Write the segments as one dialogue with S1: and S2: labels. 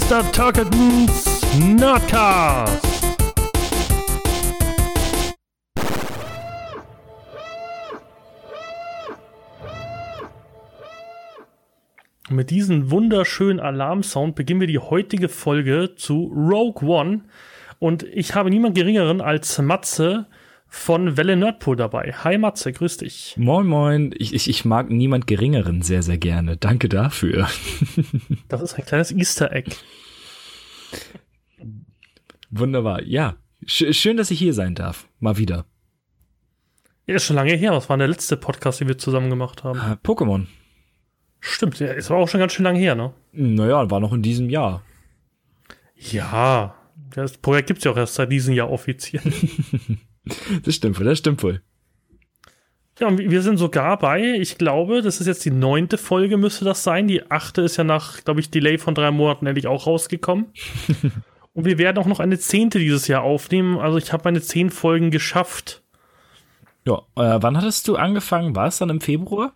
S1: Mr. Turketons Nerdcast. Mit diesem wunderschönen Alarmsound beginnen wir die heutige Folge zu Rogue One. Und ich habe niemand geringeren als Matze von Welle Nerdpool dabei. Hi Matze, grüß dich.
S2: Moin, moin. Ich, ich, ich mag niemand geringeren sehr, sehr gerne. Danke dafür.
S1: Das ist ein kleines Easter Egg.
S2: Wunderbar. Ja, Sch schön, dass ich hier sein darf. Mal wieder.
S1: Ja, ist schon lange her. Was war der letzte Podcast, den wir zusammen gemacht haben?
S2: Äh, Pokémon.
S1: Stimmt, ja, ist aber auch schon ganz schön lange her, ne?
S2: Naja, war noch in diesem Jahr.
S1: Ja, das Projekt gibt's ja auch erst seit diesem Jahr offiziell.
S2: Das stimmt wohl, das stimmt wohl.
S1: Ja, und wir sind sogar bei, ich glaube, das ist jetzt die neunte Folge, müsste das sein. Die achte ist ja nach, glaube ich, Delay von drei Monaten endlich auch rausgekommen. und wir werden auch noch eine zehnte dieses Jahr aufnehmen. Also ich habe meine zehn Folgen geschafft.
S2: Ja, äh, wann hattest du angefangen? War es dann im Februar?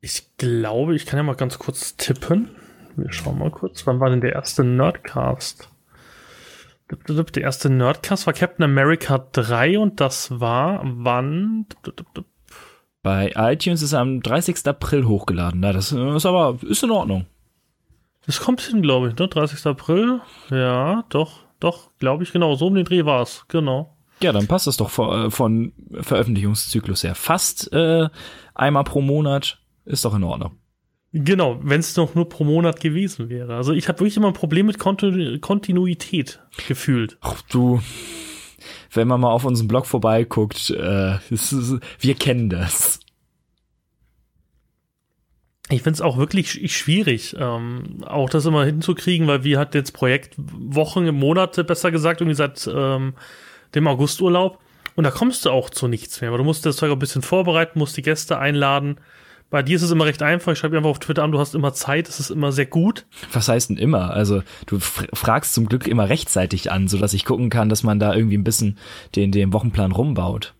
S1: Ich glaube, ich kann ja mal ganz kurz tippen. Wir schauen mal kurz. Wann war denn der erste Nerdcast? Der erste Nerdcast war Captain America 3 und das war wann?
S2: Bei iTunes ist er am 30. April hochgeladen. Na, das ist aber ist in Ordnung.
S1: Das kommt hin, glaube ich, ne? 30. April. Ja, doch, doch, glaube ich, genau. So um den Dreh war es, genau.
S2: Ja, dann passt das doch von, von Veröffentlichungszyklus her. Fast äh, einmal pro Monat ist doch in Ordnung.
S1: Genau, wenn es doch nur pro Monat gewesen wäre. Also ich habe wirklich immer ein Problem mit Kontinu Kontinuität gefühlt.
S2: Ach du, wenn man mal auf unseren Blog vorbeiguckt, äh, ist, wir kennen das.
S1: Ich finde es auch wirklich schwierig, ähm, auch das immer hinzukriegen, weil wir hat jetzt Projekt Wochen, Monate, besser gesagt, irgendwie seit ähm, dem Augusturlaub. Und da kommst du auch zu nichts mehr, weil du musst das Zeug ein bisschen vorbereiten, musst die Gäste einladen. Bei dir ist es immer recht einfach. Ich schreibe einfach auf Twitter an, du hast immer Zeit, das ist immer sehr gut.
S2: Was heißt denn immer? Also du fragst zum Glück immer rechtzeitig an, sodass ich gucken kann, dass man da irgendwie ein bisschen den, den Wochenplan rumbaut.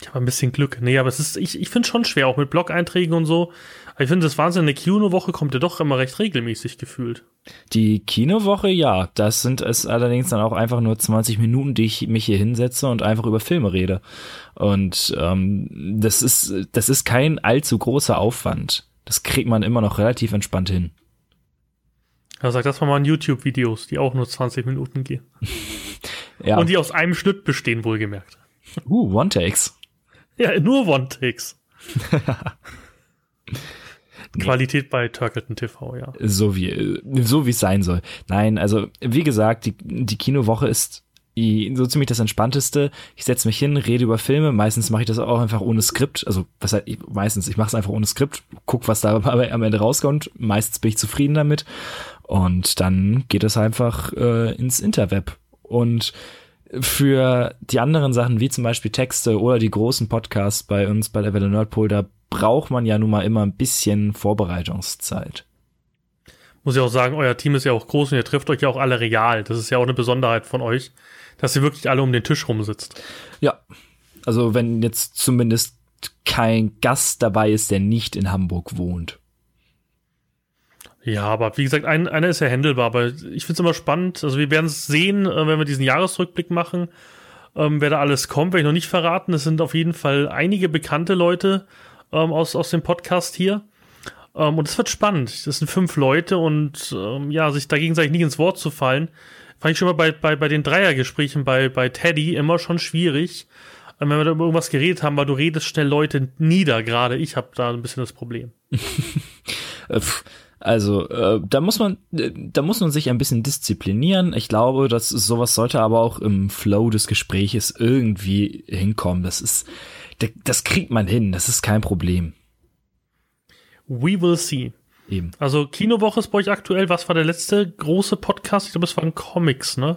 S1: Ich habe ein bisschen Glück. Nee, aber es ist, ich, ich finde schon schwer, auch mit Blog-Einträgen und so. Aber ich finde das Wahnsinn, eine Kinowoche kommt ja doch immer recht regelmäßig gefühlt.
S2: Die Kinowoche, ja. Das sind es allerdings dann auch einfach nur 20 Minuten, die ich mich hier hinsetze und einfach über Filme rede. Und ähm, das ist, das ist kein allzu großer Aufwand. Das kriegt man immer noch relativ entspannt hin.
S1: Ja, sag das mal in YouTube-Videos, die auch nur 20 Minuten gehen.
S2: ja.
S1: Und die aus einem Schnitt bestehen, wohlgemerkt.
S2: Uh, One-Takes.
S1: Ja, nur One-Takes. Qualität bei Turkleton TV, ja.
S2: So wie, so wie es sein soll. Nein, also, wie gesagt, die, die Kinowoche ist so ziemlich das Entspannteste. Ich setze mich hin, rede über Filme. Meistens mache ich das auch einfach ohne Skript. Also, was halt, meistens, ich mache es einfach ohne Skript, guck, was da am Ende rauskommt. Meistens bin ich zufrieden damit. Und dann geht es einfach äh, ins Interweb. Und für die anderen Sachen, wie zum Beispiel Texte oder die großen Podcasts bei uns bei der Welle Nerdpol, da braucht man ja nun mal immer ein bisschen Vorbereitungszeit.
S1: Muss ich auch sagen, euer Team ist ja auch groß und ihr trifft euch ja auch alle real. Das ist ja auch eine Besonderheit von euch, dass ihr wirklich alle um den Tisch rumsitzt.
S2: Ja, also wenn jetzt zumindest kein Gast dabei ist, der nicht in Hamburg wohnt.
S1: Ja, aber wie gesagt, ein, einer ist ja händelbar, aber ich finde es immer spannend. Also wir werden es sehen, äh, wenn wir diesen Jahresrückblick machen, ähm, wer da alles kommt, werde ich noch nicht verraten. Es sind auf jeden Fall einige bekannte Leute ähm, aus, aus dem Podcast hier. Ähm, und es wird spannend. Das sind fünf Leute und ähm, ja, sich da gegenseitig nicht ins Wort zu fallen, fand ich schon mal bei, bei, bei den Dreiergesprächen bei, bei Teddy immer schon schwierig. Ähm, wenn wir da über irgendwas geredet haben, weil du redest schnell Leute nieder, gerade ich habe da ein bisschen das Problem.
S2: Äh, also äh, da muss man, äh, da muss man sich ein bisschen disziplinieren. Ich glaube, dass sowas sollte aber auch im Flow des Gespräches irgendwie hinkommen. Das ist, das kriegt man hin. Das ist kein Problem.
S1: We will see.
S2: Eben.
S1: Also Kinowoche ist bei euch aktuell. Was war der letzte große Podcast? Ich glaube, es waren Comics, ne?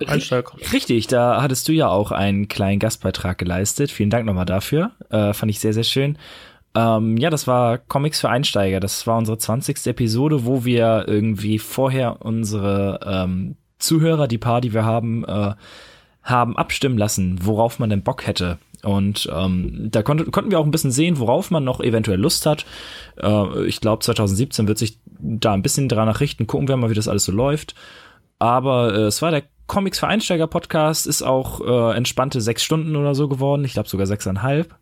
S2: Richtig, da hattest du ja auch einen kleinen Gastbeitrag geleistet. Vielen Dank nochmal dafür. Äh, fand ich sehr, sehr schön. Ähm, ja, das war Comics für Einsteiger. Das war unsere 20. Episode, wo wir irgendwie vorher unsere ähm, Zuhörer, die paar, die wir haben, äh, haben abstimmen lassen, worauf man denn Bock hätte. Und ähm, da konnte, konnten wir auch ein bisschen sehen, worauf man noch eventuell Lust hat. Äh, ich glaube, 2017 wird sich da ein bisschen dran richten, gucken wir mal, wie das alles so läuft. Aber äh, es war der Comics für Einsteiger Podcast, ist auch äh, entspannte sechs Stunden oder so geworden. Ich glaube sogar sechseinhalb.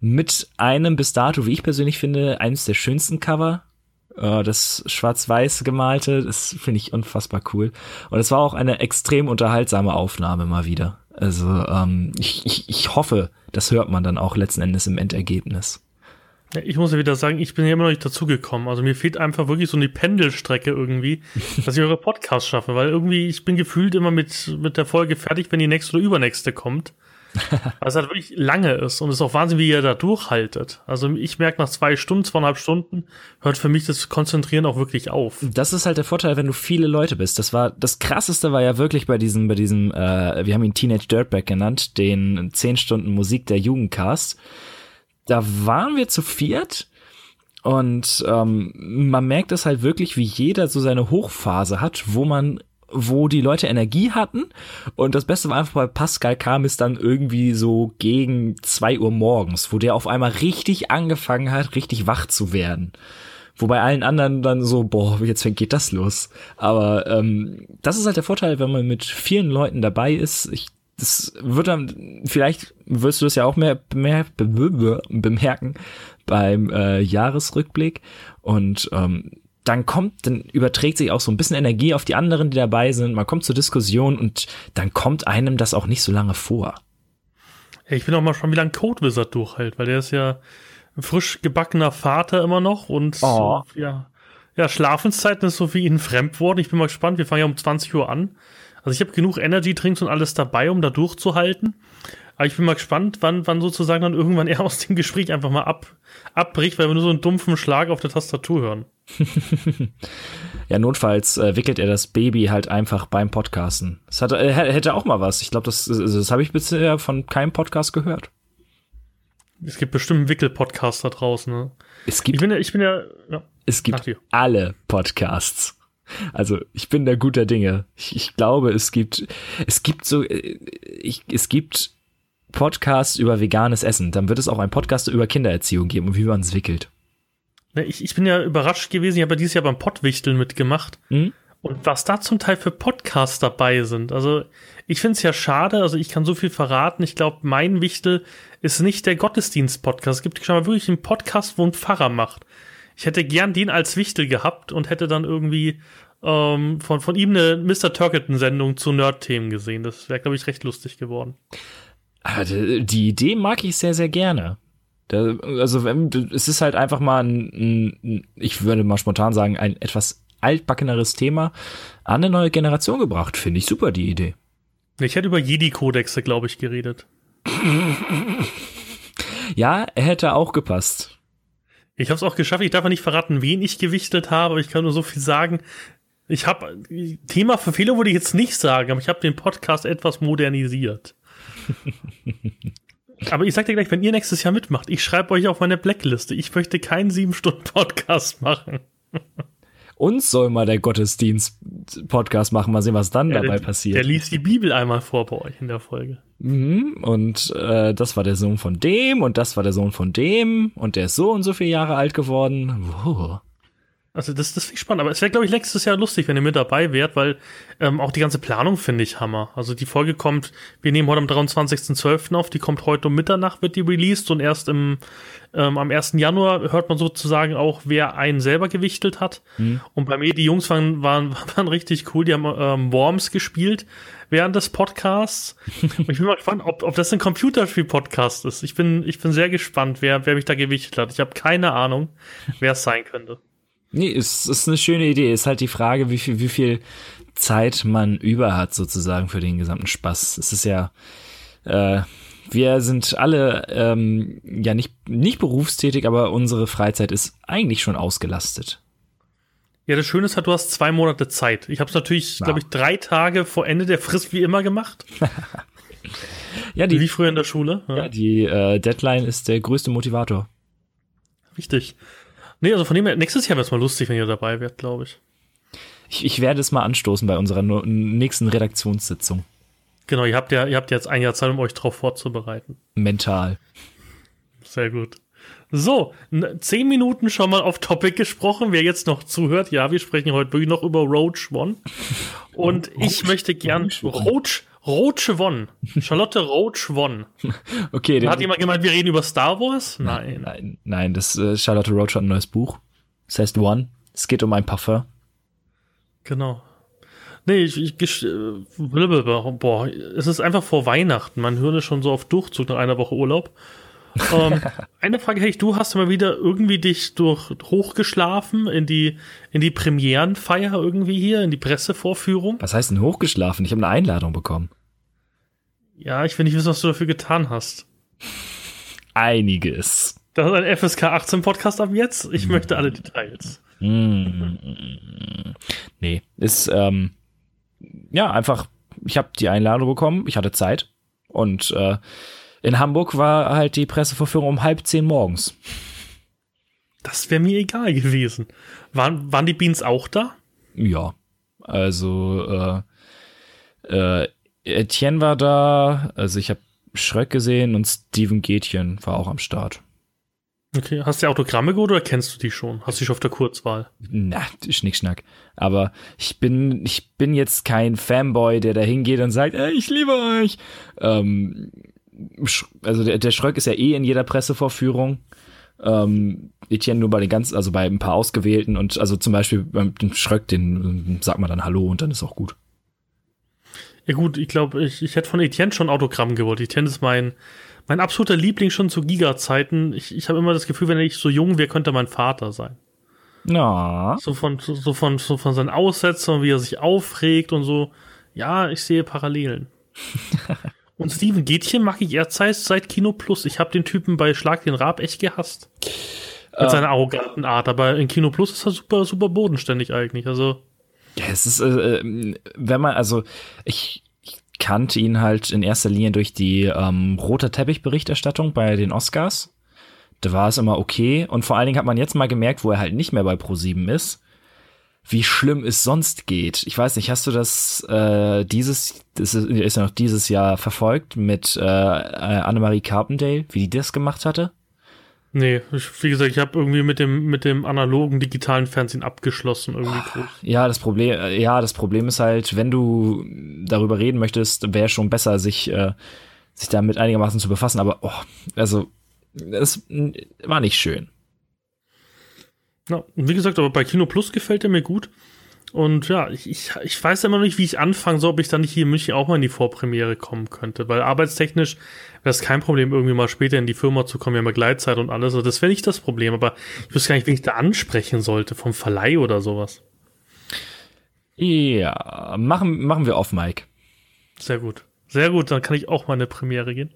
S2: Mit einem bis dato, wie ich persönlich finde, eines der schönsten Cover. Äh, das schwarz-weiß gemalte, das finde ich unfassbar cool. Und es war auch eine extrem unterhaltsame Aufnahme mal wieder. Also ähm, ich, ich, ich hoffe, das hört man dann auch letzten Endes im Endergebnis.
S1: Ja, ich muss ja wieder sagen, ich bin ja immer noch nicht dazugekommen. Also mir fehlt einfach wirklich so eine Pendelstrecke irgendwie, dass ich eure Podcasts schaffe, weil irgendwie ich bin gefühlt immer mit, mit der Folge fertig, wenn die nächste oder übernächste kommt. Weil es halt wirklich lange ist und es ist auch Wahnsinn, wie ihr da durchhaltet. Also ich merke nach zwei Stunden, zweieinhalb Stunden, hört für mich das Konzentrieren auch wirklich auf.
S2: Das ist halt der Vorteil, wenn du viele Leute bist. Das war, das krasseste war ja wirklich bei diesem, bei diesem, äh, wir haben ihn Teenage Dirtbag genannt, den zehn Stunden Musik der Jugendcast da waren wir zu viert und ähm, man merkt es halt wirklich, wie jeder so seine Hochphase hat, wo man wo die Leute Energie hatten. Und das Beste war einfach bei Pascal kam es dann irgendwie so gegen zwei Uhr morgens, wo der auf einmal richtig angefangen hat, richtig wach zu werden. Wobei allen anderen dann so, boah, jetzt geht das los. Aber ähm, das ist halt der Vorteil, wenn man mit vielen Leuten dabei ist. Ich das wird dann, vielleicht wirst du das ja auch mehr, mehr bemerken beim äh, Jahresrückblick. Und ähm, dann kommt, dann überträgt sich auch so ein bisschen Energie auf die anderen, die dabei sind. Man kommt zur Diskussion und dann kommt einem das auch nicht so lange vor.
S1: Ich bin auch mal schon, wie lange Code Wizard durchhält, weil der ist ja ein frisch gebackener Vater immer noch und
S2: oh.
S1: ja, ja, Schlafenszeiten ist so wie ihnen fremd worden. Ich bin mal gespannt. Wir fangen ja um 20 Uhr an. Also ich habe genug Energy Drinks und alles dabei, um da durchzuhalten. Aber ich bin mal gespannt, wann, wann sozusagen dann irgendwann er aus dem Gespräch einfach mal ab, abbricht, weil wir nur so einen dumpfen Schlag auf der Tastatur hören.
S2: ja, notfalls äh, wickelt er das Baby halt einfach beim Podcasten. Das hat, äh, hätte auch mal was. Ich glaube, das, das habe ich bisher von keinem Podcast gehört.
S1: Es gibt bestimmt einen Wickel-Podcast da draußen. Ne?
S2: Es gibt,
S1: ich bin ja, ich bin ja, ja
S2: es gibt alle Podcasts. Also ich bin da guter Dinge. Ich, ich glaube, es gibt, es gibt so, äh, ich, es gibt Podcasts über veganes Essen. Dann wird es auch einen Podcast über Kindererziehung geben und wie man es wickelt.
S1: Ich, ich bin ja überrascht gewesen. Ich habe ja dieses Jahr beim Pottwichteln mitgemacht. Mhm. Und was da zum Teil für Podcasts dabei sind. Also ich finde es ja schade. Also ich kann so viel verraten. Ich glaube, mein Wichtel ist nicht der Gottesdienst-Podcast. Es gibt schon mal wirklich einen Podcast, wo ein Pfarrer macht. Ich hätte gern den als Wichtel gehabt und hätte dann irgendwie ähm, von, von ihm eine Mr. Turkington-Sendung zu Nerd-Themen gesehen. Das wäre, glaube ich, recht lustig geworden.
S2: Aber die Idee mag ich sehr, sehr gerne. Also es ist halt einfach mal ein, ein, ich würde mal spontan sagen, ein etwas altbackeneres Thema an eine neue Generation gebracht. Finde ich super, die Idee.
S1: Ich hätte über Jedi-Kodexe, glaube ich, geredet.
S2: ja, hätte auch gepasst.
S1: Ich habe es auch geschafft. Ich darf nicht verraten, wen ich gewichtet habe, aber ich kann nur so viel sagen. Ich habe Thema Verfehlung würde ich jetzt nicht sagen, aber ich habe den Podcast etwas modernisiert. aber ich sag dir gleich, wenn ihr nächstes Jahr mitmacht, ich schreibe euch auf meine Blackliste. Ich möchte keinen sieben Stunden Podcast machen.
S2: Uns soll mal der Gottesdienst-Podcast machen, mal sehen, was dann ja, dabei
S1: der,
S2: passiert.
S1: Der liest die Bibel einmal vor bei euch in der Folge.
S2: Mhm, und äh, das war der Sohn von dem und das war der Sohn von dem und der ist so und so viele Jahre alt geworden. Wow.
S1: Also das, das finde ich spannend, aber es wäre, glaube ich, nächstes Jahr lustig, wenn ihr mit dabei wärt, weil ähm, auch die ganze Planung finde ich Hammer. Also die Folge kommt, wir nehmen heute am 23.12. auf, die kommt heute um Mitternacht, wird die released und erst im, ähm, am 1. Januar hört man sozusagen auch, wer einen selber gewichtelt hat. Mhm. Und bei mir, die Jungs waren, waren, waren richtig cool, die haben ähm, Worms gespielt während des Podcasts. Und ich bin mal gespannt, ob, ob das ein Computerspiel-Podcast ist. Ich bin, ich bin sehr gespannt, wer, wer mich da gewichtet hat. Ich habe keine Ahnung, wer es sein könnte.
S2: Nee, es ist eine schöne Idee. Ist halt die Frage, wie viel, wie viel Zeit man über hat, sozusagen, für den gesamten Spaß. Es ist ja, äh, wir sind alle ähm, ja nicht, nicht berufstätig, aber unsere Freizeit ist eigentlich schon ausgelastet.
S1: Ja, das Schöne ist halt, du hast zwei Monate Zeit. Ich habe es natürlich, ja. glaube ich, drei Tage vor Ende der Frist wie immer gemacht. ja, die, wie früher in der Schule.
S2: Ja, ja die äh, Deadline ist der größte Motivator.
S1: Richtig. Nee, also von dem her, nächstes Jahr wäre es mal lustig, wenn ihr dabei wärt, glaube ich.
S2: ich. Ich werde es mal anstoßen bei unserer nächsten Redaktionssitzung.
S1: Genau, ihr habt ja, ihr habt jetzt ein Jahr Zeit, um euch darauf vorzubereiten.
S2: Mental.
S1: Sehr gut. So, zehn Minuten schon mal auf Topic gesprochen. Wer jetzt noch zuhört, ja, wir sprechen heute wirklich noch über Roach One. Und ich möchte gern Roach, Roach One. Charlotte Roach One.
S2: Okay.
S1: Hat jemand gemeint, wir reden über Star Wars?
S2: Nein. Nein, nein, das äh, Charlotte Roach hat ein neues Buch. Das heißt One. Es geht um ein Parfum.
S1: Genau. Nee, ich, ich boah, es ist einfach vor Weihnachten. Man hört es schon so auf Durchzug nach einer Woche Urlaub ähm, eine Frage hätte ich, du hast mal wieder irgendwie dich durch hochgeschlafen in die, in die Premierenfeier irgendwie hier, in die Pressevorführung.
S2: Was heißt denn hochgeschlafen? Ich habe eine Einladung bekommen.
S1: Ja, ich will nicht wissen, was du dafür getan hast.
S2: Einiges.
S1: Das ist ein FSK 18 Podcast ab jetzt. Ich mm. möchte alle Details. Mm.
S2: Nee, ist, ähm, ja, einfach, ich habe die Einladung bekommen, ich hatte Zeit und äh, in Hamburg war halt die Presseverführung um halb zehn morgens.
S1: Das wäre mir egal gewesen. Waren, waren die Beans auch da?
S2: Ja. Also, äh, äh, Etienne war da, also ich habe Schröck gesehen und Steven Gätchen war auch am Start.
S1: Okay, hast du Autogramme geholt oder kennst du die schon? Hast du dich auf der Kurzwahl?
S2: Na, Schnickschnack. Aber ich bin, ich bin jetzt kein Fanboy, der da hingeht und sagt, ey, ich liebe euch. Ähm, also der, der Schröck ist ja eh in jeder Pressevorführung. Ähm, Etienne nur bei den ganz, also bei ein paar ausgewählten und also zum Beispiel beim Schröck, den sagt man dann Hallo und dann ist auch gut.
S1: Ja gut, ich glaube, ich, ich hätte von Etienne schon Autogramm gewollt. Etienne ist mein, mein absoluter Liebling schon zu Giga-Zeiten. Ich, ich habe immer das Gefühl, wenn ich so jung wäre, könnte mein Vater sein.
S2: Ja.
S1: So von, so von, so von seinen Aussetzern, wie er sich aufregt und so. Ja, ich sehe Parallelen. Und Steven Gätchen mag ich erst seit Kino Plus. Ich habe den Typen bei Schlag den Rab echt gehasst. Mit uh, seiner arroganten Art. Aber in Kino Plus ist er super, super bodenständig eigentlich. Also.
S2: Ja, es ist, äh, wenn man, also ich, ich kannte ihn halt in erster Linie durch die ähm, rote Teppich-Berichterstattung bei den Oscars. Da war es immer okay. Und vor allen Dingen hat man jetzt mal gemerkt, wo er halt nicht mehr bei Pro7 ist wie schlimm es sonst geht. Ich weiß nicht, hast du das äh, dieses, das ist, ist ja noch dieses Jahr verfolgt mit äh, Annemarie Carpendale, wie die das gemacht hatte?
S1: Nee, ich, wie gesagt, ich habe irgendwie mit dem mit dem analogen digitalen Fernsehen abgeschlossen irgendwie
S2: groß. Ja, das Problem, ja, das Problem ist halt, wenn du darüber reden möchtest, wäre schon besser, sich äh, sich damit einigermaßen zu befassen. Aber oh, also es war nicht schön.
S1: Ja, wie gesagt, aber bei Kino Plus gefällt er mir gut. Und ja, ich, ich, ich weiß immer noch nicht, wie ich anfangen soll, ob ich dann nicht hier in München auch mal in die Vorpremiere kommen könnte. Weil arbeitstechnisch wäre es kein Problem, irgendwie mal später in die Firma zu kommen. Wir haben ja Gleitzeit und alles. Also das wäre nicht das Problem. Aber ich wüsste gar nicht, wen ich da ansprechen sollte, vom Verleih oder sowas.
S2: Ja, machen, machen wir auf, Mike.
S1: Sehr gut. Sehr gut, dann kann ich auch mal eine Premiere gehen.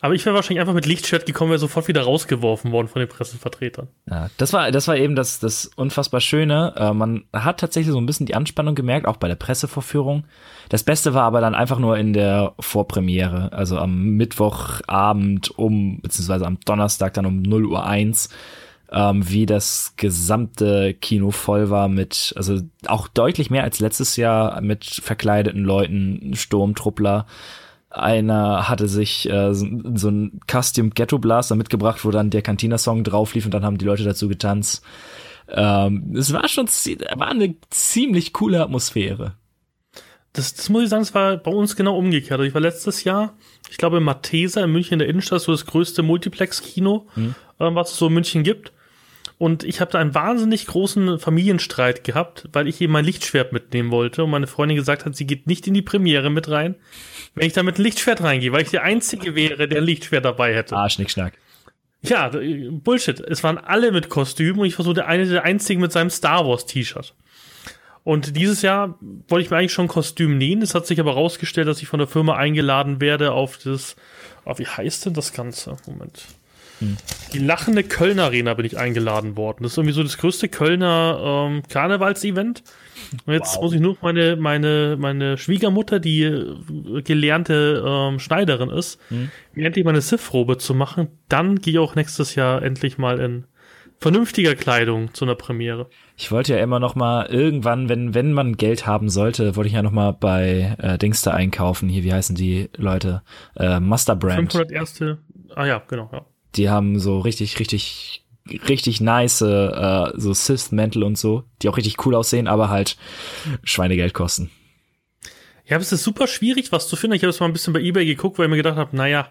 S1: Aber ich wäre wahrscheinlich einfach mit Lichtschwert gekommen, wäre sofort wieder rausgeworfen worden von den Pressevertretern.
S2: Ja, das war, das war eben das, das unfassbar Schöne. Äh, man hat tatsächlich so ein bisschen die Anspannung gemerkt, auch bei der Pressevorführung. Das Beste war aber dann einfach nur in der Vorpremiere, also am Mittwochabend um, beziehungsweise am Donnerstag dann um 0 Uhr 1, ähm, wie das gesamte Kino voll war mit, also auch deutlich mehr als letztes Jahr mit verkleideten Leuten, Sturmtruppler. Einer hatte sich äh, so, so ein Custom Ghetto Blaster mitgebracht, wo dann der Cantina-Song drauf lief und dann haben die Leute dazu getanzt. Ähm, es war schon war eine ziemlich coole Atmosphäre.
S1: Das, das muss ich sagen, es war bei uns genau umgekehrt. Ich war letztes Jahr, ich glaube, in Mathesa in München in der Innenstadt, so das größte Multiplex-Kino, mhm. äh, was es so in München gibt. Und ich habe da einen wahnsinnig großen Familienstreit gehabt, weil ich eben mein Lichtschwert mitnehmen wollte und meine Freundin gesagt hat, sie geht nicht in die Premiere mit rein, wenn ich da mit ein Lichtschwert reingehe, weil ich der Einzige wäre, der ein Lichtschwert dabei hätte.
S2: Ah, Schnickschnack.
S1: Ja, Bullshit. Es waren alle mit Kostüm und ich war so der eine der Einzigen mit seinem Star Wars T-Shirt. Und dieses Jahr wollte ich mir eigentlich schon ein Kostüm nähen. Es hat sich aber rausgestellt, dass ich von der Firma eingeladen werde auf das, oh, wie heißt denn das Ganze? Moment. Hm. Die lachende Kölner Arena bin ich eingeladen worden. Das ist irgendwie so das größte Kölner ähm, Karnevals-Event. Und jetzt wow. muss ich nur meine, meine, meine Schwiegermutter, die äh, gelernte ähm, Schneiderin ist, hm. mir endlich meine Sith-Robe zu machen. Dann gehe ich auch nächstes Jahr endlich mal in vernünftiger Kleidung zu einer Premiere.
S2: Ich wollte ja immer noch mal irgendwann, wenn wenn man Geld haben sollte, wollte ich ja noch mal bei äh, Dingster einkaufen. Hier, wie heißen die Leute? Äh, Master Brand.
S1: 500 erste. Ah ja, genau. Ja.
S2: Die haben so richtig, richtig, richtig nice äh, so Sith-Mäntel und so, die auch richtig cool aussehen, aber halt Schweinegeld kosten.
S1: Ja, aber es ist super schwierig, was zu finden. Ich habe jetzt mal ein bisschen bei Ebay geguckt, weil ich mir gedacht habe, naja,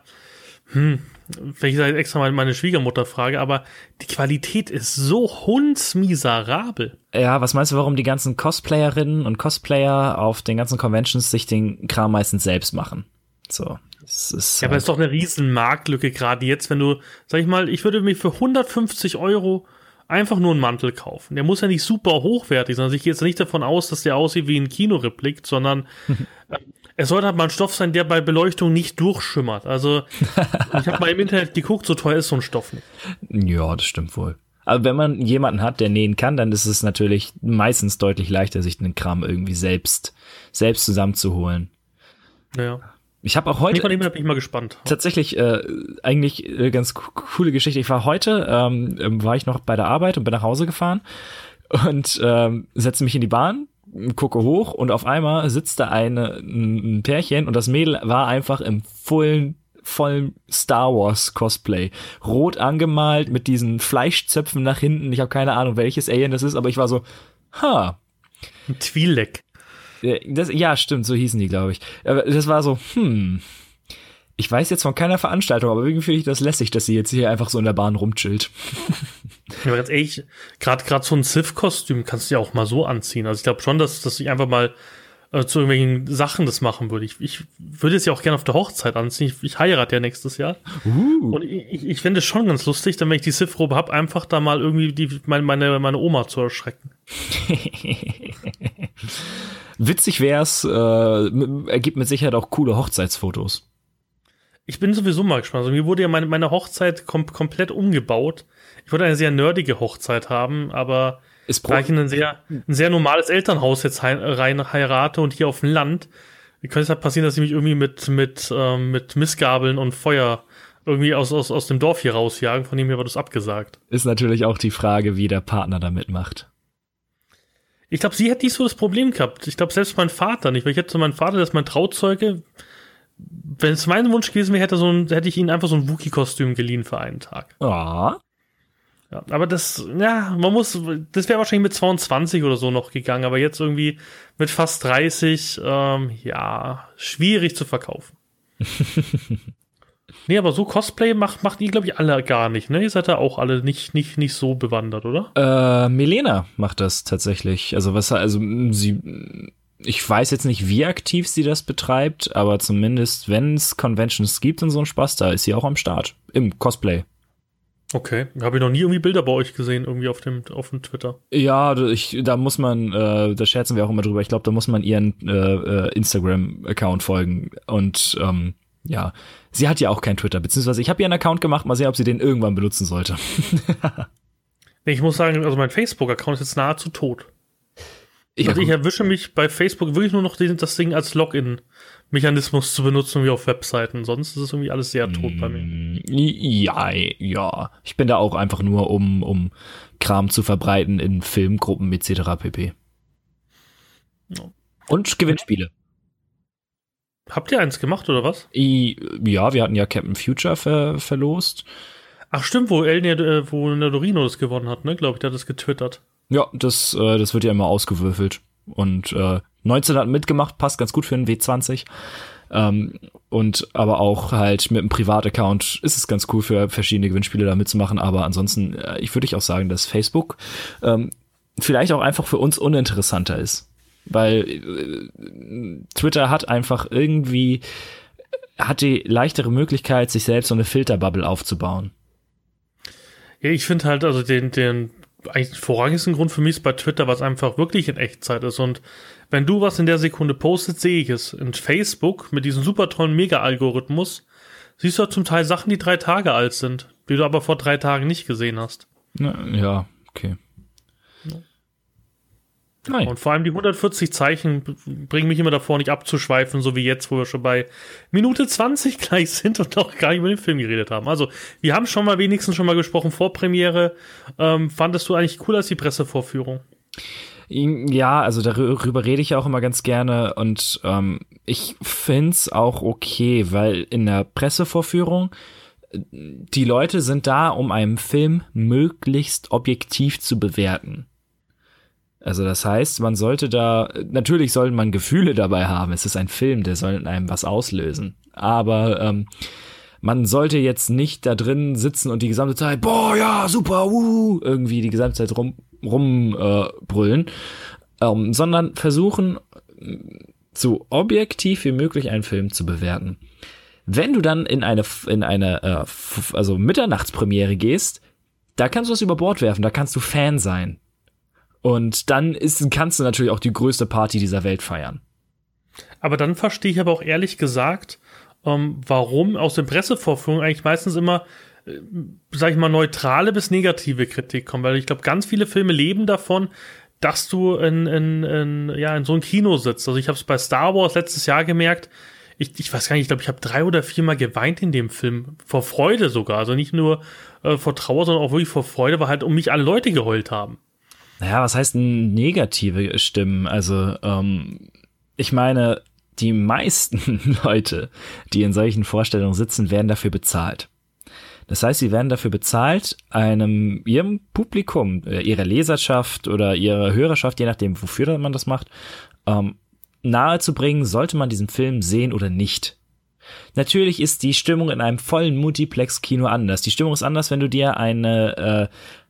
S1: hm, wenn ich extra mal meine Schwiegermutter frage, aber die Qualität ist so hundsmiserabel.
S2: Ja, was meinst du, warum die ganzen Cosplayerinnen und Cosplayer auf den ganzen Conventions sich den Kram meistens selbst machen? So.
S1: Es ist ja, aber es ist doch eine riesen Marktlücke, gerade jetzt, wenn du, sag ich mal, ich würde mir für 150 Euro einfach nur einen Mantel kaufen. Der muss ja nicht super hochwertig sein. Also ich gehe jetzt nicht davon aus, dass der aussieht wie ein Kinoreplik, sondern es sollte halt mal ein Stoff sein, der bei Beleuchtung nicht durchschimmert. Also ich habe mal im Internet geguckt, so teuer ist so ein Stoff nicht.
S2: Ja, das stimmt wohl. Aber wenn man jemanden hat, der nähen kann, dann ist es natürlich meistens deutlich leichter, sich den Kram irgendwie selbst, selbst zusammenzuholen.
S1: Ja.
S2: Ich habe auch heute.
S1: Dem bin ich mal gespannt.
S2: Tatsächlich äh, eigentlich äh, ganz coole Geschichte. Ich war heute, ähm, ähm, war ich noch bei der Arbeit und bin nach Hause gefahren und ähm, setze mich in die Bahn gucke hoch und auf einmal sitzt da eine, ein Pärchen und das Mädel war einfach im vollen vollen Star Wars Cosplay. Rot angemalt mit diesen Fleischzöpfen nach hinten. Ich habe keine Ahnung, welches Alien das ist, aber ich war so, ha.
S1: Ein Twi'lek.
S2: Das, ja, stimmt, so hießen die, glaube ich. Aber das war so, hm. Ich weiß jetzt von keiner Veranstaltung, aber irgendwie finde ich das lässig, dass sie jetzt hier einfach so in der Bahn rumchillt.
S1: Ja, ganz ehrlich, gerade gerade so ein Sith-Kostüm kannst du ja auch mal so anziehen. Also ich glaube schon, dass, dass ich einfach mal äh, zu irgendwelchen Sachen das machen würde. Ich, ich würde es ja auch gerne auf der Hochzeit anziehen. Ich, ich heirate ja nächstes Jahr. Uh. Und ich, ich finde es schon ganz lustig, dann wenn ich die Sith-Robe habe, einfach da mal irgendwie die, meine, meine, meine Oma zu erschrecken.
S2: Witzig wär's, äh, ergibt mit Sicherheit auch coole Hochzeitsfotos.
S1: Ich bin sowieso mal gespannt. Also mir wurde ja meine, meine Hochzeit kom komplett umgebaut. Ich wollte eine sehr nerdige Hochzeit haben, aber ist da ich in ein sehr, ein sehr normales Elternhaus jetzt rein heirate und hier auf dem Land, könnte es halt passieren, dass sie mich irgendwie mit, mit, ähm, mit Missgabeln und Feuer irgendwie aus, aus, aus dem Dorf hier rausjagen, von dem her war das abgesagt.
S2: Ist natürlich auch die Frage, wie der Partner da mitmacht.
S1: Ich glaube, sie hätte nicht so das Problem gehabt. Ich glaube, selbst mein Vater nicht, weil ich hätte so meinen Vater, das ist mein Trauzeuge, wenn es mein Wunsch gewesen wäre, hätte, so ein, hätte ich ihnen einfach so ein Wookie-Kostüm geliehen für einen Tag.
S2: Ja.
S1: ja. Aber das, ja, man muss, das wäre wahrscheinlich mit 22 oder so noch gegangen, aber jetzt irgendwie mit fast 30, ähm, ja, schwierig zu verkaufen. nee, aber so Cosplay macht, macht ihr, glaube ich, alle gar nicht, ne? Ihr seid da auch alle nicht, nicht, nicht so bewandert, oder?
S2: Äh, Milena macht das tatsächlich. Also was, also sie ich weiß jetzt nicht, wie aktiv sie das betreibt, aber zumindest, wenn es Conventions gibt und so ein Spaß, da ist sie auch am Start. Im Cosplay.
S1: Okay, habe ich noch nie irgendwie Bilder bei euch gesehen, irgendwie auf dem, auf dem Twitter.
S2: Ja, ich, da muss man, äh, da scherzen wir auch immer drüber. Ich glaube, da muss man ihren äh, äh, Instagram-Account folgen. Und ähm, ja, sie hat ja auch kein Twitter, beziehungsweise ich habe ihren Account gemacht, mal sehen, ob sie den irgendwann benutzen sollte.
S1: ich muss sagen, also mein Facebook-Account ist jetzt nahezu tot. Ich, also ich erwische mich bei Facebook wirklich nur noch den, das Ding als Login-Mechanismus zu benutzen wie auf Webseiten. Sonst ist es irgendwie alles sehr tot bei mir. Mm,
S2: ja, ja. Ich bin da auch einfach nur, um, um Kram zu verbreiten in Filmgruppen etc. pp. Ja. Und Gewinnspiele.
S1: Habt ihr eins gemacht oder was?
S2: ja, wir hatten ja Captain Future ver verlost.
S1: Ach stimmt, wo El äh, wo Nedorino das gewonnen hat, ne? Glaube ich, der hat das getwittert.
S2: Ja, das, äh, das wird ja immer ausgewürfelt. Und äh, 19 hat mitgemacht, passt ganz gut für einen W20. Ähm, und aber auch halt mit einem Privataccount ist es ganz cool für verschiedene Gewinnspiele da mitzumachen. Aber ansonsten, äh, ich würde ich auch sagen, dass Facebook ähm, vielleicht auch einfach für uns uninteressanter ist. Weil äh, Twitter hat einfach irgendwie, hat die leichtere Möglichkeit, sich selbst so eine Filterbubble aufzubauen.
S1: Ja, ich finde halt, also den, den eigentlich vorrangigsten Grund für mich ist bei Twitter, was einfach wirklich in Echtzeit ist. Und wenn du was in der Sekunde postest, sehe ich es. In Facebook mit diesem super tollen Mega-Algorithmus siehst du zum Teil Sachen, die drei Tage alt sind, die du aber vor drei Tagen nicht gesehen hast.
S2: Ja, okay.
S1: Nein. Und vor allem die 140 Zeichen bringen mich immer davor, nicht abzuschweifen, so wie jetzt, wo wir schon bei Minute 20 gleich sind und noch gar nicht über den Film geredet haben. Also, wir haben schon mal wenigstens schon mal gesprochen vor Premiere. Ähm, fandest du eigentlich cooler als die Pressevorführung?
S2: Ja, also darüber rede ich auch immer ganz gerne und ähm, ich find's auch okay, weil in der Pressevorführung die Leute sind da, um einen Film möglichst objektiv zu bewerten. Also das heißt, man sollte da, natürlich sollte man Gefühle dabei haben. Es ist ein Film, der soll in einem was auslösen. Aber ähm, man sollte jetzt nicht da drin sitzen und die gesamte Zeit, boah, ja, super, wuhu, irgendwie die gesamte Zeit rum, rumbrüllen, äh, ähm, sondern versuchen, so objektiv wie möglich einen Film zu bewerten. Wenn du dann in eine, in eine, äh, also Mitternachtspremiere gehst, da kannst du was über Bord werfen, da kannst du Fan sein. Und dann ist, kannst du natürlich auch die größte Party dieser Welt feiern.
S1: Aber dann verstehe ich aber auch ehrlich gesagt, ähm, warum aus den Pressevorführungen eigentlich meistens immer, äh, sag ich mal, neutrale bis negative Kritik kommt. Weil ich glaube, ganz viele Filme leben davon, dass du in, in, in, ja, in so einem Kino sitzt. Also ich habe es bei Star Wars letztes Jahr gemerkt. Ich, ich weiß gar nicht, ich glaube, ich habe drei oder viermal geweint in dem Film. Vor Freude sogar. Also nicht nur äh, vor Trauer, sondern auch wirklich vor Freude, weil halt um mich alle Leute geheult haben.
S2: Naja, was heißt negative Stimmen? Also, ähm, ich meine, die meisten Leute, die in solchen Vorstellungen sitzen, werden dafür bezahlt. Das heißt, sie werden dafür bezahlt, einem ihrem Publikum, äh, ihrer Leserschaft oder ihrer Hörerschaft, je nachdem, wofür man das macht, ähm, nahezubringen, sollte man diesen Film sehen oder nicht. Natürlich ist die Stimmung in einem vollen Multiplex-Kino anders. Die Stimmung ist anders, wenn du dir eine äh,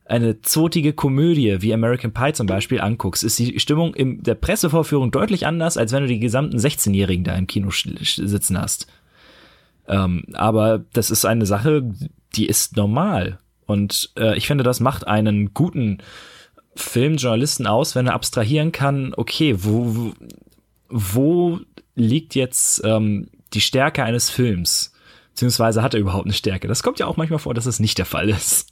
S2: eine zotige Komödie wie American Pie zum Beispiel anguckst, ist die Stimmung in der Pressevorführung deutlich anders, als wenn du die gesamten 16-Jährigen da im Kino sitzen hast. Ähm, aber das ist eine Sache, die ist normal. Und äh, ich finde, das macht einen guten Filmjournalisten aus, wenn er abstrahieren kann, okay, wo, wo liegt jetzt ähm, die Stärke eines Films? Beziehungsweise hat er überhaupt eine Stärke? Das kommt ja auch manchmal vor, dass es nicht der Fall ist.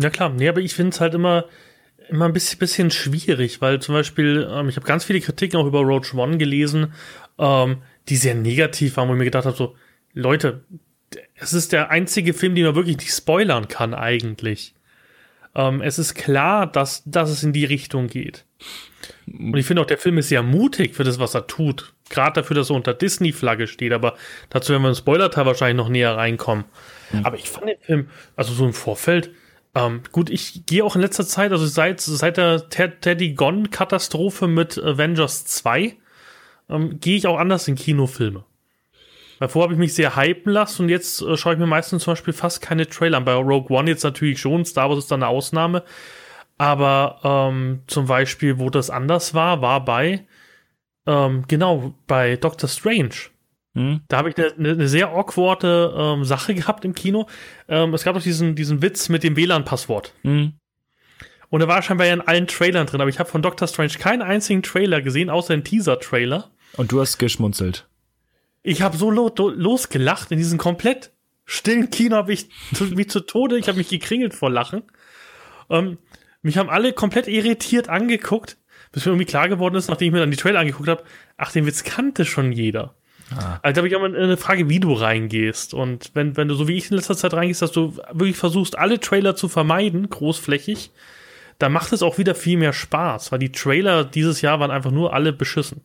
S1: Ja klar, nee, aber ich finde es halt immer, immer ein bisschen, bisschen schwierig, weil zum Beispiel, ähm, ich habe ganz viele Kritiken auch über Roach One gelesen, ähm, die sehr negativ waren, wo ich mir gedacht habe, so, Leute, es ist der einzige Film, den man wirklich nicht spoilern kann eigentlich. Ähm, es ist klar, dass, dass es in die Richtung geht. Und ich finde auch, der Film ist sehr mutig für das, was er tut. Gerade dafür, dass er unter Disney-Flagge steht, aber dazu werden wir im Spoiler-Teil wahrscheinlich noch näher reinkommen. Mhm. Aber ich fand den Film, also so im Vorfeld, ähm, gut, ich gehe auch in letzter Zeit, also seit, seit der Teddy Gone-Katastrophe mit Avengers 2, ähm, gehe ich auch anders in Kinofilme. Davor habe ich mich sehr hypen lassen und jetzt äh, schaue ich mir meistens zum Beispiel fast keine Trailer an. Bei Rogue One jetzt natürlich schon, Star Wars ist dann eine Ausnahme. Aber ähm, zum Beispiel, wo das anders war, war bei, ähm, genau, bei Doctor Strange. Hm? Da habe ich eine, eine, sehr awkwarde ähm, Sache gehabt im Kino. Ähm, es gab doch diesen, diesen Witz mit dem WLAN-Passwort. Hm? Und er war scheinbar ja in allen Trailern drin, aber ich habe von Doctor Strange keinen einzigen Trailer gesehen, außer den Teaser-Trailer.
S2: Und du hast geschmunzelt.
S1: Ich habe so lo losgelacht in diesem komplett stillen Kino, habe ich mich zu Tode, ich habe mich gekringelt vor Lachen. Ähm, mich haben alle komplett irritiert angeguckt, bis mir irgendwie klar geworden ist, nachdem ich mir dann die Trailer angeguckt habe, ach, den Witz kannte schon jeder. Ah. Also da habe ich immer eine Frage, wie du reingehst. Und wenn, wenn du so wie ich in letzter Zeit reingehst, dass du wirklich versuchst, alle Trailer zu vermeiden, großflächig, dann macht es auch wieder viel mehr Spaß, weil die Trailer dieses Jahr waren einfach nur alle beschissen.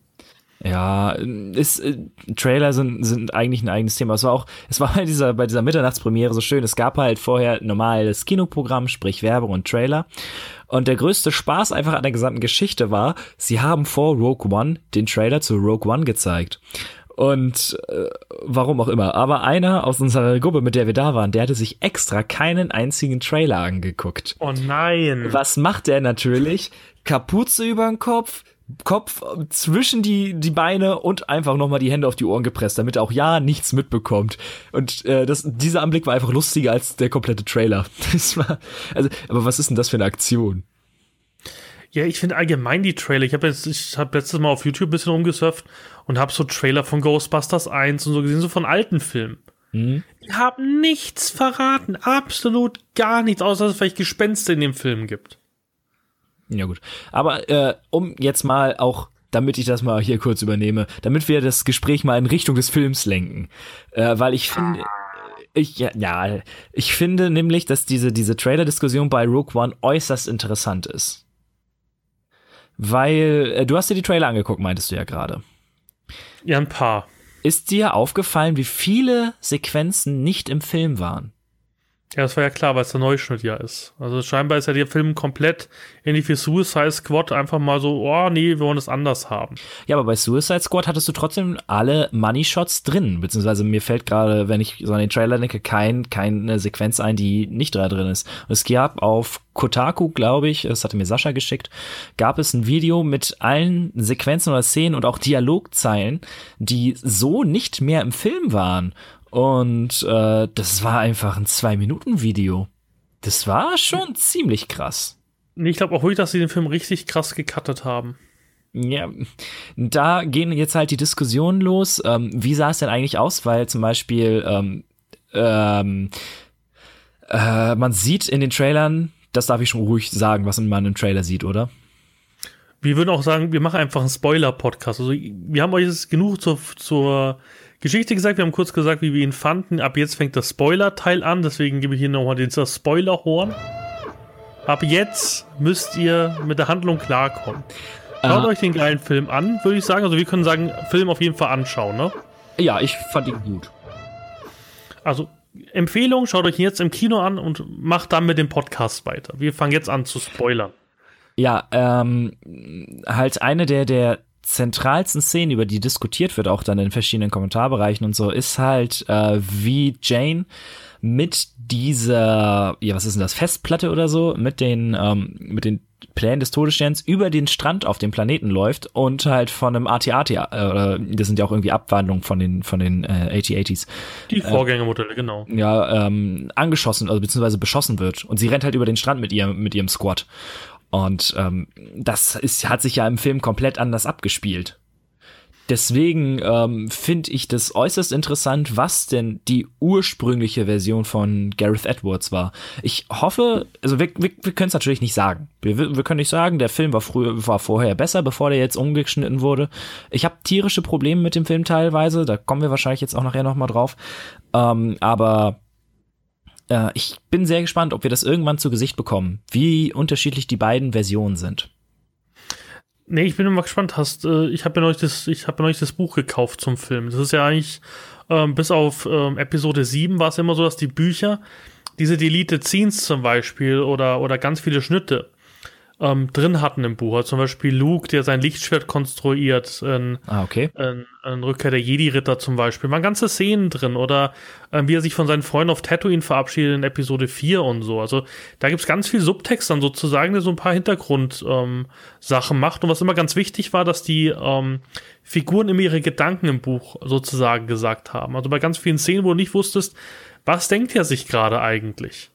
S2: Ja, ist, äh, Trailer sind, sind eigentlich ein eigenes Thema. Es war auch, es war bei dieser, bei dieser Mitternachtspremiere so schön. Es gab halt vorher normales Kinoprogramm, sprich Werbung und Trailer. Und der größte Spaß einfach an der gesamten Geschichte war, sie haben vor Rogue One den Trailer zu Rogue One gezeigt. Und äh, warum auch immer. Aber einer aus unserer Gruppe, mit der wir da waren, der hatte sich extra keinen einzigen Trailer angeguckt.
S1: Oh nein.
S2: Was macht der natürlich? Kapuze über den Kopf, Kopf zwischen die, die Beine und einfach nochmal die Hände auf die Ohren gepresst, damit er auch ja nichts mitbekommt. Und äh, das, dieser Anblick war einfach lustiger als der komplette Trailer. Das war, also, aber was ist denn das für eine Aktion?
S1: Ja, ich finde allgemein die Trailer. Ich habe jetzt, ich habe letztes Mal auf YouTube ein bisschen umgesurft und habe so Trailer von Ghostbusters 1 und so gesehen, so von alten Filmen. Mhm. Die haben nichts verraten, absolut gar nichts, außer dass es vielleicht Gespenster in dem Film gibt.
S2: Ja gut, aber äh, um jetzt mal auch damit ich das mal hier kurz übernehme, damit wir das Gespräch mal in Richtung des Films lenken, äh, weil ich finde, ich, ja, ja, ich finde nämlich, dass diese, diese Trailer-Diskussion bei Rogue One äußerst interessant ist. Weil, äh, du hast dir die Trailer angeguckt, meintest du ja gerade.
S1: Ja, ein paar.
S2: Ist dir aufgefallen, wie viele Sequenzen nicht im Film waren?
S1: Ja, das war ja klar, weil es der Neuschnitt ja ist. Also scheinbar ist ja der Film komplett ähnlich wie Suicide Squad einfach mal so, oh nee, wir wollen es anders haben.
S2: Ja, aber bei Suicide Squad hattest du trotzdem alle Money Shots drin, beziehungsweise mir fällt gerade, wenn ich so an den Trailer denke, kein, keine Sequenz ein, die nicht da drin ist. Es gab auf Kotaku, glaube ich, das hatte mir Sascha geschickt, gab es ein Video mit allen Sequenzen oder Szenen und auch Dialogzeilen, die so nicht mehr im Film waren. Und äh, das war einfach ein Zwei-Minuten-Video. Das war schon ziemlich krass.
S1: Ich glaube auch wirklich, dass sie den Film richtig krass gecuttet haben.
S2: Ja, da gehen jetzt halt die Diskussionen los. Ähm, wie sah es denn eigentlich aus? Weil zum Beispiel ähm, ähm, äh, man sieht in den Trailern, das darf ich schon ruhig sagen, was man im Trailer sieht, oder?
S1: Wir würden auch sagen, wir machen einfach einen Spoiler-Podcast. Also wir haben euch jetzt genug zur, zur Geschichte gesagt, wir haben kurz gesagt, wie wir ihn fanden. Ab jetzt fängt das Spoiler-Teil an, deswegen gebe ich hier nochmal den Spoiler-Horn. Ab jetzt müsst ihr mit der Handlung klarkommen. Schaut uh, euch den geilen Film an, würde ich sagen. Also wir können sagen, Film auf jeden Fall anschauen, ne?
S2: Ja, ich fand ihn gut.
S1: Also Empfehlung, schaut euch jetzt im Kino an und macht dann mit dem Podcast weiter. Wir fangen jetzt an zu spoilern.
S2: Ja, ähm, halt eine der, der zentralsten Szenen, über die diskutiert wird, auch dann in verschiedenen Kommentarbereichen und so, ist halt, äh, wie Jane mit dieser, ja, was ist denn das, Festplatte oder so, mit den, ähm, mit den Plänen des Todessterns über den Strand auf dem Planeten läuft und halt von einem AT-AT, äh, das sind ja auch irgendwie Abwandlungen von den, von den äh, AT-80s.
S1: Die Vorgängermodelle, äh, genau.
S2: Ja, ähm, angeschossen, also beziehungsweise beschossen wird. Und sie rennt halt über den Strand mit ihrem, mit ihrem Squad. Und ähm, das ist, hat sich ja im Film komplett anders abgespielt. Deswegen ähm, finde ich das äußerst interessant, was denn die ursprüngliche Version von Gareth Edwards war. Ich hoffe, also wir, wir, wir können es natürlich nicht sagen. Wir, wir können nicht sagen, der Film war früher, war vorher besser, bevor der jetzt umgeschnitten wurde. Ich habe tierische Probleme mit dem Film teilweise, da kommen wir wahrscheinlich jetzt auch nachher nochmal drauf. Ähm, aber äh, ich bin sehr gespannt, ob wir das irgendwann zu Gesicht bekommen, wie unterschiedlich die beiden Versionen sind.
S1: Nee, ich bin immer gespannt. Hast, äh, ich habe mir neulich das, ich habe mir neulich das Buch gekauft zum Film. Das ist ja eigentlich, ähm, bis auf ähm, Episode 7 war es immer so, dass die Bücher, diese Deleted Scenes zum Beispiel oder, oder ganz viele Schnitte, ähm, drin hatten im Buch. Also zum Beispiel Luke, der sein Lichtschwert konstruiert, in,
S2: ah, okay.
S1: in, in Rückkehr der Jedi-Ritter zum Beispiel. Waren ganze Szenen drin oder ähm, wie er sich von seinen Freunden auf Tatooine verabschiedet in Episode 4 und so. Also da gibt's ganz viel Subtext dann sozusagen, der so ein paar Hintergrundsachen ähm, macht. Und was immer ganz wichtig war, dass die ähm, Figuren immer ihre Gedanken im Buch sozusagen gesagt haben. Also bei ganz vielen Szenen, wo du nicht wusstest, was denkt er sich gerade eigentlich?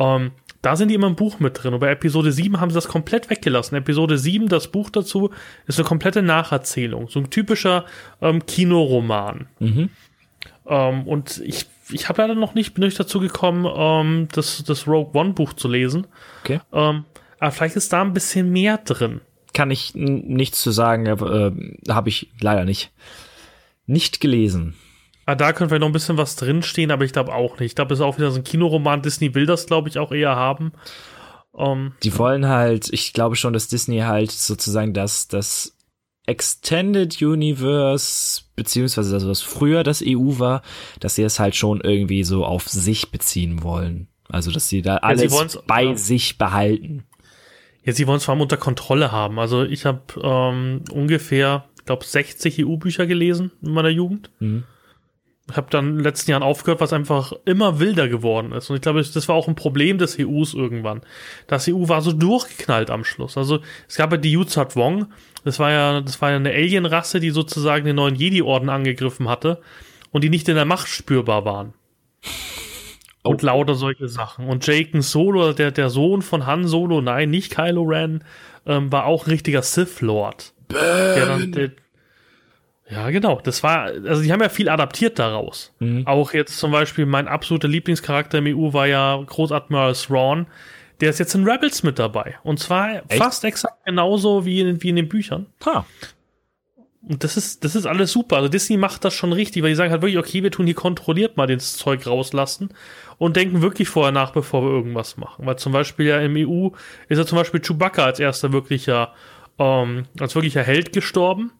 S1: Ähm, da sind die immer im Buch mit drin. Und bei Episode 7 haben sie das komplett weggelassen. Episode 7, das Buch dazu, ist eine komplette Nacherzählung. So ein typischer ähm, Kinoroman. Mhm. Ähm, und ich, ich habe leider noch nicht, bin nicht dazu gekommen, ähm, das, das Rogue One Buch zu lesen.
S2: Okay.
S1: Ähm, aber vielleicht ist da ein bisschen mehr drin.
S2: Kann ich nichts zu sagen, äh, habe ich leider nicht. Nicht gelesen.
S1: Ah, da könnte vielleicht noch ein bisschen was drinstehen, aber ich glaube auch nicht. Ich glaube, es ist auch wieder so ein Kinoroman. Disney will das, glaube ich, auch eher haben.
S2: Um, ähm, die wollen halt, ich glaube schon, dass Disney halt sozusagen das, das Extended Universe, beziehungsweise das, was früher das EU war, dass sie es halt schon irgendwie so auf sich beziehen wollen. Also, dass sie da alles ja, bei ja. sich behalten.
S1: Ja, sie wollen es vor allem unter Kontrolle haben. Also, ich habe ähm, ungefähr, ich glaube, 60 EU-Bücher gelesen in meiner Jugend. Mhm habe dann in den letzten Jahren aufgehört, was einfach immer wilder geworden ist. Und ich glaube, das war auch ein Problem des EUs irgendwann. Das EU war so durchgeknallt am Schluss. Also es gab ja die Yuzat Wong. Das war ja, das war ja eine Alienrasse, die sozusagen den neuen Jedi-Orden angegriffen hatte und die nicht in der Macht spürbar waren. Oh. Und lauter solche Sachen. Und Jaken Solo, der, der Sohn von Han Solo, nein, nicht Kylo Ren, ähm, war auch ein richtiger Sith Lord. Der dann, der, ja, genau. Das war, also die haben ja viel adaptiert daraus. Mhm. Auch jetzt zum Beispiel mein absoluter Lieblingscharakter im EU war ja Großadmiral Thrawn. Der ist jetzt in Rebels mit dabei. Und zwar Echt? fast exakt genauso wie in, wie in den Büchern.
S2: Ha.
S1: Und das ist, das ist alles super. Also Disney macht das schon richtig, weil die sagen halt wirklich, okay, wir tun hier kontrolliert mal das Zeug rauslassen und denken wirklich vorher nach, bevor wir irgendwas machen. Weil zum Beispiel ja im EU ist ja zum Beispiel Chewbacca als erster wirklicher, ähm, als wirklicher Held gestorben.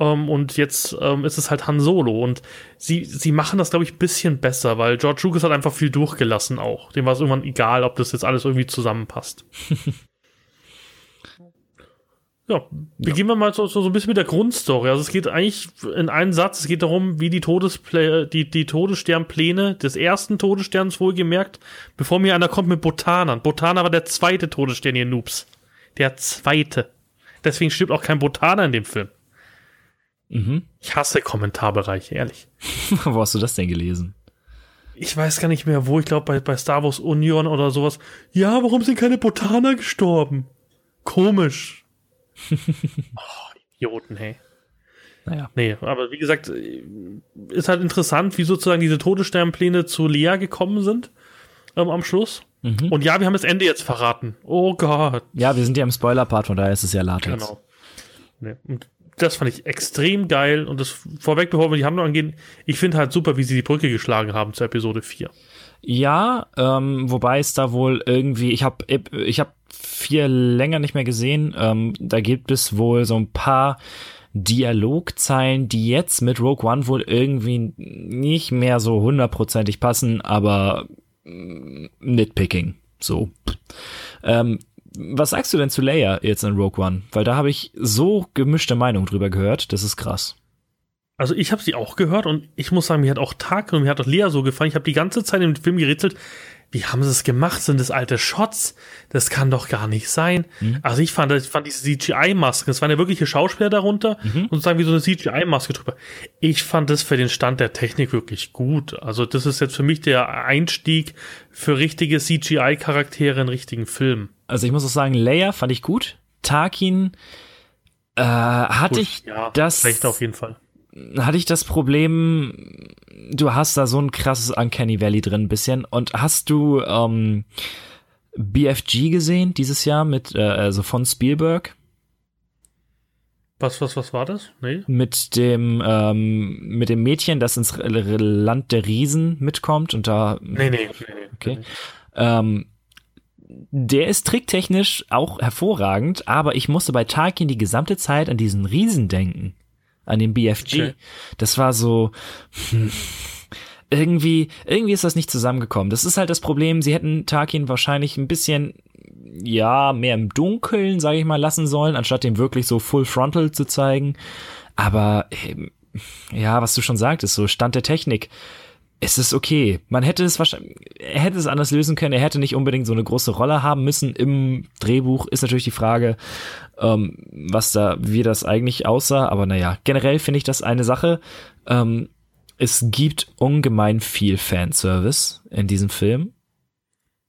S1: Ähm, und jetzt ähm, ist es halt Han Solo. Und sie, sie machen das, glaube ich, ein bisschen besser, weil George Lucas hat einfach viel durchgelassen auch. Dem war es irgendwann egal, ob das jetzt alles irgendwie zusammenpasst. Ja, beginnen ja. wir mal so, so, so ein bisschen mit der Grundstory. Also es geht eigentlich in einem Satz, es geht darum, wie die, Todespl die, die Todessternpläne des ersten Todessterns wohlgemerkt, bevor mir einer kommt mit Botanern. Botaner war der zweite Todesstern, ihr Noobs. Der zweite. Deswegen stirbt auch kein Botaner in dem Film. Mhm. Ich hasse Kommentarbereiche, ehrlich.
S2: wo hast du das denn gelesen?
S1: Ich weiß gar nicht mehr wo, ich glaube bei, bei Star Wars Union oder sowas. Ja, warum sind keine Botaner gestorben? Komisch oh, Idioten, hey. Naja. Nee, aber wie gesagt, ist halt interessant, wie sozusagen diese Todessternpläne zu Lea gekommen sind ähm, am Schluss. Mhm. Und ja, wir haben das Ende jetzt verraten. Oh Gott.
S2: Ja, wir sind ja im Spoiler-Part, von daher ist es ja Latex. Genau.
S1: Nee. Und das fand ich extrem geil. Und das vorweg, bevor wir die Handlung angehen, ich finde halt super, wie sie die Brücke geschlagen haben zur Episode 4.
S2: Ja, ähm, wobei es da wohl irgendwie, ich habe ich hab vier länger nicht mehr gesehen. Ähm, da gibt es wohl so ein paar Dialogzeilen, die jetzt mit Rogue One wohl irgendwie nicht mehr so hundertprozentig passen, aber mm, nitpicking. So. Ähm, was sagst du denn zu Leia jetzt in Rogue One? Weil da habe ich so gemischte Meinung drüber gehört, das ist krass.
S1: Also ich habe sie auch gehört und ich muss sagen, mir hat auch Tag und mir hat auch Lea so gefallen. Ich habe die ganze Zeit im Film gerätselt, wie haben sie es gemacht? Sind das alte Shots? Das kann doch gar nicht sein. Mhm. Also ich fand, ich fand diese CGI-Masken, das waren ja wirkliche Schauspieler darunter mhm. und sagen wie so eine CGI-Maske drüber. Ich fand das für den Stand der Technik wirklich gut. Also das ist jetzt für mich der Einstieg für richtige CGI-Charaktere in richtigen Filmen.
S2: Also ich muss auch sagen, Leia fand ich gut. Tarkin äh, hatte gut, ich
S1: ja, das schlecht auf jeden Fall
S2: hatte ich das Problem, du hast da so ein krasses Uncanny Valley drin ein bisschen. Und hast du ähm, BFG gesehen dieses Jahr mit, äh, also von Spielberg?
S1: Was, was, was war das?
S2: Nee. Mit dem, ähm, mit dem Mädchen, das ins Land der Riesen mitkommt und da.
S1: Nee, nee, nee, nee.
S2: Okay. Nee. Ähm, der ist tricktechnisch auch hervorragend, aber ich musste bei Tarkin die gesamte Zeit an diesen Riesen denken an dem BFG. Okay. Das war so, hm, irgendwie, irgendwie ist das nicht zusammengekommen. Das ist halt das Problem. Sie hätten Tarkin wahrscheinlich ein bisschen, ja, mehr im Dunkeln, sage ich mal, lassen sollen, anstatt dem wirklich so Full Frontal zu zeigen. Aber, ähm, ja, was du schon sagtest, so Stand der Technik es ist okay. Man hätte es wahrscheinlich, er hätte es anders lösen können. Er hätte nicht unbedingt so eine große Rolle haben müssen im Drehbuch. Ist natürlich die Frage, ähm, was da, wie das eigentlich aussah. Aber naja, generell finde ich das eine Sache. Ähm, es gibt ungemein viel Fanservice in diesem Film.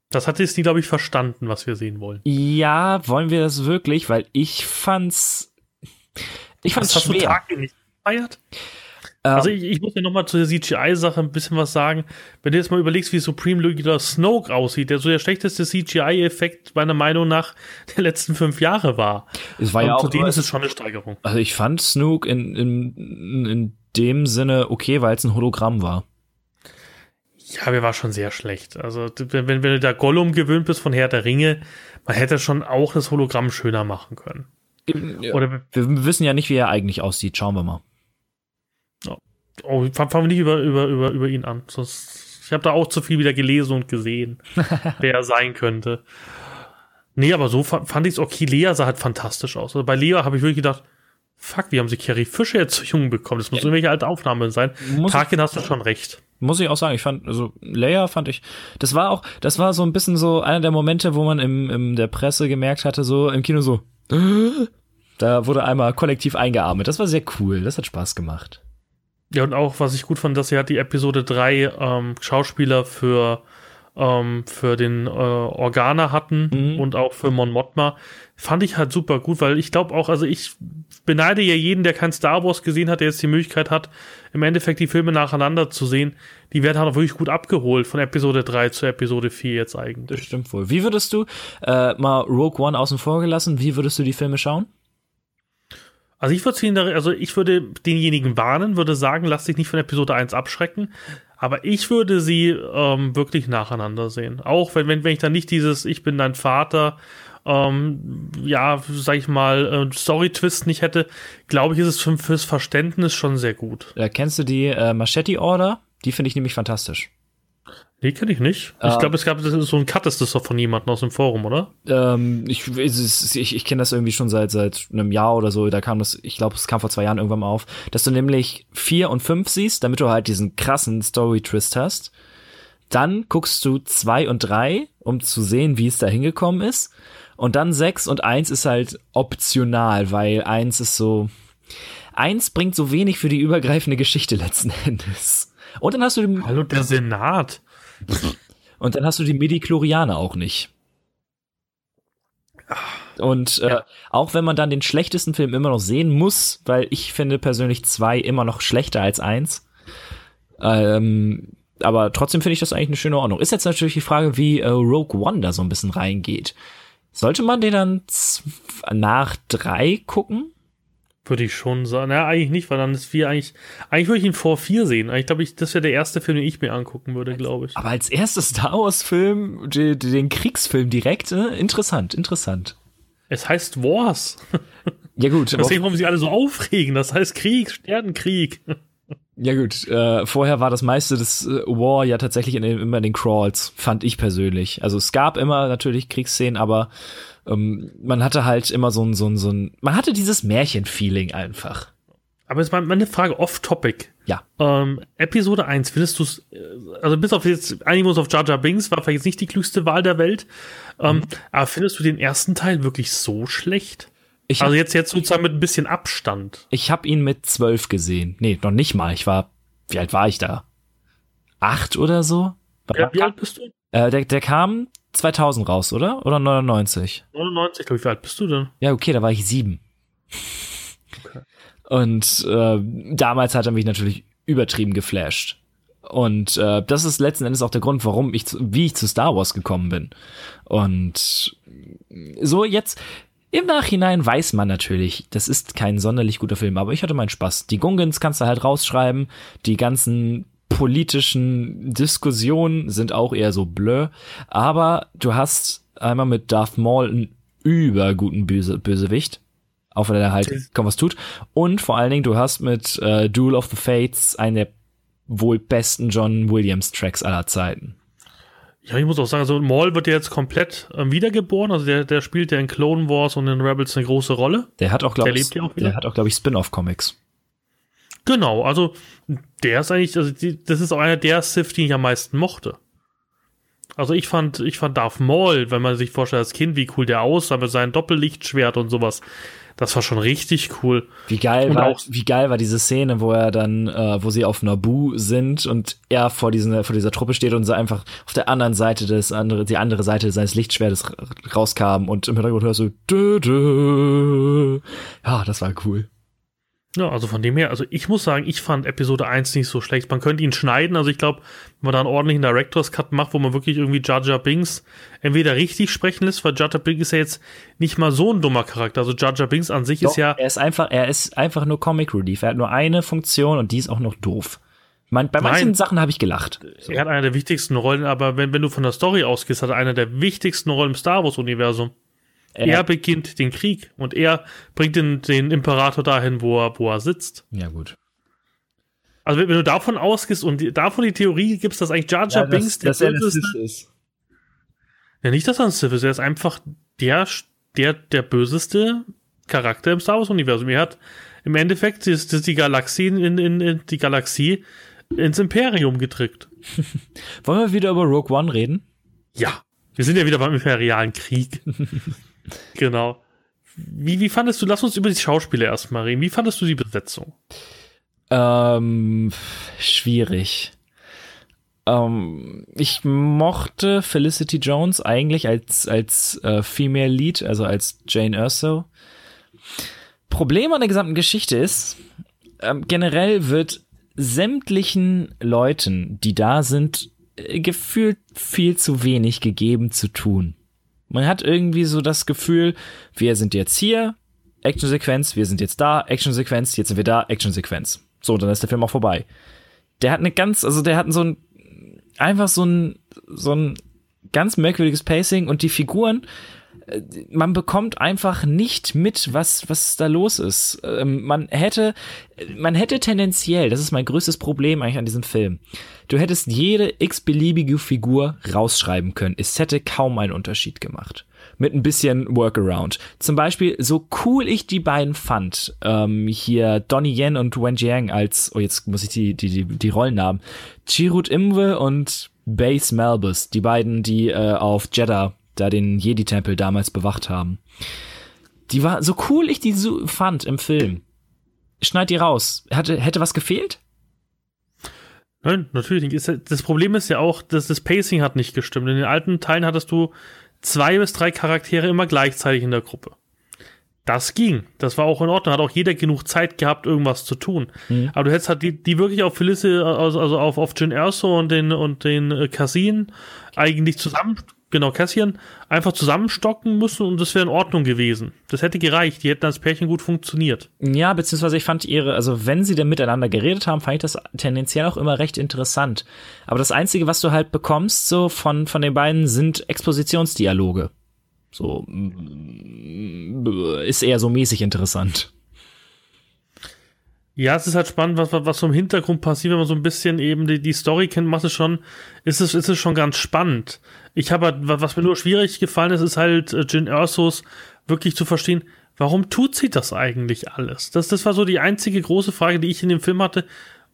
S1: Das hat Disney, glaube ich, verstanden, was wir sehen wollen.
S2: Ja, wollen wir das wirklich? Weil ich fand's, ich fand's was schwer. Hast du Tag nicht gefeiert?
S1: Also ähm, ich, ich muss ja nochmal zu der CGI-Sache ein bisschen was sagen. Wenn du jetzt mal überlegst, wie Supreme Leader Snoke aussieht, der so der schlechteste CGI-Effekt meiner Meinung nach der letzten fünf Jahre war.
S2: Es war Und ja auch.
S1: Zudem ist es schon eine Steigerung.
S2: Also ich fand Snoke in, in, in dem Sinne okay, weil es ein Hologramm war.
S1: Ja, er war schon sehr schlecht. Also, wenn, wenn du da Gollum gewöhnt bist von Herr der Ringe, man hätte schon auch das Hologramm schöner machen können.
S2: Ja. Oder wir wissen ja nicht, wie er eigentlich aussieht. Schauen wir mal.
S1: Oh, fangen wir nicht über, über, über, über ihn an. Sonst, ich habe da auch zu viel wieder gelesen und gesehen, wer er sein könnte. Nee, aber so fand ich es okay. Lea sah halt fantastisch aus. Also bei Lea habe ich wirklich gedacht, fuck, wie haben sie Carrie Fisher jetzt zu jung bekommen? Das muss ja. irgendwelche alte Aufnahmen sein. Muss Tarkin hast du schon recht.
S2: Muss ich auch sagen, ich fand, also Leia fand ich, das war auch, das war so ein bisschen so einer der Momente, wo man im, im der Presse gemerkt hatte, so im Kino so, da wurde einmal kollektiv eingearmet. Das war sehr cool, das hat Spaß gemacht.
S1: Ja, und auch, was ich gut fand, dass sie hat die Episode 3 ähm, Schauspieler für, ähm, für den äh, Organer hatten mhm. und auch für Mon Mothma. Fand ich halt super gut, weil ich glaube auch, also ich beneide ja jeden, der kein Star Wars gesehen hat, der jetzt die Möglichkeit hat, im Endeffekt die Filme nacheinander zu sehen. Die werden halt auch wirklich gut abgeholt von Episode 3 zu Episode 4 jetzt eigentlich.
S2: Das stimmt wohl. Wie würdest du, äh, mal Rogue One außen vor gelassen, wie würdest du die Filme schauen?
S1: Also ich würde also ich würde denjenigen warnen, würde sagen, lass dich nicht von Episode 1 abschrecken. Aber ich würde sie ähm, wirklich nacheinander sehen. Auch wenn, wenn, wenn ich dann nicht dieses Ich bin dein Vater ähm, ja, sag ich mal, äh, Story-Twist nicht hätte, glaube ich, ist es für, fürs Verständnis schon sehr gut.
S2: Äh, kennst du die äh, Machete Order? Die finde ich nämlich fantastisch.
S1: Nee, kenne ich nicht. Ich
S2: Ähm.
S1: glaube, es gab so ein Cut, ist das doch von jemandem aus dem Forum, oder?
S2: Ähm, ich ich, ich kenne das irgendwie schon seit seit einem Jahr oder so. Da kam das, ich glaube, es kam vor zwei Jahren irgendwann mal auf, dass du nämlich vier und fünf siehst, damit du halt diesen krassen Story-Twist hast. Dann guckst du zwei und drei, um zu sehen, wie es da hingekommen ist. Und dann sechs und eins ist halt optional, weil eins ist so. Eins bringt so wenig für die übergreifende Geschichte letzten Endes. Und dann hast du den,
S1: Hallo, der Senat.
S2: und dann hast du die Midi-Chlorianer auch nicht. Und äh,
S1: Ja.
S2: auch wenn man dann den schlechtesten Film immer noch sehen muss, weil ich finde persönlich zwei immer noch schlechter als eins. Ähm, aber trotzdem finde ich das eigentlich eine schöne Ordnung. Ist jetzt natürlich die Frage, wie äh, Rogue One da so ein bisschen reingeht. Sollte man den dann nach drei gucken?
S1: Würde ich schon sagen. Naja, eigentlich nicht, weil dann ist vier eigentlich. Eigentlich würde ich ihn vor vier sehen. Eigentlich glaube ich, das wäre der erste Film, den ich mir angucken würde, glaube ich.
S2: Aber als erstes Star Wars Film, die, die, den Kriegsfilm direkt, äh, interessant, interessant.
S1: Es heißt Wars.
S2: Ja gut,
S1: Deswegen, warum sie alle so aufregen. Das heißt Krieg, Sternenkrieg.
S2: Ja gut, äh, vorher war das meiste des äh, War ja tatsächlich in den, immer in den Crawls, fand ich persönlich. Also es gab immer natürlich Kriegsszenen, aber ähm, man hatte halt immer so ein, so ein, so ein, man hatte dieses Märchen-Feeling einfach.
S1: Aber jetzt mal meine Frage off-topic.
S2: Ja.
S1: Ähm, Episode 1, findest du es, also bis auf jetzt, uns auf Jar Jar Binks, war vielleicht jetzt nicht die klügste Wahl der Welt, ähm,
S2: Mhm.
S1: aber findest du den ersten Teil wirklich so schlecht?
S2: Ich
S1: Also jetzt, jetzt sozusagen mit ein bisschen Abstand.
S2: ich hab ihn mit zwölf gesehen. Nee, noch nicht mal. Ich war, wie alt war ich da? Acht oder so?
S1: Ja, wie alt bist du?
S2: Äh, der, der kam 2000 raus, oder? Oder 99?
S1: 99, glaube ich, wie alt bist du denn?
S2: Ja, okay, da war ich sieben.
S1: Okay.
S2: Und äh, damals hat er mich natürlich übertrieben geflasht. Und äh, das ist letzten Endes auch der Grund, warum ich, zu, wie ich zu Star Wars gekommen bin. Und so jetzt im Nachhinein weiß man natürlich, das ist kein sonderlich guter Film, aber ich hatte meinen Spaß. Die Gungans kannst du halt rausschreiben, die ganzen politischen Diskussionen sind auch eher so blö, aber du hast einmal mit Darth Maul einen überguten Böse Bösewicht, auch wenn er halt kaum was tut. Und vor allen Dingen, du hast mit äh, Duel of the Fates einen der wohl besten John Williams Tracks aller Zeiten.
S1: Ja, ich muss auch sagen, also Maul wird ja jetzt komplett ähm, wiedergeboren, also der, der spielt ja in Clone Wars und in Rebels eine große Rolle.
S2: Der hat auch, glaube
S1: Der
S2: ich,
S1: lebt ja auch wieder?
S2: der hat auch, glaube ich, Spin-off-Comics.
S1: Genau, also der ist eigentlich, also die, das ist auch einer der Sith, die ich am meisten mochte. Also ich fand, ich fand Darth Maul, wenn man sich vorstellt als Kind, wie cool der aussah mit seinem Doppellichtschwert und sowas. Das war schon richtig cool.
S2: Wie geil
S1: Und
S2: war,
S1: auch-
S2: wie geil war diese Szene, wo er dann, äh, wo sie auf Naboo sind und er vor diesen, vor dieser Truppe steht und sie einfach auf der anderen Seite des andere, die andere Seite seines Lichtschwertes ra- rauskam und im Hintergrund hörst du, dö, dö. ja, das war cool.
S1: Ja, also von dem her, also ich muss sagen, ich fand Episode 1 nicht so schlecht. Man könnte ihn schneiden, also ich glaube, wenn man da einen ordentlichen Director's Cut macht, wo man wirklich irgendwie Jar Jar Binks entweder richtig sprechen lässt, weil Jar Jar Binks ist ja jetzt nicht mal so ein dummer Charakter. Also Jar Jar Binks an sich
S2: Doch,
S1: ist ja,
S2: er ist einfach, er ist einfach nur Comic Relief. Er hat nur eine Funktion und die ist auch noch doof. Man, bei manchen
S1: Nein.
S2: Sachen habe ich gelacht. So.
S1: er hat eine der wichtigsten Rollen, aber wenn, wenn du von der Story ausgehst, hat er eine der wichtigsten Rollen im Star Wars-Universum.
S2: Er-
S1: Er beginnt den Krieg und er bringt den, den Imperator dahin, wo er, wo er sitzt.
S2: ja, gut.
S1: Also wenn, wenn du davon ausgehst und die, davon die Theorie gibst, dass eigentlich Jar Jar Binks der Böseste
S2: ist.
S1: Ja, nicht, dass er ein Sith ist. Er ist einfach der, der, der böseste Charakter im Star Wars-Universum. Er hat im Endeffekt ist, ist die Galaxie in, in, in die Galaxie ins Imperium getrickt.
S2: Wollen wir wieder über Rogue One reden?
S1: Ja. Wir sind ja wieder beim imperialen Krieg. genau. Wie, wie fandest du, lass uns über die Schauspieler erstmal reden. Wie fandest du die Besetzung?
S2: Ähm, schwierig. Ähm, ich mochte Felicity Jones eigentlich als, als äh, Female Lead, also als Jane Erso. Problem an der gesamten Geschichte ist, ähm, generell wird sämtlichen Leuten, die da sind, äh, gefühlt viel zu wenig gegeben zu tun. Man hat irgendwie so das Gefühl, wir sind jetzt hier, Actionsequenz, wir sind jetzt da, Actionsequenz, jetzt sind wir da, Actionsequenz. So, dann ist der Film auch vorbei. Der hat eine ganz, also der hat so ein, einfach so ein, so ein ganz merkwürdiges Pacing und die Figuren man bekommt einfach nicht mit, was, was da los ist. Ähm, man hätte, man hätte tendenziell, das ist mein größtes Problem eigentlich an diesem Film, du hättest jede x-beliebige Figur rausschreiben können. Es hätte kaum einen Unterschied gemacht mit ein bisschen Workaround. Zum Beispiel, so cool ich die beiden fand, ähm, hier Donnie Yen und Wen Jiang als, oh jetzt muss ich die, die, die, die Rollennamen, Chirut Imwe und Base Malbus, die beiden, die äh, auf Jeddah da den Jedi-Tempel damals bewacht haben. Die war, so cool ich die so fand im Film. Schneid die raus. Hatte, hätte was gefehlt?
S1: Nein, natürlich nicht. Das Problem ist ja auch, dass das Pacing hat nicht gestimmt. In den alten Teilen hattest du zwei bis drei Charaktere immer gleichzeitig in der Gruppe. Das ging. Das war auch in Ordnung. Hat auch jeder genug Zeit gehabt, irgendwas zu tun. Mhm. Aber du hättest halt die, die wirklich auf Felice, also, also auf, auf Jin Erso und den, und den äh, Cassin eigentlich zusammen genau, Cassian einfach zusammenstocken müssen und das wäre in Ordnung gewesen. Das hätte gereicht. Die hätten als Pärchen gut funktioniert.
S2: Ja, beziehungsweise ich fand ihre, also wenn sie denn miteinander geredet haben, fand ich das tendenziell auch immer recht interessant. Aber das Einzige, was du halt bekommst, so von, von den beiden, sind Expositionsdialoge. So, ist eher so mäßig interessant.
S1: Ja, es ist halt spannend, was, was so im Hintergrund passiert, wenn man so ein bisschen eben die, die Story kennt, macht es schon, ist es, ist es schon ganz spannend. Ich habe halt, was mir nur schwierig gefallen ist, ist halt äh, Jin Ersos wirklich zu verstehen, warum tut sie das eigentlich alles? Das, das war so die einzige große Frage, die ich in dem Film hatte.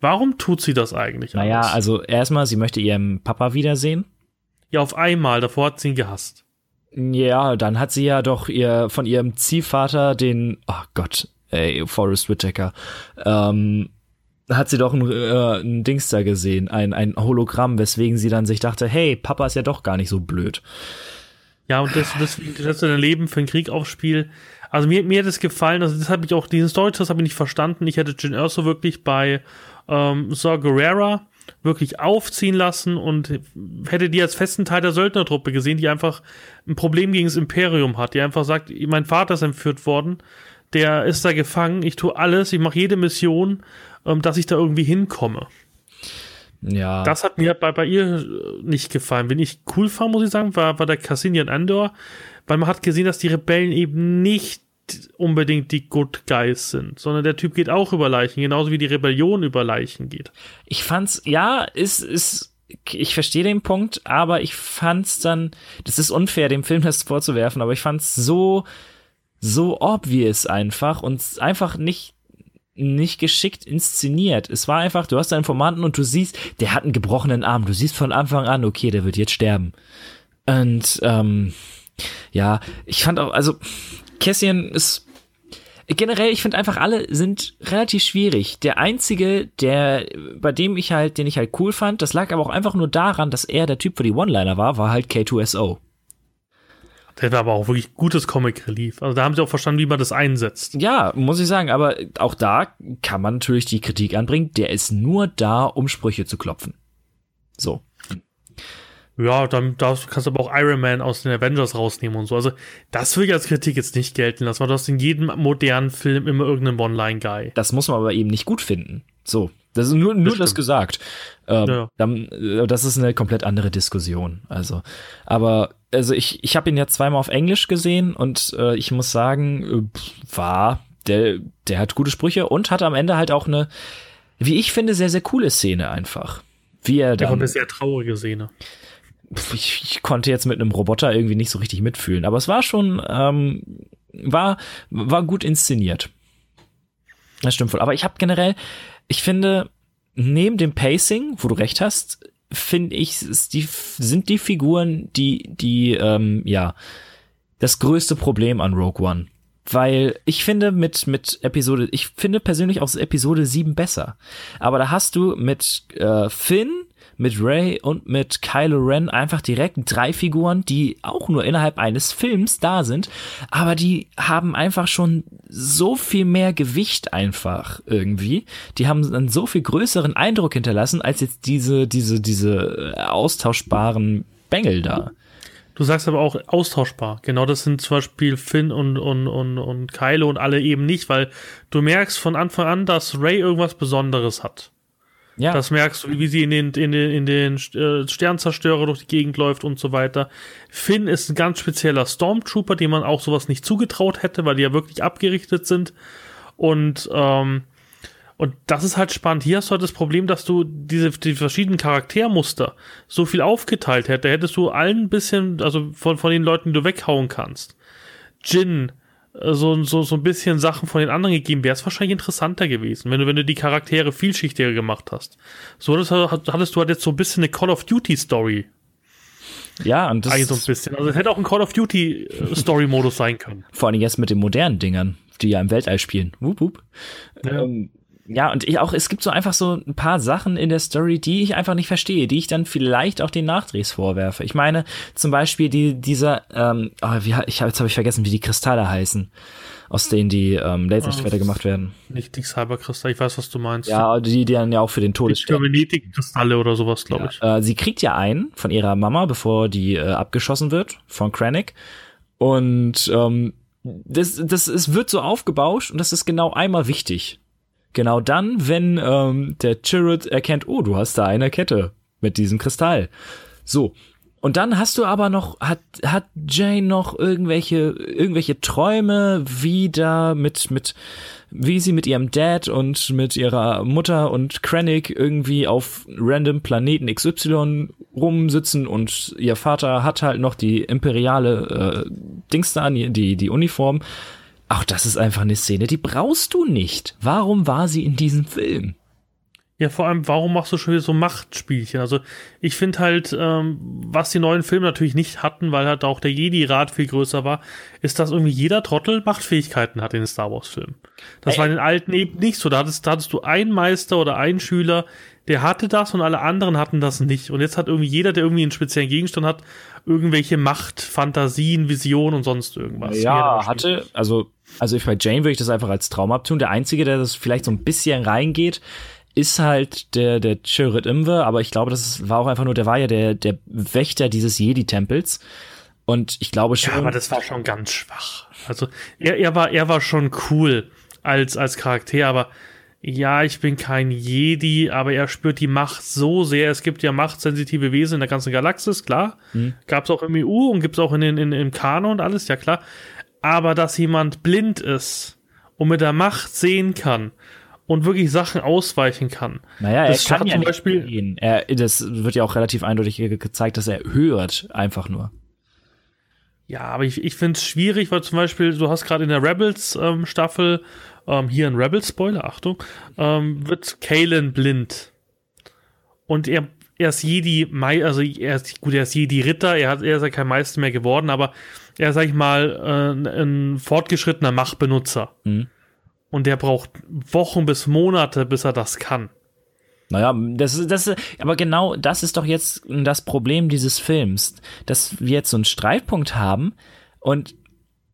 S1: Warum tut sie das eigentlich
S2: alles? Naja, also erstmal, sie möchte ihren Papa wiedersehen.
S1: Ja, auf einmal, davor hat sie ihn gehasst.
S2: Ja, dann hat sie ja doch ihr von ihrem Ziehvater den, oh Gott, ey, Forrest Whitaker, ähm, hat sie doch ein, äh, ein Dings da gesehen, ein, ein Hologramm, weswegen sie dann sich dachte, hey, Papa ist ja doch gar nicht so blöd.
S1: Ja, und das, deswegen das dein Leben für den Krieg aufspiel. Also mir, mir hat es gefallen, also das habe ich auch, diesen Storytest habe ich nicht verstanden. Ich hätte Jin Erso wirklich bei ähm, Saw Gerrera wirklich aufziehen lassen und hätte die als festen Teil der Söldnertruppe gesehen, die einfach ein Problem gegen das Imperium hat, die einfach sagt, mein Vater ist entführt worden, der ist da gefangen, ich tue alles, ich mache jede Mission, ähm, dass ich da irgendwie hinkomme.
S2: Ja.
S1: Das hat mir bei, bei ihr nicht gefallen. Wenn ich cool fand, muss ich sagen, war, war der Cassinian Andor, weil man hat gesehen, dass die Rebellen eben nicht unbedingt die Good Guys sind, sondern der Typ geht auch über Leichen, genauso wie die Rebellion über Leichen geht.
S2: Ich fand's, ja, ist, ist, ich verstehe den Punkt, aber ich fand's dann, das ist unfair, dem Film das vorzuwerfen, aber ich fand's so, so obvious einfach und einfach nicht nicht geschickt inszeniert. Es war einfach, du hast einen Informanten und du siehst, der hat einen gebrochenen Arm. Du siehst von Anfang an, okay, der wird jetzt sterben. Und ähm, ja, ich fand auch, also Cassian ist generell, ich finde einfach alle sind relativ schwierig. Der einzige, der bei dem ich halt, den ich halt cool fand, das lag aber auch einfach nur daran, dass er der Typ für die One-Liner war, war halt K2SO.
S1: Der war aber auch wirklich gutes Comic Relief. Also da haben sie auch verstanden, wie man das einsetzt.
S2: Ja, muss ich sagen, aber auch da kann man natürlich die Kritik anbringen, der ist nur da, um Sprüche zu klopfen. So.
S1: Ja, dann darfst, kannst du aber auch Iron Man aus den Avengers rausnehmen und so. Also, das will ich als Kritik jetzt nicht gelten lassen, weil du hast in jedem modernen Film immer irgendeinen One-Line-Guy.
S2: Das muss man aber eben nicht gut finden. So. Das ist nur, nur das, das gesagt. Ähm, ja. dann, äh, das ist eine komplett andere Diskussion. Also, aber also ich, ich habe ihn ja zweimal auf Englisch gesehen und äh, ich muss sagen, äh, war der, der hat gute Sprüche und hat am Ende halt auch eine, wie ich finde, sehr, sehr coole Szene einfach. Wie er dann. Ja,
S1: eine sehr traurige Szene.
S2: Ich, ich konnte jetzt mit einem Roboter irgendwie nicht so richtig mitfühlen, aber es war schon, ähm, war, war gut inszeniert. Das stimmt voll. Aber ich habe generell, ich finde, neben dem Pacing, wo du recht hast, finde ich, die, sind die Figuren, die, die, ähm, ja, das größte Problem an Rogue One. Weil ich finde mit, mit Episode, ich finde persönlich auch Episode 7 besser. Aber da hast du mit äh, Finn, mit Ray und mit Kylo Ren einfach direkt drei Figuren, die auch nur innerhalb eines Films da sind, aber die haben einfach schon so viel mehr Gewicht einfach irgendwie. Die haben einen so viel größeren Eindruck hinterlassen als jetzt diese, diese, diese äh, austauschbaren Bengel da.
S1: Du sagst aber auch austauschbar. Genau das sind zum Beispiel Finn und, und, und, und Kylo und alle eben nicht, weil du merkst von Anfang an, dass Ray irgendwas Besonderes hat. Ja. Das merkst du, wie sie in den, in den, in den äh, Sternzerstörer durch die Gegend läuft und so weiter. Finn ist ein ganz spezieller Stormtrooper, dem man auch sowas nicht zugetraut hätte, weil die ja wirklich abgerichtet sind. Und, ähm, und das ist halt spannend. Hier hast du halt das Problem, dass du diese die verschiedenen Charaktermuster so viel aufgeteilt hätte. Hättest du allen ein bisschen, also von, von den Leuten, die du weghauen kannst. Jin, so, so, so ein bisschen Sachen von den anderen gegeben, wäre es wahrscheinlich interessanter gewesen, wenn du, wenn du die Charaktere vielschichtiger gemacht hast. So hattest, hattest du halt jetzt so ein bisschen eine Call of Duty Story.
S2: Ja, und das.
S1: Eigentlich so ein bisschen. Also es hätte auch ein Call of Duty äh, Story-Modus sein können.
S2: Vor allem jetzt mit den modernen Dingern, die ja im Weltall spielen. Wup, wup. Ja. Ähm, ja, und ich auch, es gibt so einfach so ein paar Sachen in der Story, die ich einfach nicht verstehe, die ich dann vielleicht auch den Nachdrehs vorwerfe. Ich meine, zum Beispiel die, dieser, ähm, oh, wie, ich, jetzt habe ich vergessen, wie die Kristalle heißen, aus denen die ähm, Laserschwerter gemacht werden.
S1: Nicht die Cyberkristalle, ich weiß, was du meinst.
S2: Ja, die, die dann ja auch für den Tod.
S1: Terminatik-Kristalle oder sowas, glaube ja. ich.
S2: Äh, sie kriegt ja einen von ihrer Mama, bevor die äh, abgeschossen wird, von Krennic. Und ähm, das, das, es wird so aufgebauscht und das ist genau einmal wichtig. Genau dann, wenn ähm, der Chirrut erkennt, oh, du hast da eine Kette mit diesem Kristall. So. Und dann hast du aber noch, hat, hat Jane noch irgendwelche, irgendwelche Träume, wie da mit, mit, wie sie mit ihrem Dad und mit ihrer Mutter und Krennic irgendwie auf random Planeten XY rumsitzen und ihr Vater hat halt noch die imperiale äh, Dings da, die, die Uniform auch das ist einfach eine Szene, die brauchst du nicht. Warum war sie in diesem Film?
S1: Ja, vor allem, warum machst du schon wieder so Machtspielchen? Also, ich finde halt, ähm, was die neuen Filme natürlich nicht hatten, weil halt auch der Jedi-Rat viel größer war, ist, dass irgendwie jeder Trottel Machtfähigkeiten hat in den Star Wars-Filmen. Das Ey. war in den alten eben nicht so. Da hattest, da hattest du einen Meister oder einen Schüler, der hatte das und alle anderen hatten das nicht. Und jetzt hat irgendwie jeder, der irgendwie einen speziellen Gegenstand hat, irgendwelche Macht, Fantasien, Visionen und sonst irgendwas.
S2: Ja, hatte, also also ich bei Jane würde ich das einfach als Traum abtun. Der Einzige, der das vielleicht so ein bisschen reingeht, ist halt der, der Chirrut Imwe, aber ich glaube, das war auch einfach nur, der war ja der, der Wächter dieses Jedi-Tempels. Und ich glaube schon. Ja,
S1: aber das war schon ganz schwach. Also, er, er war, er war schon cool als, als Charakter, aber ja, ich bin kein Jedi, aber er spürt die Macht so sehr. Es gibt ja machtsensitive Wesen in der ganzen Galaxis, klar. Mhm. Gab es auch im EU und gibt es auch in den, in, im Kanon und alles, ja klar aber dass jemand blind ist und mit der Macht sehen kann und wirklich Sachen ausweichen kann.
S2: Naja, er das kann ja zum Beispiel gehen. Er, das wird ja auch relativ eindeutig gezeigt, dass er hört einfach nur.
S1: Ja, aber ich, ich finde es schwierig, weil zum Beispiel, du hast gerade in der Rebels-Staffel, ähm, ähm, hier ein Rebels-Spoiler, Achtung, ähm, wird Kalen blind. Und er, er ist Jedi, also er ist, gut, er ist Jedi Ritter, er, hat, er ist ja kein Meister mehr geworden, aber ja, sag ich mal, äh, ein fortgeschrittener Machtbenutzer. Mhm. Und der braucht Wochen bis Monate, bis er das kann.
S2: Naja, das ist, das, aber genau das ist doch jetzt das Problem dieses Films, dass wir jetzt so einen Streitpunkt haben und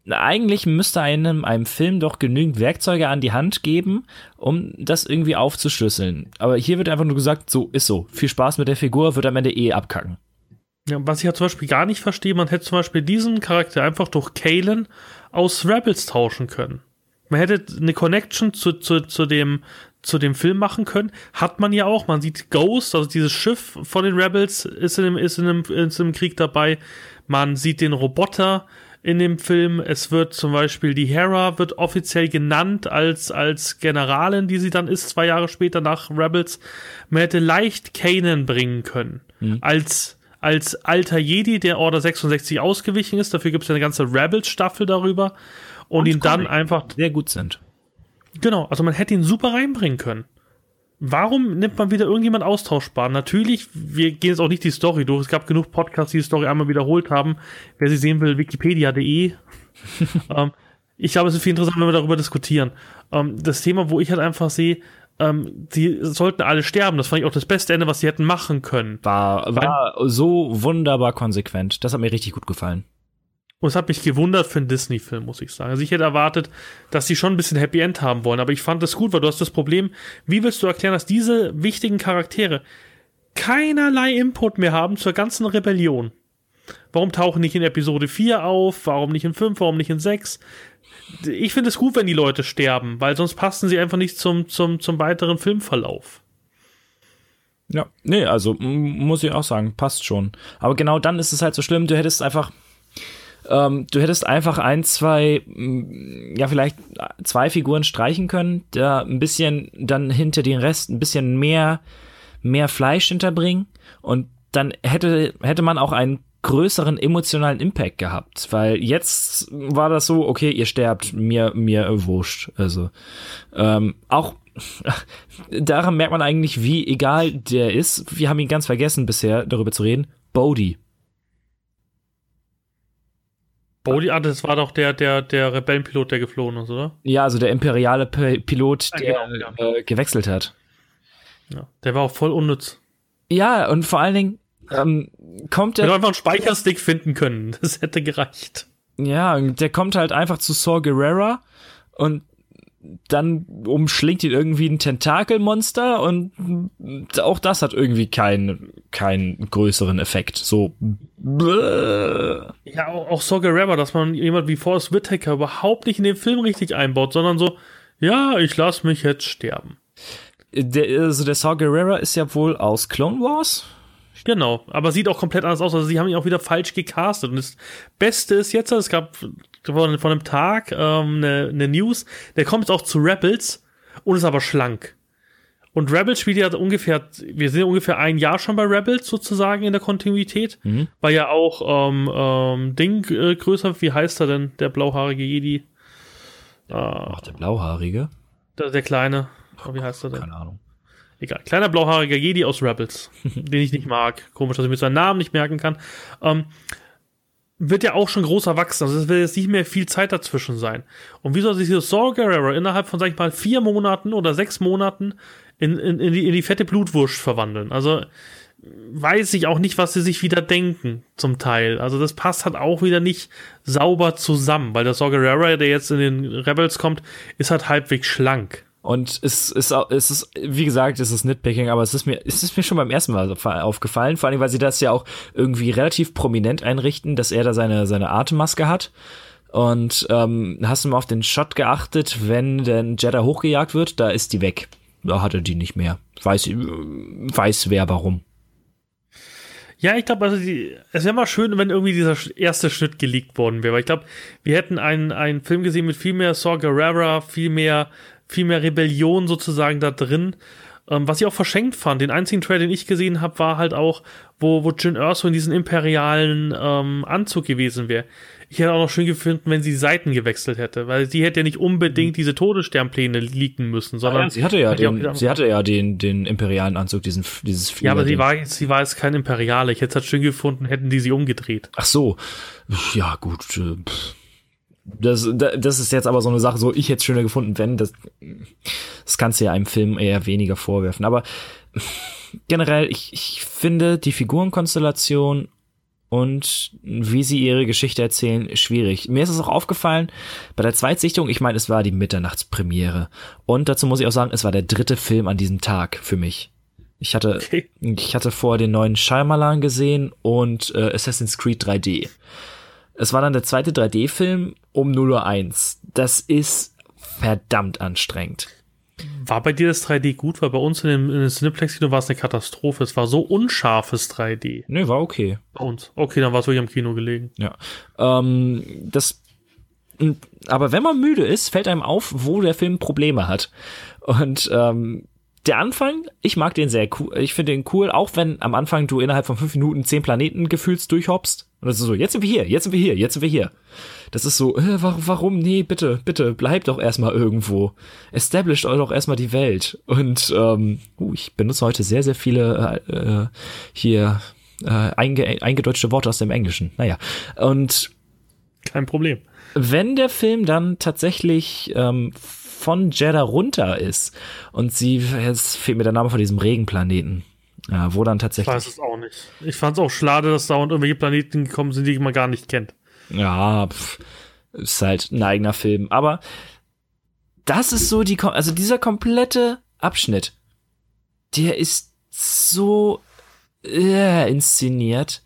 S2: eigentlich müsste einem, einem Film doch genügend Werkzeuge an die Hand geben, um das irgendwie aufzuschlüsseln. Aber hier wird einfach nur gesagt, so ist so. Viel Spaß mit der Figur, wird am Ende eh abkacken.
S1: Ja, was ich ja zum Beispiel gar nicht verstehe, man hätte zum Beispiel diesen Charakter einfach durch Kalen aus Rebels tauschen können. Man hätte eine Connection zu, zu, zu, dem, zu dem Film machen können. Hat man ja auch. Man sieht Ghost, also dieses Schiff von den Rebels ist in dem, ist in dem, ist in dem Krieg dabei. Man sieht den Roboter in dem Film. Es wird zum Beispiel die Hera wird offiziell genannt als, als Generalin, die sie dann ist, zwei Jahre später nach Rebels. Man hätte leicht Kanan bringen können. Mhm. Als als alter Jedi, der Order 66 ausgewichen ist. Dafür gibt es eine ganze Rebels-Staffel darüber. Und, und ihn dann einfach.
S2: Sehr gut sind.
S1: Genau, also man hätte ihn super reinbringen können. Warum nimmt man wieder irgendjemand austauschbar? Natürlich, wir gehen jetzt auch nicht die Story durch. Es gab genug Podcasts, die die Story einmal wiederholt haben. Wer sie sehen will, wikipedia.de. ähm, ich glaube, es ist viel interessant, wenn wir darüber diskutieren. Ähm, das Thema, wo ich halt einfach sehe, ähm, die sollten alle sterben. Das fand ich auch das beste Ende, was sie hätten machen können.
S2: War, war so wunderbar konsequent. Das hat mir richtig gut gefallen.
S1: Und es hat mich gewundert für einen Disney-Film, muss ich sagen. Also ich hätte erwartet, dass sie schon ein bisschen Happy End haben wollen, aber ich fand das gut, weil du hast das Problem, wie willst du erklären, dass diese wichtigen Charaktere keinerlei Input mehr haben zur ganzen Rebellion? Warum tauchen nicht in Episode 4 auf? Warum nicht in 5? Warum nicht in 6? Ich finde es gut, wenn die Leute sterben, weil sonst passen sie einfach nicht zum, zum, zum weiteren Filmverlauf.
S2: Ja, nee, also muss ich auch sagen, passt schon. Aber genau dann ist es halt so schlimm, du hättest einfach, ähm, du hättest einfach ein, zwei, ja, vielleicht zwei Figuren streichen können, da ein bisschen dann hinter den Rest ein bisschen mehr, mehr Fleisch hinterbringen und dann hätte, hätte man auch einen größeren emotionalen Impact gehabt, weil jetzt war das so, okay, ihr sterbt, mir, mir wurscht. Also, ähm, auch daran merkt man eigentlich, wie egal der ist. Wir haben ihn ganz vergessen bisher, darüber zu reden. Bodhi.
S1: Bodhi, ah, das war doch der, der, der Rebellenpilot, der geflohen ist, oder?
S2: Ja, also der imperiale P Pilot, ah, der genau, ja. äh, gewechselt hat.
S1: Ja, der war auch voll unnütz.
S2: Ja, und vor allen Dingen ähm, kommt der.
S1: Hätte einfach einen Speicherstick finden können. Das hätte gereicht.
S2: Ja, der kommt halt einfach zu Saw Gerrera und dann umschlingt ihn irgendwie ein Tentakelmonster und auch das hat irgendwie keinen keinen größeren Effekt. So.
S1: Ja, auch, auch Saw Gerrera, dass man jemand wie Forrest Whitaker überhaupt nicht in den Film richtig einbaut, sondern so, ja, ich lass mich jetzt sterben.
S2: Der, also der Saw Gerrera ist ja wohl aus Clone Wars.
S1: Genau, aber sieht auch komplett anders aus. Also sie haben ihn auch wieder falsch gecastet. Und das Beste ist jetzt, es gab von, von einem Tag ähm, eine, eine News, der kommt jetzt auch zu Rebels und ist aber schlank. Und Rebels spielt ja ungefähr, wir sind ja ungefähr ein Jahr schon bei Rebels sozusagen in der Kontinuität, mhm. weil ja auch ähm, ähm, Ding äh, größer, wie heißt er denn, der blauhaarige Jedi?
S2: Ach, der blauhaarige?
S1: Der, der kleine, wie heißt er denn?
S2: Keine Ahnung.
S1: Egal. Kleiner blauhaariger Jedi aus Rebels, den ich nicht mag. Komisch, dass ich mir seinen Namen nicht merken kann. Ähm, wird ja auch schon groß erwachsen. Also es wird jetzt nicht mehr viel Zeit dazwischen sein. Und wie soll sich dieses Saw Gerrera innerhalb von, sag ich mal, vier Monaten oder sechs Monaten in, in, in, die, in die fette Blutwurst verwandeln? Also weiß ich auch nicht, was sie sich wieder denken, zum Teil. Also das passt halt auch wieder nicht sauber zusammen, weil der Saw Gerrera, der jetzt in den Rebels kommt, ist halt halbwegs schlank.
S2: Und es ist, es ist, wie gesagt, es ist Nitpicking, aber es ist mir, es ist mir schon beim ersten Mal aufgefallen, vor allem, weil sie das ja auch irgendwie relativ prominent einrichten, dass er da seine, seine Atemmaske hat. Und ähm, hast du mal auf den Shot geachtet, wenn der Jeddah hochgejagt wird, da ist die weg. Da hat er die nicht mehr. Weiß, weiß wer warum.
S1: Ja, ich glaube, also die, es wäre mal schön, wenn irgendwie dieser erste Schnitt geleakt worden wäre. Weil ich glaube, wir hätten einen, einen Film gesehen mit viel mehr Saw Gerrera, viel mehr viel mehr Rebellion sozusagen da drin. Ähm, was ich auch verschenkt fand, den einzigen Trailer, den ich gesehen habe, war halt auch, wo, wo Jin Erso in diesem imperialen ähm, Anzug gewesen wäre. Ich hätte auch noch schön gefunden, wenn sie Seiten gewechselt hätte, weil sie hätte ja nicht unbedingt mhm. diese Todessternpläne leaken müssen, sondern.
S2: Ja, sie hatte ja, den, sie hatte ja den, den imperialen Anzug, diesen, dieses
S1: Flieger Ja, aber sie war, sie war jetzt kein Imperiale. Ich hätte es halt schön gefunden, hätten die sie umgedreht.
S2: Ach so. Ja, gut. Äh, pff das, das ist jetzt aber so eine Sache, so ich hätte es schöner gefunden, wenn, das, das kannst du ja einem Film eher weniger vorwerfen. Aber generell, ich, ich finde die Figurenkonstellation und wie sie ihre Geschichte erzählen, schwierig. Mir ist es auch aufgefallen, bei der Zweitsichtung, ich meine, es war die Mitternachtspremiere. Und dazu muss ich auch sagen, es war der dritte Film an diesem Tag für mich. Ich hatte, okay. ich hatte vor den neuen Shyamalan gesehen und äh, Assassin's Creed 3D. Es war dann der zweite 3D-Film um 0.01 Uhr. Das ist verdammt anstrengend.
S1: War bei dir das 3D gut? Weil bei uns in dem, in dem Cineplex-Kino war es eine Katastrophe. Es war so unscharfes 3D.
S2: Nee, war okay.
S1: Bei uns. Okay, dann war es wirklich am Kino gelegen.
S2: Ja. Ähm, das aber wenn man müde ist, fällt einem auf, wo der Film Probleme hat. Und ähm, der Anfang, ich mag den sehr cool. Ich finde den cool, auch wenn am Anfang du innerhalb von fünf Minuten zehn Planeten gefühlst durchhoppst. Und das ist so, jetzt sind wir hier, jetzt sind wir hier, jetzt sind wir hier. Das ist so, äh, warum, nee, bitte, bitte, bleibt doch erstmal irgendwo. Established euch doch erstmal die Welt. Und ähm, uh, ich benutze heute sehr, sehr viele äh, äh, hier äh, einge eingedeutschte Worte aus dem Englischen. Naja. Und
S1: kein Problem.
S2: Wenn der Film dann tatsächlich ähm, von Jeddah runter ist und sie, jetzt fehlt mir der Name von diesem Regenplaneten, ja, wo dann tatsächlich.
S1: Ich weiß es auch nicht. Ich fand es auch schade, dass da und irgendwelche Planeten gekommen sind, die man gar nicht kennt.
S2: Ja, pff, ist halt ein eigener Film. Aber das ist so die, also dieser komplette Abschnitt, der ist so äh, inszeniert.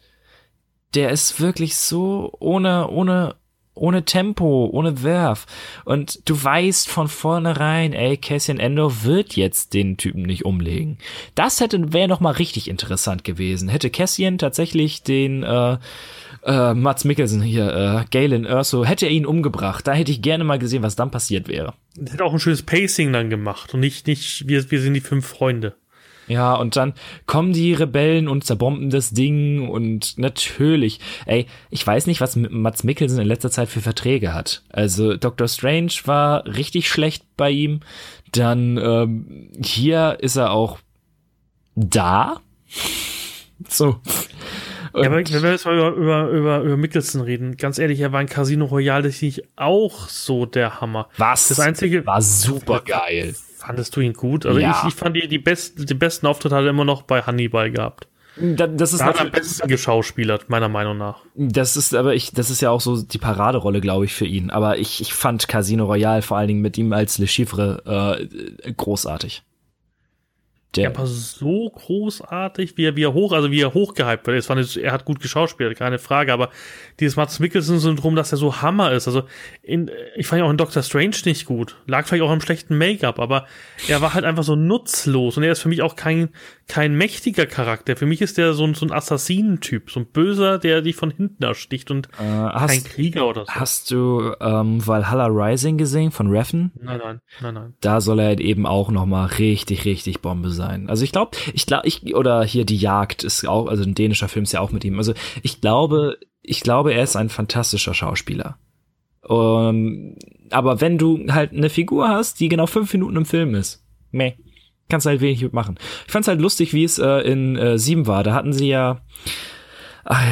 S2: Der ist wirklich so ohne, ohne ohne Tempo, ohne Werf. Und du weißt von vornherein, ey, Cassian Endor wird jetzt den Typen nicht umlegen. Das hätte wäre noch mal richtig interessant gewesen. Hätte Cassian tatsächlich den äh, äh, Mats Mikkelsen hier, äh, Galen Erso, hätte er ihn umgebracht. Da hätte ich gerne mal gesehen, was dann passiert wäre.
S1: Hätte auch ein schönes Pacing dann gemacht und nicht, nicht, wir, wir sind die fünf Freunde.
S2: Ja, und dann kommen die Rebellen und zerbomben das Ding und natürlich, ey, ich weiß nicht, was Mats Mikkelsen in letzter Zeit für Verträge hat. Also Doctor Strange war richtig schlecht bei ihm. Dann ähm, hier ist er auch da. So.
S1: Und ja, aber wenn wir jetzt mal über, über, über, über Mickelson reden, ganz ehrlich, er war in Casino Royale das nicht auch so der Hammer.
S2: Was?
S1: Das einzige
S2: war super geil.
S1: Fandest du ihn gut? Also ja. ich, ich fand die, die, besten, die besten Auftritte hat er immer noch bei Hannibal gehabt.
S2: das ist
S1: da hat am besten geschauspielert, meiner Meinung nach.
S2: Das ist aber ich, das ist ja auch so die Paraderolle, glaube ich, für ihn. Aber ich, ich fand Casino Royale vor allen Dingen mit ihm als Le Chiffre äh, großartig.
S1: Der aber so großartig, wie er, wie er hoch, also wie er hochgehypt wird. Fand er hat gut geschauspielt, keine Frage, aber dieses Mats Mikkelsen-Syndrom, dass er so Hammer ist. Also in, ich fand ihn auch in Doctor Strange nicht gut. Lag vielleicht auch im schlechten Make-up, aber er war halt einfach so nutzlos und er ist für mich auch kein, kein mächtiger Charakter. Für mich ist der so ein, so ein Assassinentyp, so ein Böser, der dich von hinten ersticht und
S2: äh, hast,
S1: kein Krieger oder so.
S2: Hast du ähm, Valhalla Rising gesehen von Reffen?
S1: Nein, nein, nein, nein.
S2: Da soll er halt eben auch noch mal richtig, richtig Bombe sein. Also ich glaube, ich glaube, ich oder hier die Jagd ist auch, also ein dänischer Film ist ja auch mit ihm. Also ich glaube, ich glaube, er ist ein fantastischer Schauspieler. Um, aber wenn du halt eine Figur hast, die genau fünf Minuten im Film ist, meh kannst du halt wenig mitmachen. Ich fand's halt lustig, wie es äh, in äh, Sieben war. Da hatten sie ja ach,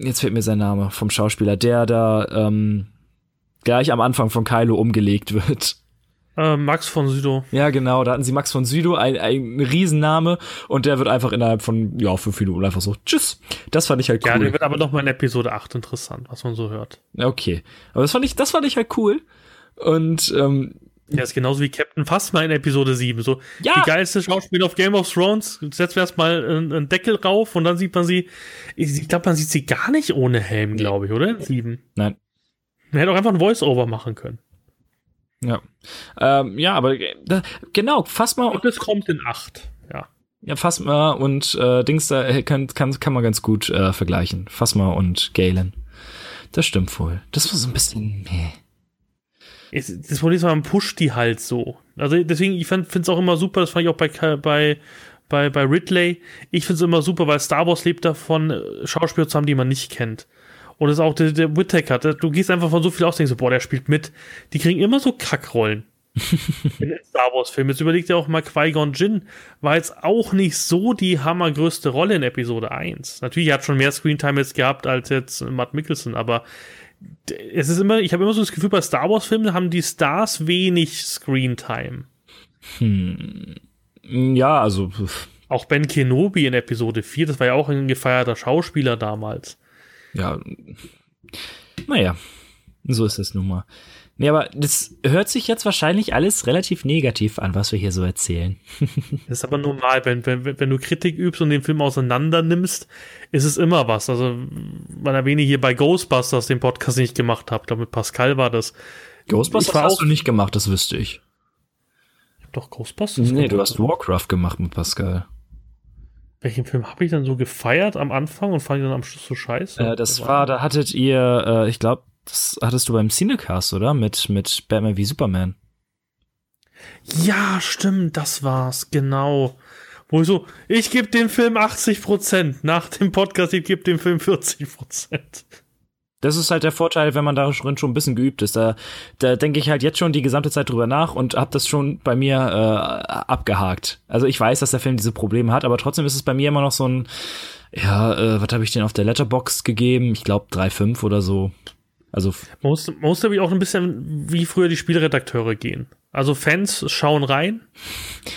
S2: jetzt fehlt mir sein Name vom Schauspieler, der da ähm, gleich am Anfang von Kylo umgelegt wird.
S1: Äh, Max von Südow.
S2: Ja, genau, da hatten sie Max von Südow, ein, ein Riesenname, und der wird einfach innerhalb von, ja, fünf Minuten einfach so, tschüss. Das fand ich halt cool. Ja, der
S1: wird aber noch mal in Episode 8 interessant, was man so hört.
S2: Okay. Aber das fand ich, das fand ich halt cool. Und ähm,
S1: ja, ist genauso wie Captain Phasma in Episode 7. So, ja. die geilste Schauspieler auf Game of Thrones, setzen wir erstmal einen, einen Deckel rauf und dann sieht man sie, ich glaube, man sieht sie gar nicht ohne Helm, glaube ich, oder? In 7.
S2: Nein.
S1: Man hätte auch einfach ein Voice-Over machen können.
S2: Ja. Ähm, ja, aber äh, da, genau, Phasma.
S1: Und es kommt in 8, ja.
S2: Ja, Phasma und äh, Dings da äh, kann, kann, kann man ganz gut äh, vergleichen. Phasma und Galen. Das stimmt wohl. Das war so ein bisschen. Meh
S1: das Problem ist, man pusht die halt so. Also deswegen, ich finde es auch immer super, das fand ich auch bei, bei, bei, bei Ridley. Ich finde es immer super, weil Star Wars lebt davon, äh, Schauspieler zu haben, die man nicht kennt. Und das ist auch der, der Whittaker. Du gehst einfach von so viel aus, denkst so, boah, der spielt mit. Die kriegen immer so Kackrollen. in den Star Wars-Filmen. Jetzt überlegt ja auch mal Qui-Gon Jinn, war jetzt auch nicht so die hammergrößte Rolle in Episode 1. Natürlich, er hat schon mehr Screentime jetzt gehabt als jetzt Matt Mickelson, aber es ist immer, ich habe immer so das Gefühl, bei Star Wars-Filmen haben die Stars wenig Screentime.
S2: Hm. Ja, also.
S1: Auch Ben Kenobi in Episode 4, das war ja auch ein gefeierter Schauspieler damals.
S2: Ja. Naja, so ist es nun mal. Nee, aber das hört sich jetzt wahrscheinlich alles relativ negativ an, was wir hier so erzählen.
S1: das ist aber normal, wenn, wenn, wenn du Kritik übst und den Film auseinander nimmst, ist es immer was. Also, man erwähne hier bei Ghostbusters den Podcast nicht gemacht habe, damit Pascal war das.
S2: Ghostbusters war hast auch, du nicht gemacht, das wüsste ich.
S1: Ich hab doch Ghostbusters
S2: Nee, gemacht. du hast Warcraft gemacht mit Pascal.
S1: Welchen Film habe ich dann so gefeiert am Anfang und fand ich dann am Schluss so scheiße?
S2: Äh, das war, da hattet ihr, äh, ich glaube, das hattest du beim Cinecast, oder? Mit, mit Batman wie Superman.
S1: Ja, stimmt, das war's, genau. Wo ich so, ich gebe dem Film 80%, nach dem Podcast, ich gebe dem Film 40%.
S2: Das ist halt der Vorteil, wenn man da schon ein bisschen geübt ist. Da, da denke ich halt jetzt schon die gesamte Zeit drüber nach und habe das schon bei mir äh, abgehakt. Also ich weiß, dass der Film diese Probleme hat, aber trotzdem ist es bei mir immer noch so ein, ja, äh, was habe ich denn auf der Letterbox gegeben? Ich glaube 3,5 oder so. Also
S1: man muss, man muss nämlich auch ein bisschen wie früher die Spielredakteure gehen. Also Fans schauen rein,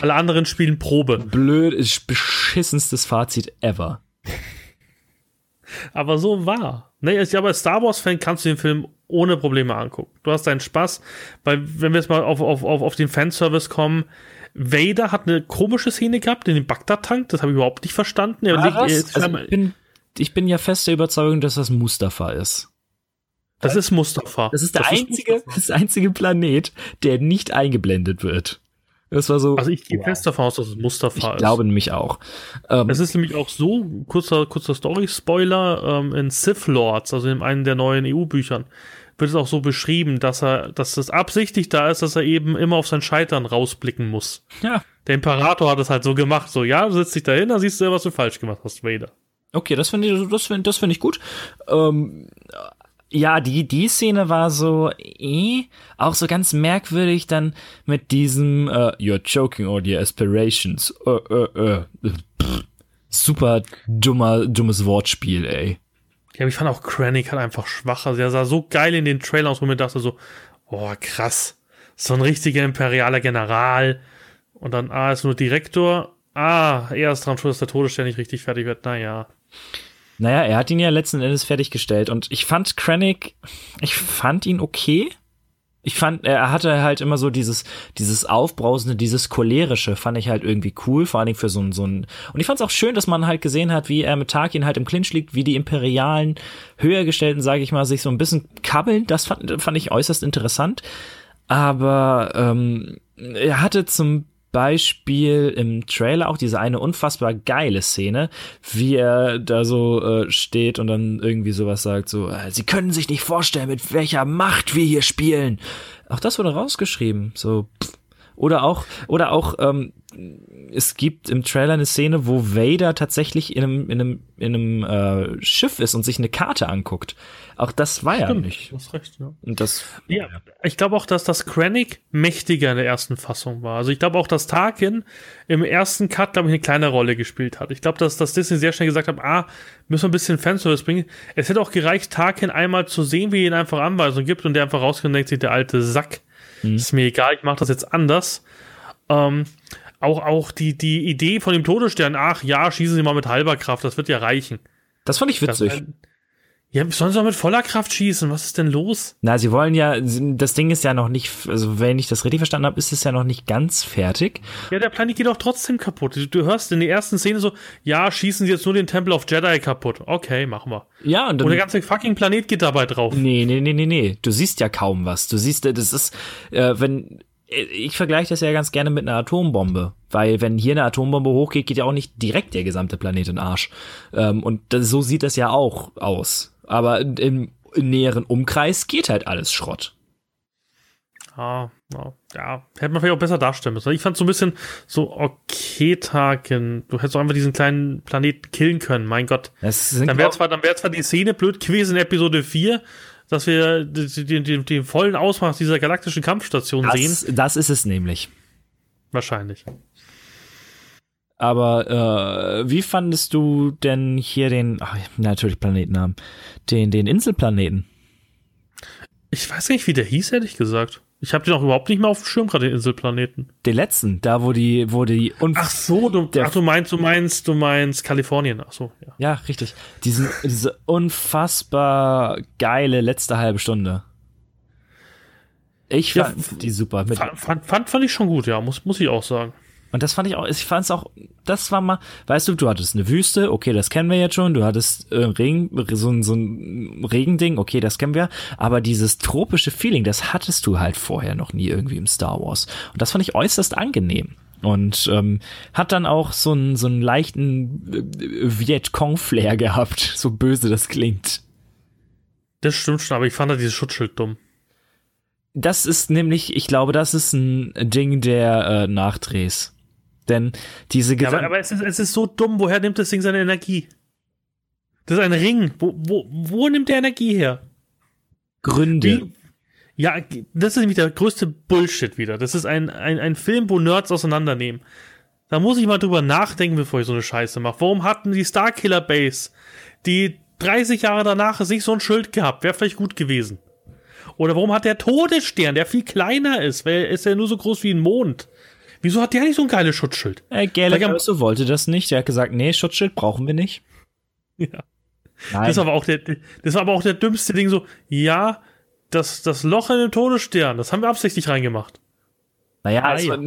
S1: alle anderen spielen Probe.
S2: Blöd ist beschissenstes Fazit ever.
S1: aber so war. Ne, ich glaube, als Star Wars-Fan kannst du den Film ohne Probleme angucken. Du hast deinen Spaß, weil wenn wir jetzt mal auf, auf, auf, auf den Fanservice kommen, Vader hat eine komische Szene gehabt in dem Bagdad-Tank, das habe ich überhaupt nicht verstanden.
S2: Ah, also ich, bin, ich bin ja fest der Überzeugung, dass das Mustafa ist.
S1: Das ist Mustafa.
S2: Das ist der
S1: das
S2: einzige,
S1: Ist
S2: das einzige Planet, der nicht eingeblendet wird. Das war so.
S1: also ich gehe fest davon aus, dass es Mustafa
S2: ich
S1: ist.
S2: glaube nämlich auch. Ähm,
S1: Es ist nämlich auch so, kurzer, kurzer Story-Spoiler, ähm, in Sith Lords, also in einem der neuen EU-Büchern, wird es auch so beschrieben, dass er, dass es absichtlich da ist, dass er eben immer auf sein Scheitern rausblicken muss.
S2: ja,
S1: Der Imperator hat es halt so gemacht, so, ja, du setzt dich dahin, dann siehst du, was du falsch gemacht hast, Vader.
S2: okay, das finde ich, das finde das finde ich gut. Ähm, ja, die, die Szene war so, eh, auch so ganz merkwürdig dann mit diesem, äh, you're choking all your aspirations. Äh, äh. Pff, Super dummer, dummes Wortspiel, ey.
S1: Ja, ich fand auch Krennic halt einfach schwach. Also er sah so geil in den Trailern aus, wo mir dachte so, oh krass, so ein richtiger imperialer General. Und dann, ah, ist nur Direktor. Ah, er ist dran schuld, dass der Todesstern nicht richtig fertig wird. Naja.
S2: Naja, er hat ihn ja letzten Endes fertiggestellt und ich fand Krennic, ich fand ihn okay. Ich fand, er hatte halt immer so dieses, dieses Aufbrausende, dieses cholerische, fand ich halt irgendwie cool, vor allen Dingen für so ein, so ein, und ich fand es auch schön, dass man halt gesehen hat, wie er mit Tarkin halt im Clinch liegt, wie die imperialen, höhergestellten, sage ich mal, sich so ein bisschen kabbeln, das fand, fand ich äußerst interessant. Aber ähm, er hatte zum Beispiel im Trailer auch diese eine unfassbar geile Szene, wie er da so äh, steht und dann irgendwie sowas sagt, so, äh, sie können sich nicht vorstellen, mit welcher Macht wir hier spielen. Auch das wurde rausgeschrieben, so. Pff. Oder auch, oder auch, ähm, es gibt im Trailer eine Szene, wo Vader tatsächlich in einem, in einem, in einem äh, Schiff ist und sich eine Karte anguckt. Auch das war ja nicht.
S1: Du hast recht, ja.
S2: Und das,
S1: Ja, ich glaube auch, dass das Krennic mächtiger in der ersten Fassung war. Also ich glaube auch, dass Tarkin im ersten Cut, glaube ich, eine kleine Rolle gespielt hat. Ich glaube, dass, dass Disney sehr schnell gesagt hat, ah, müssen wir ein bisschen Fanservice bringen. Es hätte auch gereicht, Tarkin einmal zu sehen, wie er ihn einfach Anweisungen gibt und der einfach rauskommt und denkt sich, der alte Sack, ist mir egal, ich mache das jetzt anders. Ähm, auch, auch die, die Idee von dem Todesstern, ach ja, schießen Sie mal mit halber Kraft, das wird ja reichen.
S2: das fand ich
S1: Das,
S2: witzig.
S1: ja, sollen sie auch mit voller Kraft schießen? Was ist denn los?
S2: Na, sie wollen ja, das Ding ist ja noch nicht, also wenn ich das richtig verstanden habe, ist es ja noch nicht ganz fertig.
S1: Ja, der Planet geht doch trotzdem kaputt. Du, du hörst in der ersten Szene so, ja, schießen sie jetzt nur den Tempel of Jedi kaputt. Okay, machen wir.
S2: Ja, und dann,
S1: Und der ganze fucking Planet geht dabei drauf.
S2: nee, nee, nee, nee, nee, du siehst ja kaum was. Du siehst, äh, das ist, äh, wenn, äh, ich vergleiche das ja ganz gerne mit einer Atombombe, weil wenn hier eine Atombombe hochgeht, geht ja auch nicht direkt der gesamte Planet in den Arsch. Ähm, und das, so sieht das ja auch aus. Aber im, im näheren Umkreis geht halt alles Schrott.
S1: Ah, ja, ja, hätte man vielleicht auch besser darstellen müssen. Ich fand so ein bisschen so, okay, Taken, du hättest doch einfach diesen kleinen Planeten killen können, mein Gott. Dann wäre zwar, dann wäre zwar die Szene blöd gewesen in Episode 4, dass wir den, den, den, vollen Ausmaß dieser galaktischen Kampfstation sehen.
S2: das, das ist es nämlich.
S1: Wahrscheinlich.
S2: Aber äh, wie fandest du denn hier den, ach, natürlich Planetennamen, den, den Inselplaneten?
S1: Ich weiß nicht, wie der hieß, ehrlich gesagt. Ich habe den auch überhaupt nicht mehr auf dem Schirm, gerade den Inselplaneten.
S2: Den letzten, da wo die, wo die und
S1: Ach so, du, ach, du meinst, du meinst, du meinst Kalifornien. Ach so, ja.
S2: ja, richtig. Diesen, diese unfassbar geile letzte halbe Stunde. Ich
S1: Ja,
S2: fand die super. Mit,
S1: Fand, fand, fand, fand ich schon gut, ja, muss, muss ich auch sagen.
S2: Und das fand ich auch, ich fand es auch, das war mal, weißt du, du hattest eine Wüste, okay, das kennen wir jetzt schon, du hattest äh, Regen, so, ein- so ein Regending, okay, das kennen wir, aber dieses tropische Feeling, das hattest du halt vorher noch nie irgendwie im Star Wars. Und das fand ich äußerst angenehm. Und ähm, hat dann auch so einen, so einen leichten äh, Vietcong-Flair gehabt, so böse das klingt.
S1: Das stimmt schon, aber ich fand da dieses Schutzschild dumm.
S2: Das ist nämlich, ich glaube, das ist ein Ding der äh, Nachdrehs. Denn diese
S1: Ja, aber, aber es, ist, es ist so dumm, woher nimmt das Ding seine Energie? Das ist ein Ring. Wo, wo, wo nimmt der Energie her?
S2: Gründe.
S1: Wie? Ja, das ist nämlich der größte Bullshit wieder. Das ist ein, ein, ein Film, wo Nerds auseinandernehmen. Da muss ich mal drüber nachdenken, bevor ich so eine Scheiße mache. Warum hatten die Starkiller Base, die 30 Jahre danach ist nicht so ein Schild gehabt? Wäre vielleicht gut gewesen. Oder warum hat der Todesstern, der viel kleiner ist, weil er ist ja nur so groß wie ein Mond? Wieso hat der nicht so ein geiles Schutzschild?
S2: Äh, Galaxy so wollte das nicht. Der hat gesagt, nee, Schutzschild brauchen wir nicht.
S1: Ja.
S2: Nein.
S1: Das war aber auch der, das war aber auch der dümmste Ding so, ja, das, das Loch in dem Todesstern, das haben wir absichtlich reingemacht.
S2: naja,
S1: Ah,
S2: es
S1: ja.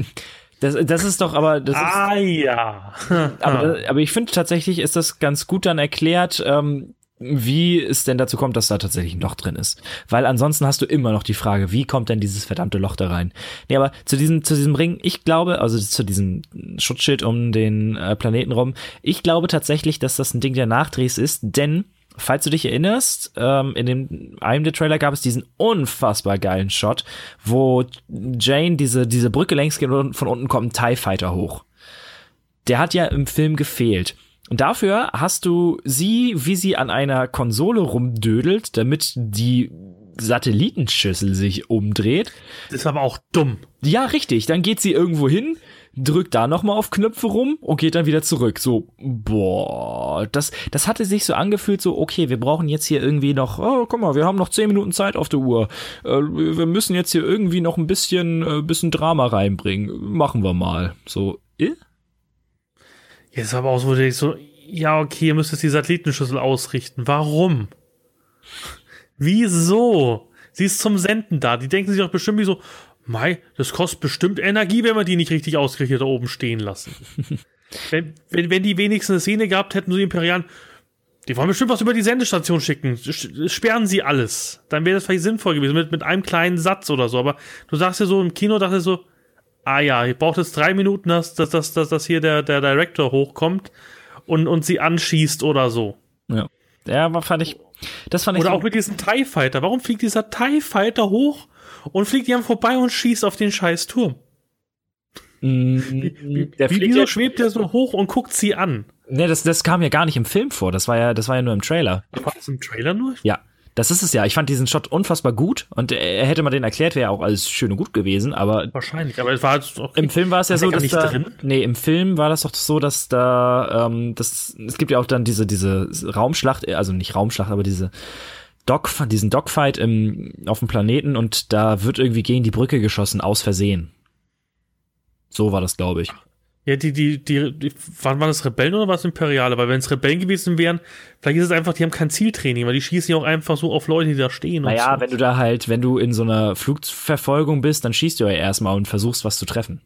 S2: das, das ist doch aber, das ist,
S1: Ah ja.
S2: aber, aber ich finde tatsächlich ist das ganz gut dann erklärt. Ähm, wie es denn dazu kommt, dass da tatsächlich ein Loch drin ist. Weil ansonsten hast du immer noch die Frage, wie kommt denn dieses verdammte Loch da rein? Nee, aber zu diesem, zu diesem Ring, ich glaube, also zu diesem Schutzschild um den äh, Planeten rum, ich glaube tatsächlich, dass das ein Ding der Nachdrehs ist, denn falls du dich erinnerst, ähm, in dem einem der Trailer gab es diesen unfassbar geilen Shot, wo Jane diese, diese Brücke längs geht und von unten kommt ein TIE Fighter hoch. Der hat ja im Film gefehlt. Und dafür hast du sie, wie sie an einer Konsole rumdödelt, damit die Satellitenschüssel sich umdreht.
S1: Das ist aber auch dumm.
S2: Ja, richtig. Dann geht sie irgendwo hin, drückt da nochmal auf Knöpfe rum und geht dann wieder zurück. So, boah, das, das hatte sich so angefühlt, so, okay, wir brauchen jetzt hier irgendwie noch, oh, guck mal, wir haben noch zehn Minuten Zeit auf der Uhr. Äh, wir müssen jetzt hier irgendwie noch ein bisschen, äh, bisschen Drama reinbringen. Machen wir mal. So, äh?
S1: Jetzt aber auch so, so, ja, okay, ihr müsst jetzt die Satellitenschüssel ausrichten. Warum? Wieso? Sie ist zum Senden da. Die denken sich doch bestimmt wie so, Mei, das kostet bestimmt Energie, wenn wir die nicht richtig ausgerichtet da oben stehen lassen. wenn, wenn, wenn die wenigstens eine Szene gehabt hätten, so die Imperialen, die wollen bestimmt was über die Sendestation schicken. Sperren sie alles. Dann wäre das vielleicht sinnvoll gewesen, mit, mit einem kleinen Satz oder so. Aber du sagst ja so im Kino, dachte so, ah ja, ich braucht jetzt drei Minuten, dass, dass, dass, dass, hier der, der Director hochkommt und, und sie anschießt oder so.
S2: Ja. Ja, aber fand ich. Das fand ich.
S1: Oder so auch mit diesem TIE Fighter. Warum fliegt dieser TIE Fighter hoch und fliegt die vorbei und schießt auf den scheiß Turm.
S2: Mm,
S1: wie, der wie, wieso schwebt der so hoch und guckt sie an?
S2: Ne, das, das kam ja gar nicht im Film vor. Das war ja, das war ja nur im Trailer.
S1: War das im Trailer nur?
S2: Ja. Das ist es ja. Ich fand diesen Shot unfassbar gut und er hätte mal den erklärt, wäre auch alles schön und gut gewesen, aber.
S1: Wahrscheinlich, aber es war halt
S2: auch Im Film war es ja so, dass da, drin? Nee, im Film war das doch so, dass da, ähm, das, es gibt ja auch dann diese, diese Raumschlacht, also nicht Raumschlacht, aber diese Dog, diesen Dogfight im, auf dem Planeten und da wird irgendwie gegen die Brücke geschossen, aus Versehen. So war das, glaube ich.
S1: Ja, die, die, die, die waren, waren das Rebellen oder was Imperiale? Weil wenn es Rebellen gewesen wären, vielleicht ist es einfach, die haben kein Zieltraining, weil die schießen ja auch einfach so auf Leute, die da stehen.
S2: Naja, so. wenn du da halt, wenn du in so einer Flugverfolgung bist, dann schießt du ja erstmal und versuchst was zu treffen.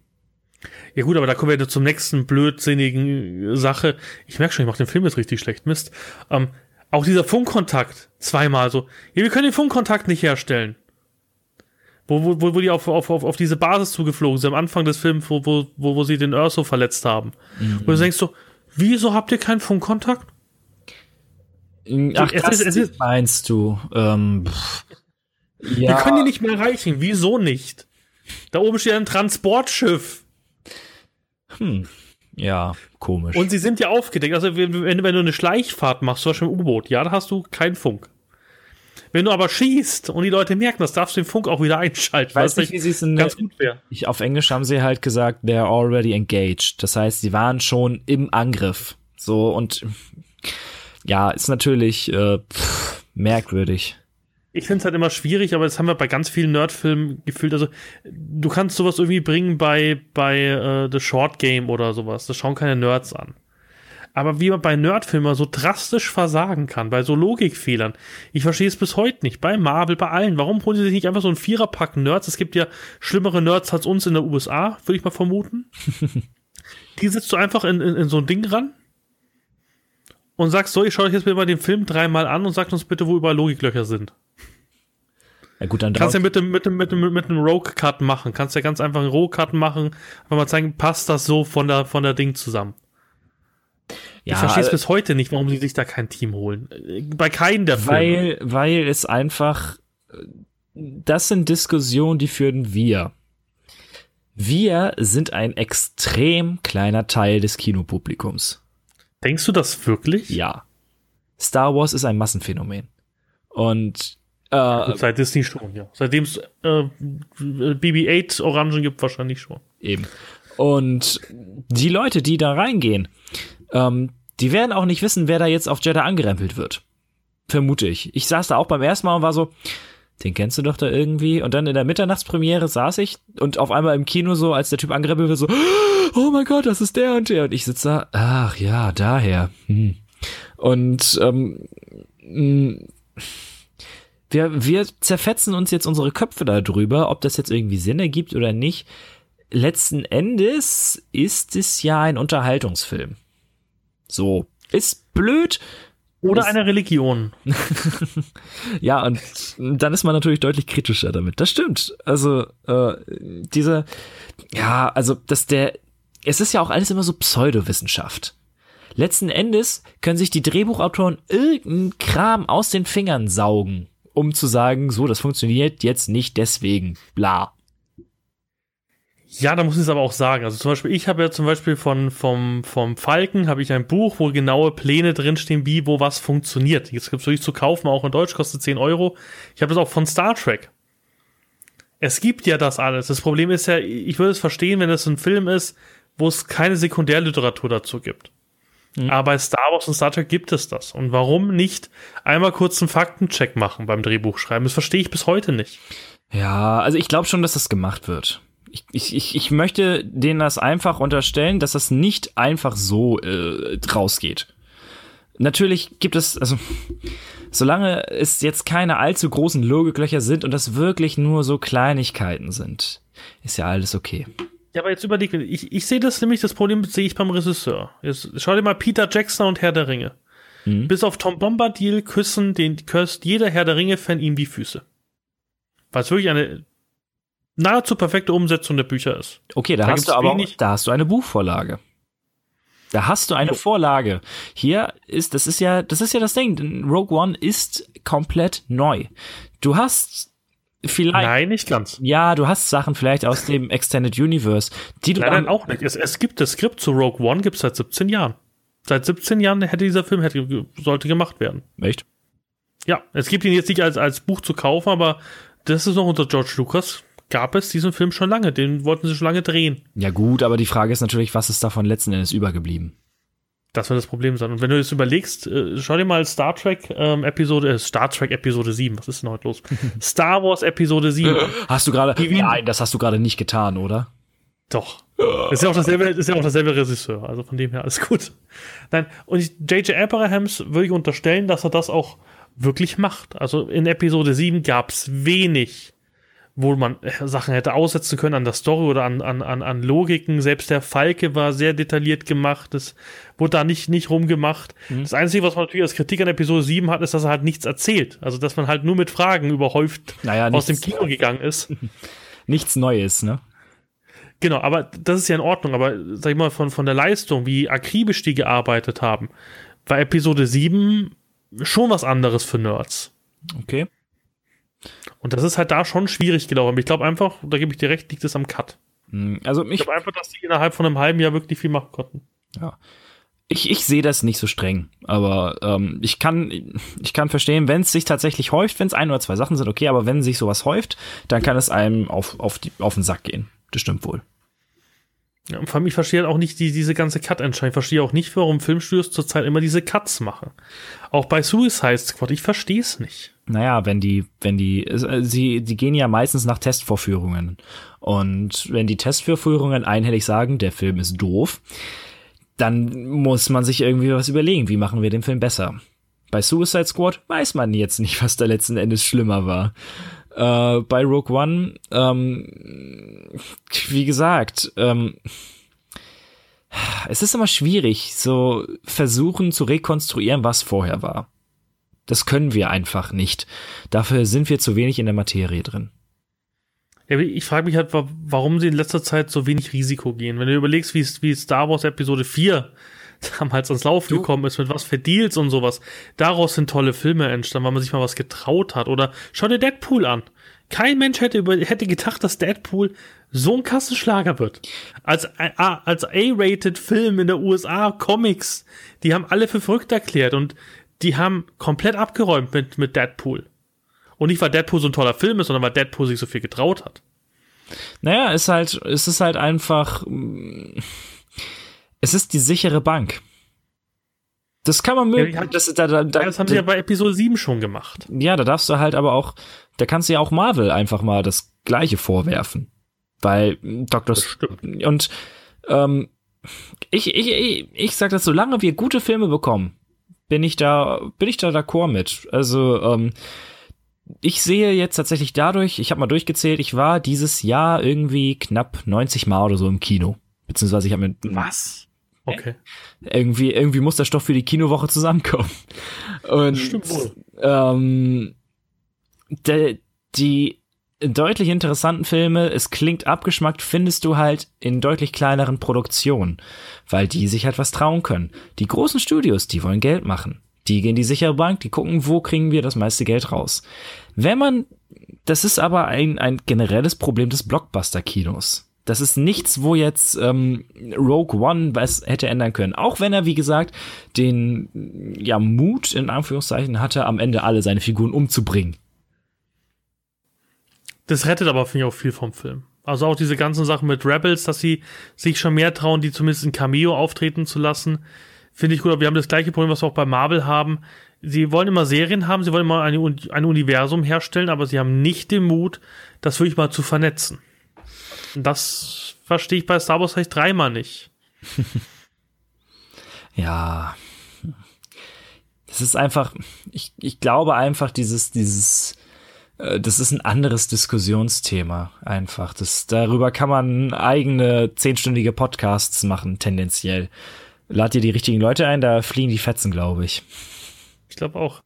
S1: Ja gut, aber da kommen wir zum nächsten blödsinnigen Sache. Ich merke schon, ich mache den Film jetzt richtig schlecht. Mist. Ähm, auch dieser Funkkontakt, zweimal so. Ja, wir können den Funkkontakt nicht herstellen. Wo, wo, wo die auf, auf, auf, auf diese Basis zugeflogen sind, am Anfang des Films, wo, wo, wo, wo sie den Urso verletzt haben. Mhm. Und du denkst so, wieso habt ihr keinen Funkkontakt?
S2: Ach, es das ist, es ist, meinst du? Ähm,
S1: ja. Wir können die nicht mehr erreichen. Wieso nicht? Da oben steht ein Transportschiff.
S2: Hm. Ja, komisch.
S1: Und sie sind ja aufgedeckt. Also, wenn, wenn du eine Schleichfahrt machst, zum Beispiel im U-Boot, ja, da hast du keinen Funk. Wenn du aber schießt und die Leute merken, das darfst du den Funk auch wieder einschalten.
S2: Ich weiß nicht, wie sie es ganz gut wäre. Auf Englisch haben sie halt gesagt, they're already engaged. Das heißt, sie waren schon im Angriff. So und ja, ist natürlich äh, pff, merkwürdig
S1: ich finde es halt immer schwierig, aber das haben wir bei ganz vielen Nerdfilmen gefühlt. Also, du kannst sowas irgendwie bringen bei, bei äh, The Short Game oder sowas. Das schauen keine Nerds an. Aber wie man bei Nerdfilmen so drastisch versagen kann, bei so Logikfehlern, ich verstehe es bis heute nicht. Bei Marvel, bei allen. Warum holen sie sich nicht einfach so einen Viererpack Nerds? Es gibt ja schlimmere Nerds als uns in der USA, würde ich mal vermuten. Die sitzt du einfach in, in, in so ein Ding ran und sagst so, ich schaue euch jetzt bitte mal den Film dreimal an und sagt uns bitte, wo überall Logiklöcher sind.
S2: Ja gut, dann
S1: Kannst ja mit dem, mit dem, mit dem, mit dem Rogue-Cut machen. Kannst ja ganz einfach einen Rogue-Cut machen, einfach mal zeigen, passt das so von der, von der Ding zusammen. Ja, ich verstehe es bis heute nicht, warum sie sich da kein Team holen. Bei keinem der
S2: Filme. Weil, weil es einfach, das sind Diskussionen, die führen wir. Wir sind ein extrem kleiner Teil des Kinopublikums.
S1: Denkst du das wirklich?
S2: Ja. Star Wars ist ein Massenphänomen. Und
S1: äh, Gut, seit Disney schon, ja. Seitdem es äh, BB-8 Orangen gibt, wahrscheinlich schon.
S2: Eben. Und die Leute, die da reingehen, ähm, die werden auch nicht wissen, wer da jetzt auf Jeddah angerempelt wird. Vermute ich. Ich saß da auch beim ersten Mal und war so, den kennst du doch da irgendwie. Und dann in der Mitternachtspremiere saß ich und auf einmal im Kino so, als der Typ angerempelt wird, so, oh mein Gott, das ist der und der. Und ich sitze da, ach ja, daher. Hm. Und ähm, wir, wir zerfetzen uns jetzt unsere Köpfe darüber, ob das jetzt irgendwie Sinn ergibt oder nicht. Letzten Endes ist es ja ein Unterhaltungsfilm. So. Ist blöd,
S1: Oder eine Religion.
S2: ja, und dann ist man natürlich deutlich kritischer damit. Das stimmt. Also, äh, diese, ja, also, dass der, es ist ja auch alles immer so Pseudowissenschaft. Letzten Endes können sich die Drehbuchautoren irgendeinen Kram aus den Fingern saugen, um zu sagen, so, das funktioniert jetzt nicht deswegen, bla.
S1: Ja, da muss ich es aber auch sagen. Also zum Beispiel, ich habe ja zum Beispiel von vom, vom Falken habe ich ein Buch, wo genaue Pläne drinstehen, wie, wo was funktioniert. Jetzt gibt es wirklich zu kaufen, auch in Deutsch, kostet 10 Euro. Ich habe das auch von Star Trek. Es gibt ja das alles. Das Problem ist ja, ich würde es verstehen, wenn es ein Film ist, wo es keine Sekundärliteratur dazu gibt. Mhm. Aber bei Star Wars und Star Trek gibt es das. Und warum nicht einmal kurz einen Faktencheck machen beim Drehbuchschreiben? Das verstehe ich bis heute nicht.
S2: Ja, also ich glaube schon, dass das gemacht wird. Ich, ich, ich möchte denen das einfach unterstellen, dass das nicht einfach so äh, rausgeht. Natürlich gibt es, also solange es jetzt keine allzu großen Logiklöcher sind und das wirklich nur so Kleinigkeiten sind, ist ja alles okay.
S1: Ja, aber jetzt überleg, ich, ich sehe das nämlich, das Problem sehe ich beim Regisseur. Jetzt schau dir mal Peter Jackson und Herr der Ringe. Mhm. Bis auf Tom Bombadil küssen den küsst jeder Herr der Ringe-Fan ihm die Füße. Weil es wirklich eine nahezu perfekte Umsetzung der Bücher ist.
S2: Okay, da, da hast du aber da hast du eine Buchvorlage. Da hast du eine. Vorlage. Hier ist, das ist ja, das ist ja das Ding. Rogue One ist komplett neu. Du hast vielleicht.
S1: Nein, nicht ganz.
S2: Ja, du hast Sachen vielleicht aus dem Extended Universe, die du.
S1: Nein, nein, auch nicht. Es, es gibt das Skript zu Rogue One gibt es seit 17 Jahren. Seit 17 Jahren hätte dieser Film hätte, sollte gemacht werden.
S2: Echt?
S1: Ja, es gibt ihn jetzt nicht als, als Buch zu kaufen, aber das ist noch unter George Lucas. Gab es diesen Film schon lange, den wollten sie schon lange drehen.
S2: Ja, gut, aber die Frage ist natürlich, was ist davon letzten Endes übergeblieben?
S1: Das wird das Problem sein. Und wenn du jetzt überlegst, äh, schau dir mal Star Trek ähm, Episode, äh, Star Trek Episode 7, was ist denn heute los? Star Wars Episode 7.
S2: Hast du gerade, nein, das hast du gerade nicht getan, oder?
S1: Doch. ist ja auch dasselbe, ist ja auch dasselbe Regisseur, also von dem her alles gut. Nein, und J.J. Abrahams würde ich unterstellen, dass er das auch wirklich macht. Also in Episode 7 gab es wenig wo man äh, Sachen hätte aussetzen können an der Story oder an, an, an, an Logiken. Selbst der Falke war sehr detailliert gemacht. Das wurde da nicht, nicht rumgemacht. Mhm. Das Einzige, was man natürlich als Kritik an Episode 7 hat, ist, dass er halt nichts erzählt. Also, dass man halt nur mit Fragen überhäuft
S2: naja,
S1: aus dem Kino gegangen ist.
S2: nichts Neues, ne?
S1: Genau, aber das ist ja in Ordnung. Aber sag ich mal, von, von der Leistung, wie akribisch die gearbeitet haben, war Episode 7 schon was anderes für Nerds.
S2: Okay.
S1: Und das ist halt da schon schwierig gelaufen. Ich glaube einfach, da gebe ich dir recht, liegt es am Cut.
S2: Hm, also
S1: ich glaube einfach, dass die innerhalb von einem halben Jahr wirklich viel machen konnten.
S2: Ja. Ich, ich sehe das nicht so streng, aber ähm, ich kann ich kann verstehen, wenn es sich tatsächlich häuft, wenn es ein oder zwei Sachen sind, okay, aber wenn sich sowas häuft, dann kann es einem auf, auf, die, auf den Sack gehen. Das stimmt wohl.
S1: Ja, und vor allem, ich verstehe halt auch nicht die, diese ganze Cut-Entscheidung. Ich verstehe auch nicht, warum Filmstudios zurzeit immer diese Cuts machen. Auch bei Suicide Squad, ich verstehe es nicht.
S2: Naja, wenn die, wenn die, äh, sie, die gehen ja meistens nach Testvorführungen. Und wenn die Testvorführungen einhellig sagen, der Film ist doof, dann muss man sich irgendwie was überlegen, wie machen wir den Film besser. Bei Suicide Squad weiß man jetzt nicht, was da letzten Endes schlimmer war. Äh, bei Rogue One, ähm, wie gesagt, ähm, es ist immer schwierig, so versuchen zu rekonstruieren, was vorher war. Das können wir einfach nicht. Dafür sind wir zu wenig in der Materie drin.
S1: Ja, ich frage mich halt, warum sie in letzter Zeit so wenig Risiko gehen. Wenn du überlegst, wie, wie Star Wars Episode 4 damals ans Laufen du? gekommen ist, mit was für Deals und sowas. Daraus sind tolle Filme entstanden, weil man sich mal was getraut hat. Oder schau dir Deadpool an. Kein Mensch hätte, über, hätte gedacht, dass Deadpool so ein Kassenschlager wird. Als, als A-rated Film in der USA, Comics, die haben alle für verrückt erklärt und die haben komplett abgeräumt mit, mit Deadpool. Und nicht, weil Deadpool so ein toller Film ist, sondern weil Deadpool sich so viel getraut hat.
S2: Naja, ist halt, es ist halt einfach, es ist die sichere Bank. Das kann man mögen. Ja,
S1: das, da, da, da, das haben sie ja bei Episode 7 schon gemacht.
S2: Ja, da darfst du halt aber auch, da kannst du ja auch Marvel einfach mal das Gleiche vorwerfen. Weil Dr. stimmt. und ähm, ich, ich, ich, ich sag das, solange wir gute Filme bekommen, bin ich da, bin ich da d'accord mit. Also, ähm, ich sehe jetzt tatsächlich dadurch, ich habe mal durchgezählt, ich war dieses Jahr irgendwie knapp 90 Mal oder so im Kino. Beziehungsweise ich habe mit
S1: was? Okay.
S2: Irgendwie, irgendwie muss der Stoff für die Kinowoche zusammenkommen. Und
S1: Stimmt wohl.
S2: ähm, de, die deutlich interessanten Filme, es klingt abgeschmackt, findest du halt in deutlich kleineren Produktionen, weil die sich halt was trauen können. Die großen Studios, die wollen Geld machen. Die gehen die sichere Bank, die gucken, wo kriegen wir das meiste Geld raus. Wenn man, das ist aber ein, ein generelles Problem des Blockbuster-Kinos. Das ist nichts, wo jetzt ähm, Rogue One was hätte ändern können. Auch wenn er, wie gesagt, den ja Mut in Anführungszeichen hatte, am Ende alle seine Figuren umzubringen.
S1: Das rettet aber, finde ich, auch viel vom Film. Also auch diese ganzen Sachen mit Rebels, dass sie sich schon mehr trauen, die zumindest in Cameo auftreten zu lassen. Finde ich gut, aber wir haben das gleiche Problem, was wir auch bei Marvel haben. Sie wollen immer Serien haben, sie wollen immer eine, ein Universum herstellen, aber sie haben nicht den Mut, das wirklich mal zu vernetzen. Das verstehe ich bei Star Wars vielleicht dreimal nicht.
S2: Ja. Das ist einfach, ich, ich glaube einfach, dieses, dieses, das ist ein anderes Diskussionsthema einfach. Das, darüber kann man eigene zehnstündige Podcasts machen, tendenziell. Lad dir die richtigen Leute ein, da fliegen die Fetzen, glaube ich.
S1: Ich glaube auch.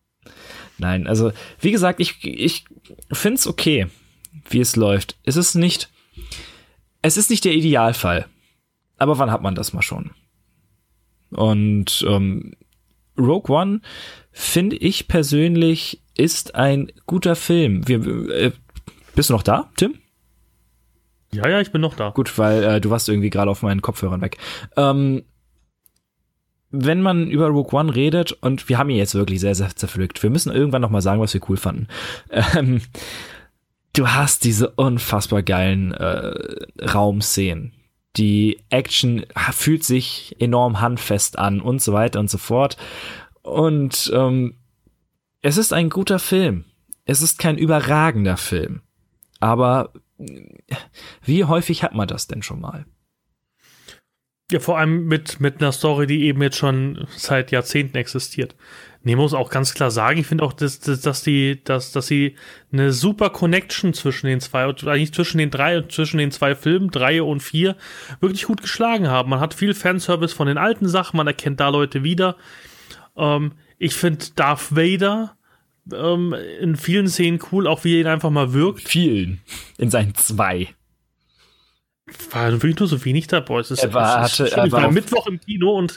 S2: Nein, also, wie gesagt, ich, ich finde es okay, wie es läuft. Es ist nicht, es ist nicht der Idealfall. Aber wann hat man das mal schon? Und ähm, Rogue One finde ich persönlich ist ein guter Film. Wir, äh, bist du noch da, Tim?
S1: Ja, ja, ich bin noch da.
S2: Gut, weil äh, du warst irgendwie gerade auf meinen Kopfhörern weg. Ähm, wenn man über Rogue One redet, und wir haben ihn jetzt wirklich sehr, sehr zerpflückt, wir müssen irgendwann noch mal sagen, was wir cool fanden. Ähm, du hast diese unfassbar geilen äh, Raumszenen. Die Action fühlt sich enorm handfest an und so weiter und so fort. Und ähm, es ist ein guter Film. Es ist kein überragender Film. Aber wie häufig hat man das denn schon mal?
S1: Ja, vor allem mit, mit einer Story, die eben jetzt schon seit Jahrzehnten existiert. Nee, muss auch ganz klar sagen, ich finde auch, dass, dass, dass, die, dass, dass sie eine super Connection zwischen den zwei, eigentlich zwischen den drei und zwischen den zwei Filmen, drei und vier, wirklich gut geschlagen haben. Man hat viel Fanservice von den alten Sachen, man erkennt da Leute wieder. Ähm, ich finde Darth Vader ähm, in vielen Szenen cool, auch wie er ihn einfach mal wirkt.
S2: Vielen. In seinen zwei.
S1: War wirklich nur so wenig dabei. Es ist,
S2: Er war-
S1: ist
S2: hatte-
S1: schlimm.
S2: er
S1: ich
S2: war auf-
S1: Mittwoch im Kino und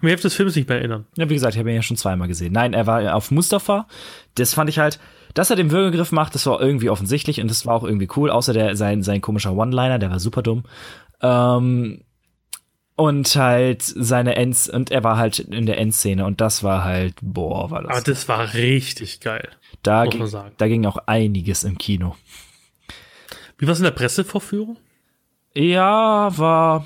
S1: mir Hälfte des Films nicht mehr erinnern.
S2: Ja, wie gesagt, ich habe ihn ja schon zweimal gesehen. Nein, er war auf Mustafa. Das fand ich halt, dass er den Würgegriff macht, das war irgendwie offensichtlich und das war auch irgendwie cool, außer der, sein, sein komischer One-Liner, der war super dumm. Ähm, und halt seine Ends, und er war halt in der Endszene und das war halt, boah, war
S1: Aber
S2: das.
S1: das war richtig geil.
S2: Da,
S1: muss
S2: ging,
S1: man sagen.
S2: da ging auch einiges im Kino.
S1: Wie war es in der Pressevorführung?
S2: Ja, war.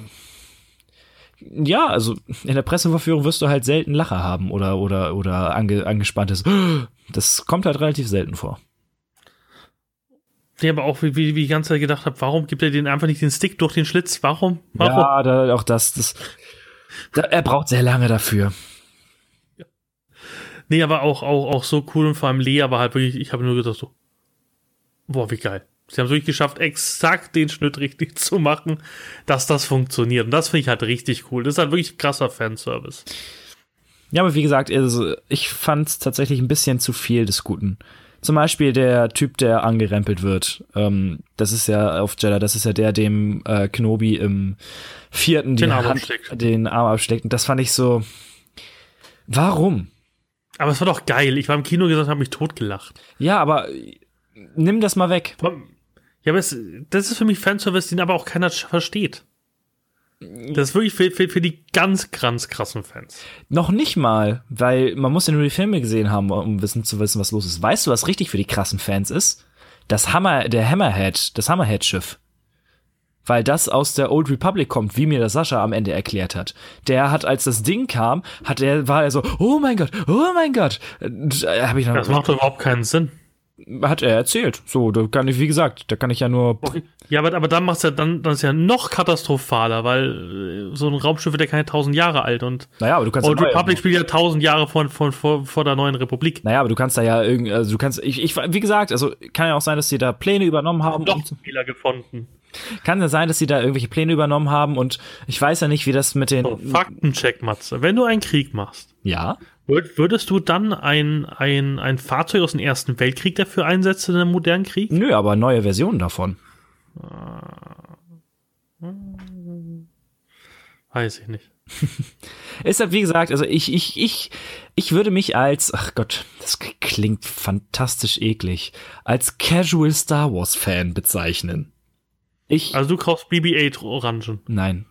S2: Ja, also in der Presseverführung wirst du halt selten Lacher haben oder oder oder ange, angespanntes. Das kommt halt relativ selten vor.
S1: Nee, aber auch wie, wie, wie ich die ganze Zeit gedacht habe, warum gibt er den einfach nicht den Stick durch den Schlitz? Warum? Warum?
S2: Ja, da, auch das, das. Da, er braucht sehr lange dafür.
S1: Nee, aber auch, auch, auch so cool und vor allem Lea war halt wirklich, ich habe nur gedacht so, boah, wie geil. Sie haben es wirklich geschafft, exakt den Schnitt richtig zu machen, dass das funktioniert. Und das finde ich halt richtig cool. Das ist halt wirklich krasser Fanservice.
S2: Ja, aber wie gesagt, also ich fand es tatsächlich ein bisschen zu viel des Guten. Zum Beispiel der Typ, der angerempelt wird. Ähm, das ist ja auf Jeddah, das ist ja der, dem äh, Knobi im vierten
S1: Den
S2: die
S1: Arm
S2: Hand, den Arm abschlägt. Und das fand ich so. Warum?
S1: Aber es war doch geil. Ich war im Kino gesagt, habe mich totgelacht.
S2: Ja, aber äh, nimm das mal weg.
S1: Ja, aber es, das ist für mich Fanservice, den aber auch keiner versteht. Das ist wirklich für, für, für die ganz, ganz krassen Fans.
S2: Noch nicht mal, weil man muss ja nur die Filme gesehen haben, um wissen zu wissen, was los ist. Weißt du, was richtig für die krassen Fans ist? Das Hammer, der Hammerhead, das Hammerhead-Schiff. Weil das aus der Old Republic kommt, wie mir das Sascha am Ende erklärt hat. Der hat, als das Ding kam, hat er, war er so, oh mein Gott, oh mein Gott. Äh, Hab ich dann,
S1: Das macht überhaupt keinen Sinn.
S2: Hat er erzählt. So, da kann ich, wie gesagt, da kann ich ja nur.
S1: Ja, aber, aber dann macht's ja dann, dann ist ja noch katastrophaler, weil äh, so ein Raumschiff wird ja keine tausend Jahre alt und
S2: Naja, aber du kannst.
S1: Old Republic spielt ja tausend Jahre vor, vor, vor, vor der neuen Republik.
S2: Naja, aber du kannst da ja irgendwie, also du kannst, ich, ich, wie gesagt, also kann ja auch sein, dass die da Pläne übernommen haben.
S1: Doch
S2: und-
S1: Fehler gefunden.
S2: Kann ja sein, dass sie da irgendwelche Pläne übernommen haben und ich weiß ja nicht, wie das mit den.
S1: So, Faktencheck, Matze. Wenn du einen Krieg machst,
S2: ja.
S1: Würdest du dann ein, ein, ein Fahrzeug aus dem Ersten Weltkrieg dafür einsetzen in einem modernen Krieg?
S2: Nö, aber neue Versionen davon.
S1: Weiß ich nicht.
S2: Ist halt, wie gesagt, also ich, ich, ich, ich würde mich als, ach Gott, das klingt fantastisch eklig, als Casual Star Wars Fan bezeichnen. Ich.
S1: Also du kaufst BB-8 Orangen.
S2: Nein.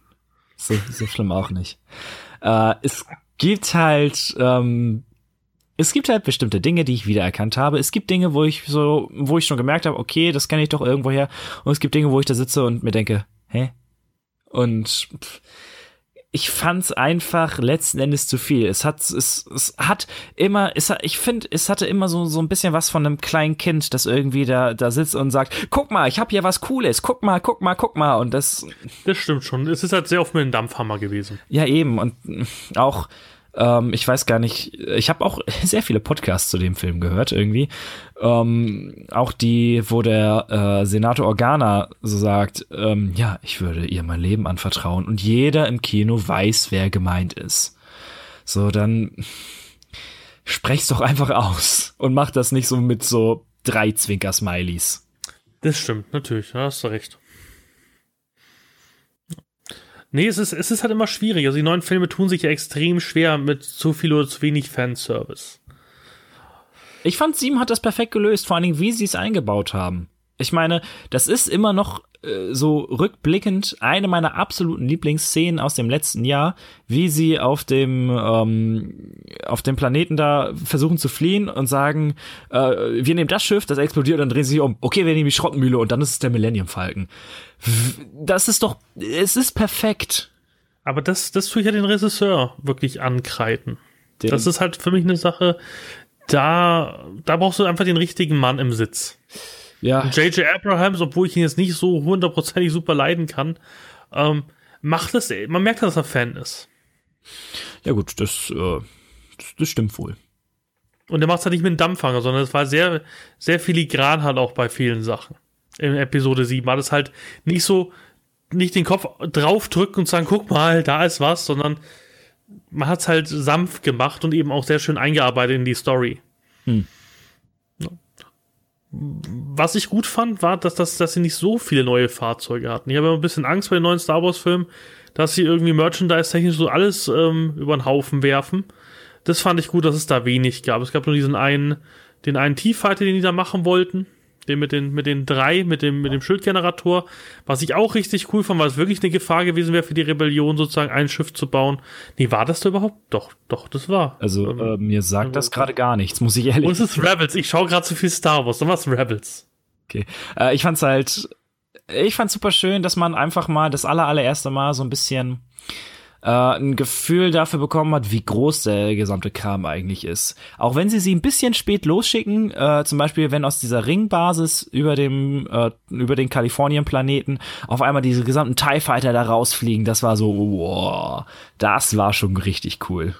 S2: So, so schlimm auch nicht. Äh, es gibt halt, ähm, es gibt halt bestimmte Dinge, die ich wiedererkannt habe. Es gibt Dinge, wo ich so, wo ich schon gemerkt habe, okay, das kenne ich doch irgendwoher. Und es gibt Dinge, wo ich da sitze und mir denke, hä? Und pff, ich fand's einfach letzten Endes zu viel. Es hat, es, es hat immer, es hat, ich finde, es hatte immer so, so ein bisschen was von einem kleinen Kind, das irgendwie da, da sitzt und sagt, guck mal, ich hab hier was Cooles, guck mal, guck mal, guck mal. Und das.
S1: Das stimmt schon. Es ist halt sehr oft mit einem Dampfhammer gewesen.
S2: Ja, eben. Und auch, ähm, ich weiß gar nicht, ich habe auch sehr viele Podcasts zu dem Film gehört irgendwie. Ähm, auch die, wo der äh, Senator Organa so sagt, ähm, ja, ich würde ihr mein Leben anvertrauen und jeder im Kino weiß, wer gemeint ist. So, dann sprech's doch einfach aus und mach das nicht so mit so drei Zwinker-Smileys.
S1: Das stimmt, natürlich, da hast du recht. Nee, es ist, es ist halt immer schwierig. Also die neuen Filme tun sich ja extrem schwer mit zu viel oder zu wenig Fanservice.
S2: Ich fand, Sieben hat das perfekt gelöst, vor allen Dingen, wie sie es eingebaut haben. Ich meine, das ist immer noch so rückblickend eine meiner absoluten Lieblingsszenen aus dem letzten Jahr, wie sie auf dem ähm, auf dem Planeten da versuchen zu fliehen und sagen, äh, wir nehmen das Schiff, das explodiert, und dann drehen sie sich um. Okay, wir nehmen die Schrottmühle und dann ist es der Millennium Falcon. Das ist doch, es ist perfekt.
S1: Aber das, das tue ich ja den Regisseur wirklich ankreiden. Den das ist halt für mich eine Sache, da, da brauchst du einfach den richtigen Mann im Sitz.
S2: Ja.
S1: J.J. Abrahams, obwohl ich ihn jetzt nicht so hundertprozentig super leiden kann, ähm, macht es, man merkt, dass er Fan ist.
S2: Ja, gut, das, äh, das, das stimmt wohl.
S1: Und er macht es halt nicht mit einem Dampfhanger, sondern es war sehr, sehr filigran halt auch bei vielen Sachen. In Episode 7 war das halt nicht so, nicht den Kopf draufdrücken und sagen, guck mal, da ist was, sondern man hat es halt sanft gemacht und eben auch sehr schön eingearbeitet in die Story. Hm. Was ich gut fand, war, dass, dass, dass sie nicht so viele neue Fahrzeuge hatten. Ich habe immer ein bisschen Angst bei den neuen Star Wars-Filmen, dass sie irgendwie merchandise-technisch so alles ähm, über den Haufen werfen. Das fand ich gut, dass es da wenig gab. Es gab nur diesen einen, den einen T-Fighter, den die da machen wollten den mit den, mit den drei, mit dem, mit dem Schildgenerator, was ich auch richtig cool fand, weil es wirklich eine Gefahr gewesen wäre für die Rebellion, sozusagen ein Schiff zu bauen. Nee, war das da überhaupt? Doch, doch, das war.
S2: Also, ähm, äh, mir sagt das gerade gar nichts, muss ich ehrlich sagen.
S1: Und es ist Rebels, ich schaue gerade zu viel Star Wars, dann war es Rebels.
S2: Okay. Äh, ich fand's halt, ich fand's super schön, dass man einfach mal das aller, allererste Mal so ein bisschen äh, ein Gefühl dafür bekommen hat, wie groß der gesamte Kram eigentlich ist. Auch wenn sie sie ein bisschen spät losschicken, äh, zum Beispiel wenn aus dieser Ringbasis über dem äh, über den Kalifornien-Planeten auf einmal diese gesamten TIE Fighter da rausfliegen, das war so, wow, das war schon richtig cool.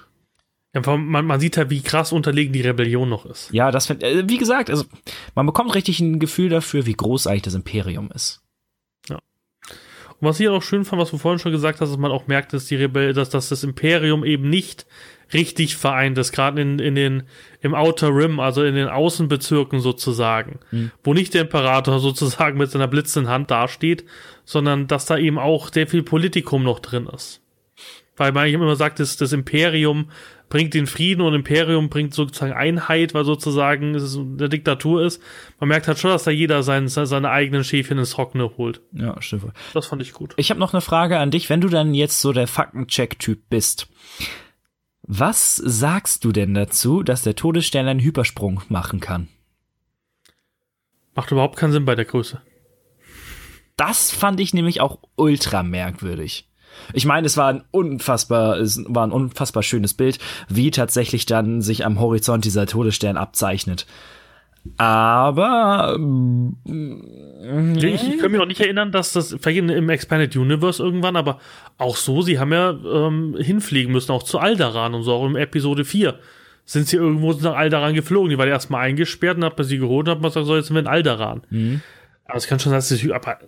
S1: Ja, man, man sieht halt, wie krass unterlegen die Rebellion noch ist.
S2: Ja, das äh, wie gesagt, also man bekommt richtig ein Gefühl dafür, wie groß eigentlich das Imperium ist.
S1: Und was ich auch schön fand, was du vorhin schon gesagt hast, dass man auch merkt, dass die Rebell, dass, dass das Imperium eben nicht richtig vereint ist, gerade in, in den, im Outer Rim, also in den Außenbezirken sozusagen, mhm. wo nicht der Imperator sozusagen mit seiner blitzenden Hand dasteht, sondern dass da eben auch sehr viel Politikum noch drin ist. Weil man immer sagt, das, das Imperium bringt den Frieden und Imperium bringt sozusagen Einheit, weil sozusagen es eine Diktatur ist. Man merkt halt schon, dass da jeder sein, seine eigenen Schäfchen ins Trockene holt.
S2: Ja, stimmt.
S1: Das fand ich gut.
S2: Ich habe noch eine Frage an dich, wenn du dann jetzt so der Faktencheck-Typ bist. Was sagst du denn dazu, dass der Todesstern einen Hypersprung machen kann?
S1: Macht überhaupt keinen Sinn bei der Größe.
S2: Das fand ich nämlich auch ultra merkwürdig. Ich meine, es war ein unfassbar, es war ein unfassbar schönes Bild, wie tatsächlich dann sich am Horizont dieser Todesstern abzeichnet. Aber
S1: ich, ich kann mich auch nicht erinnern, dass das vielleicht im Expanded Universe irgendwann, aber auch so, sie haben ja ähm, hinfliegen müssen, auch zu Aldaran und so, auch in Episode 4 sind sie irgendwo nach Aldaran geflogen. Die war erstmal eingesperrt und hat man sie geholt und hat man gesagt, so, jetzt sind wir in Aldaran. Mhm. Aber es kann schon sein, dass das, aber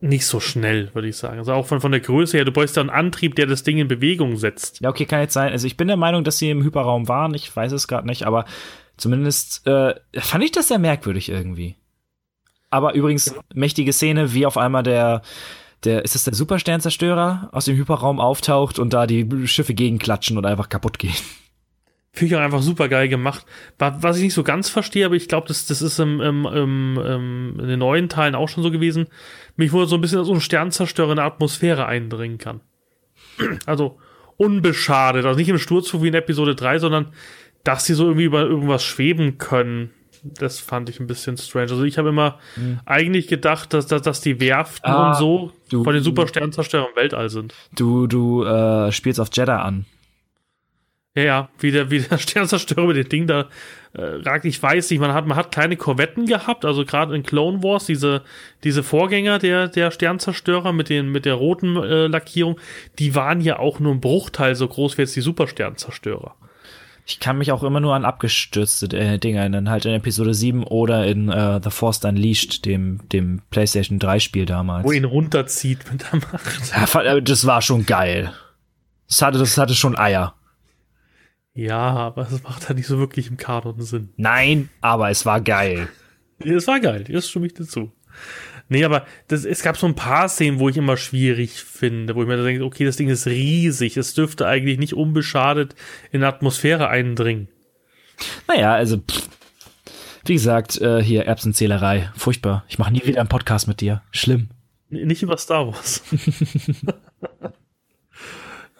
S1: nicht so schnell, würde ich sagen. Also auch von, von der Größe her, du bräuchst ja einen Antrieb, der das Ding in Bewegung setzt.
S2: Ja, okay, kann jetzt sein. Also ich bin der Meinung, dass sie im Hyperraum waren. Ich weiß es gerade nicht, aber zumindest äh, fand ich das sehr merkwürdig irgendwie. Aber übrigens, ja. mächtige Szene, wie auf einmal der, der, ist das der Supersternzerstörer aus dem Hyperraum auftaucht und da die Schiffe gegenklatschen und einfach kaputt gehen.
S1: Finde ich auch einfach super geil gemacht. Was ich nicht so ganz verstehe, aber ich glaube, das, das ist im, im, im, in den neuen Teilen auch schon so gewesen. Mich wurde so ein bisschen so ein Sternzerstörer in der Atmosphäre eindringen kann. Also unbeschadet. Also nicht im Sturzflug wie in Episode 3, sondern dass sie so irgendwie über irgendwas schweben können. Das fand ich ein bisschen strange. Also ich habe immer mhm. eigentlich gedacht, dass, dass, dass die Werften ah, und so du, von den Supersternzerstörern im Weltall sind.
S2: Du, du äh, spielst auf Jeddah an.
S1: Ja, ja, wie der, wie der Sternzerstörer mit dem Ding da äh, ragt. Ich weiß nicht, man hat, man hat kleine Korvetten gehabt, also gerade in Clone Wars, diese, diese Vorgänger der, der Sternzerstörer mit, den, mit der roten äh, Lackierung, die waren ja auch nur ein Bruchteil so groß wie jetzt die Supersternzerstörer.
S2: Ich kann mich auch immer nur an abgestürzte äh, Dinge erinnern, halt in Episode 7 oder in äh, The Force Unleashed, dem, dem PlayStation 3 Spiel damals.
S1: Wo ihn runterzieht mit der Macht.
S2: Ja, das war schon geil. Das hatte, das hatte schon Eier.
S1: Ja, aber es macht halt nicht so wirklich im Kanon Sinn.
S2: Nein, aber es war geil.
S1: es war geil, das stimme ich dazu. Nee, aber das, es gab so ein paar Szenen, wo ich immer schwierig finde, wo ich mir denke, okay, das Ding ist riesig, es dürfte eigentlich nicht unbeschadet in die Atmosphäre eindringen.
S2: Naja, also, pff, wie gesagt, äh, hier Erbsenzählerei, furchtbar. Ich mache nie wieder einen Podcast mit dir. Schlimm.
S1: Nicht über Star Wars.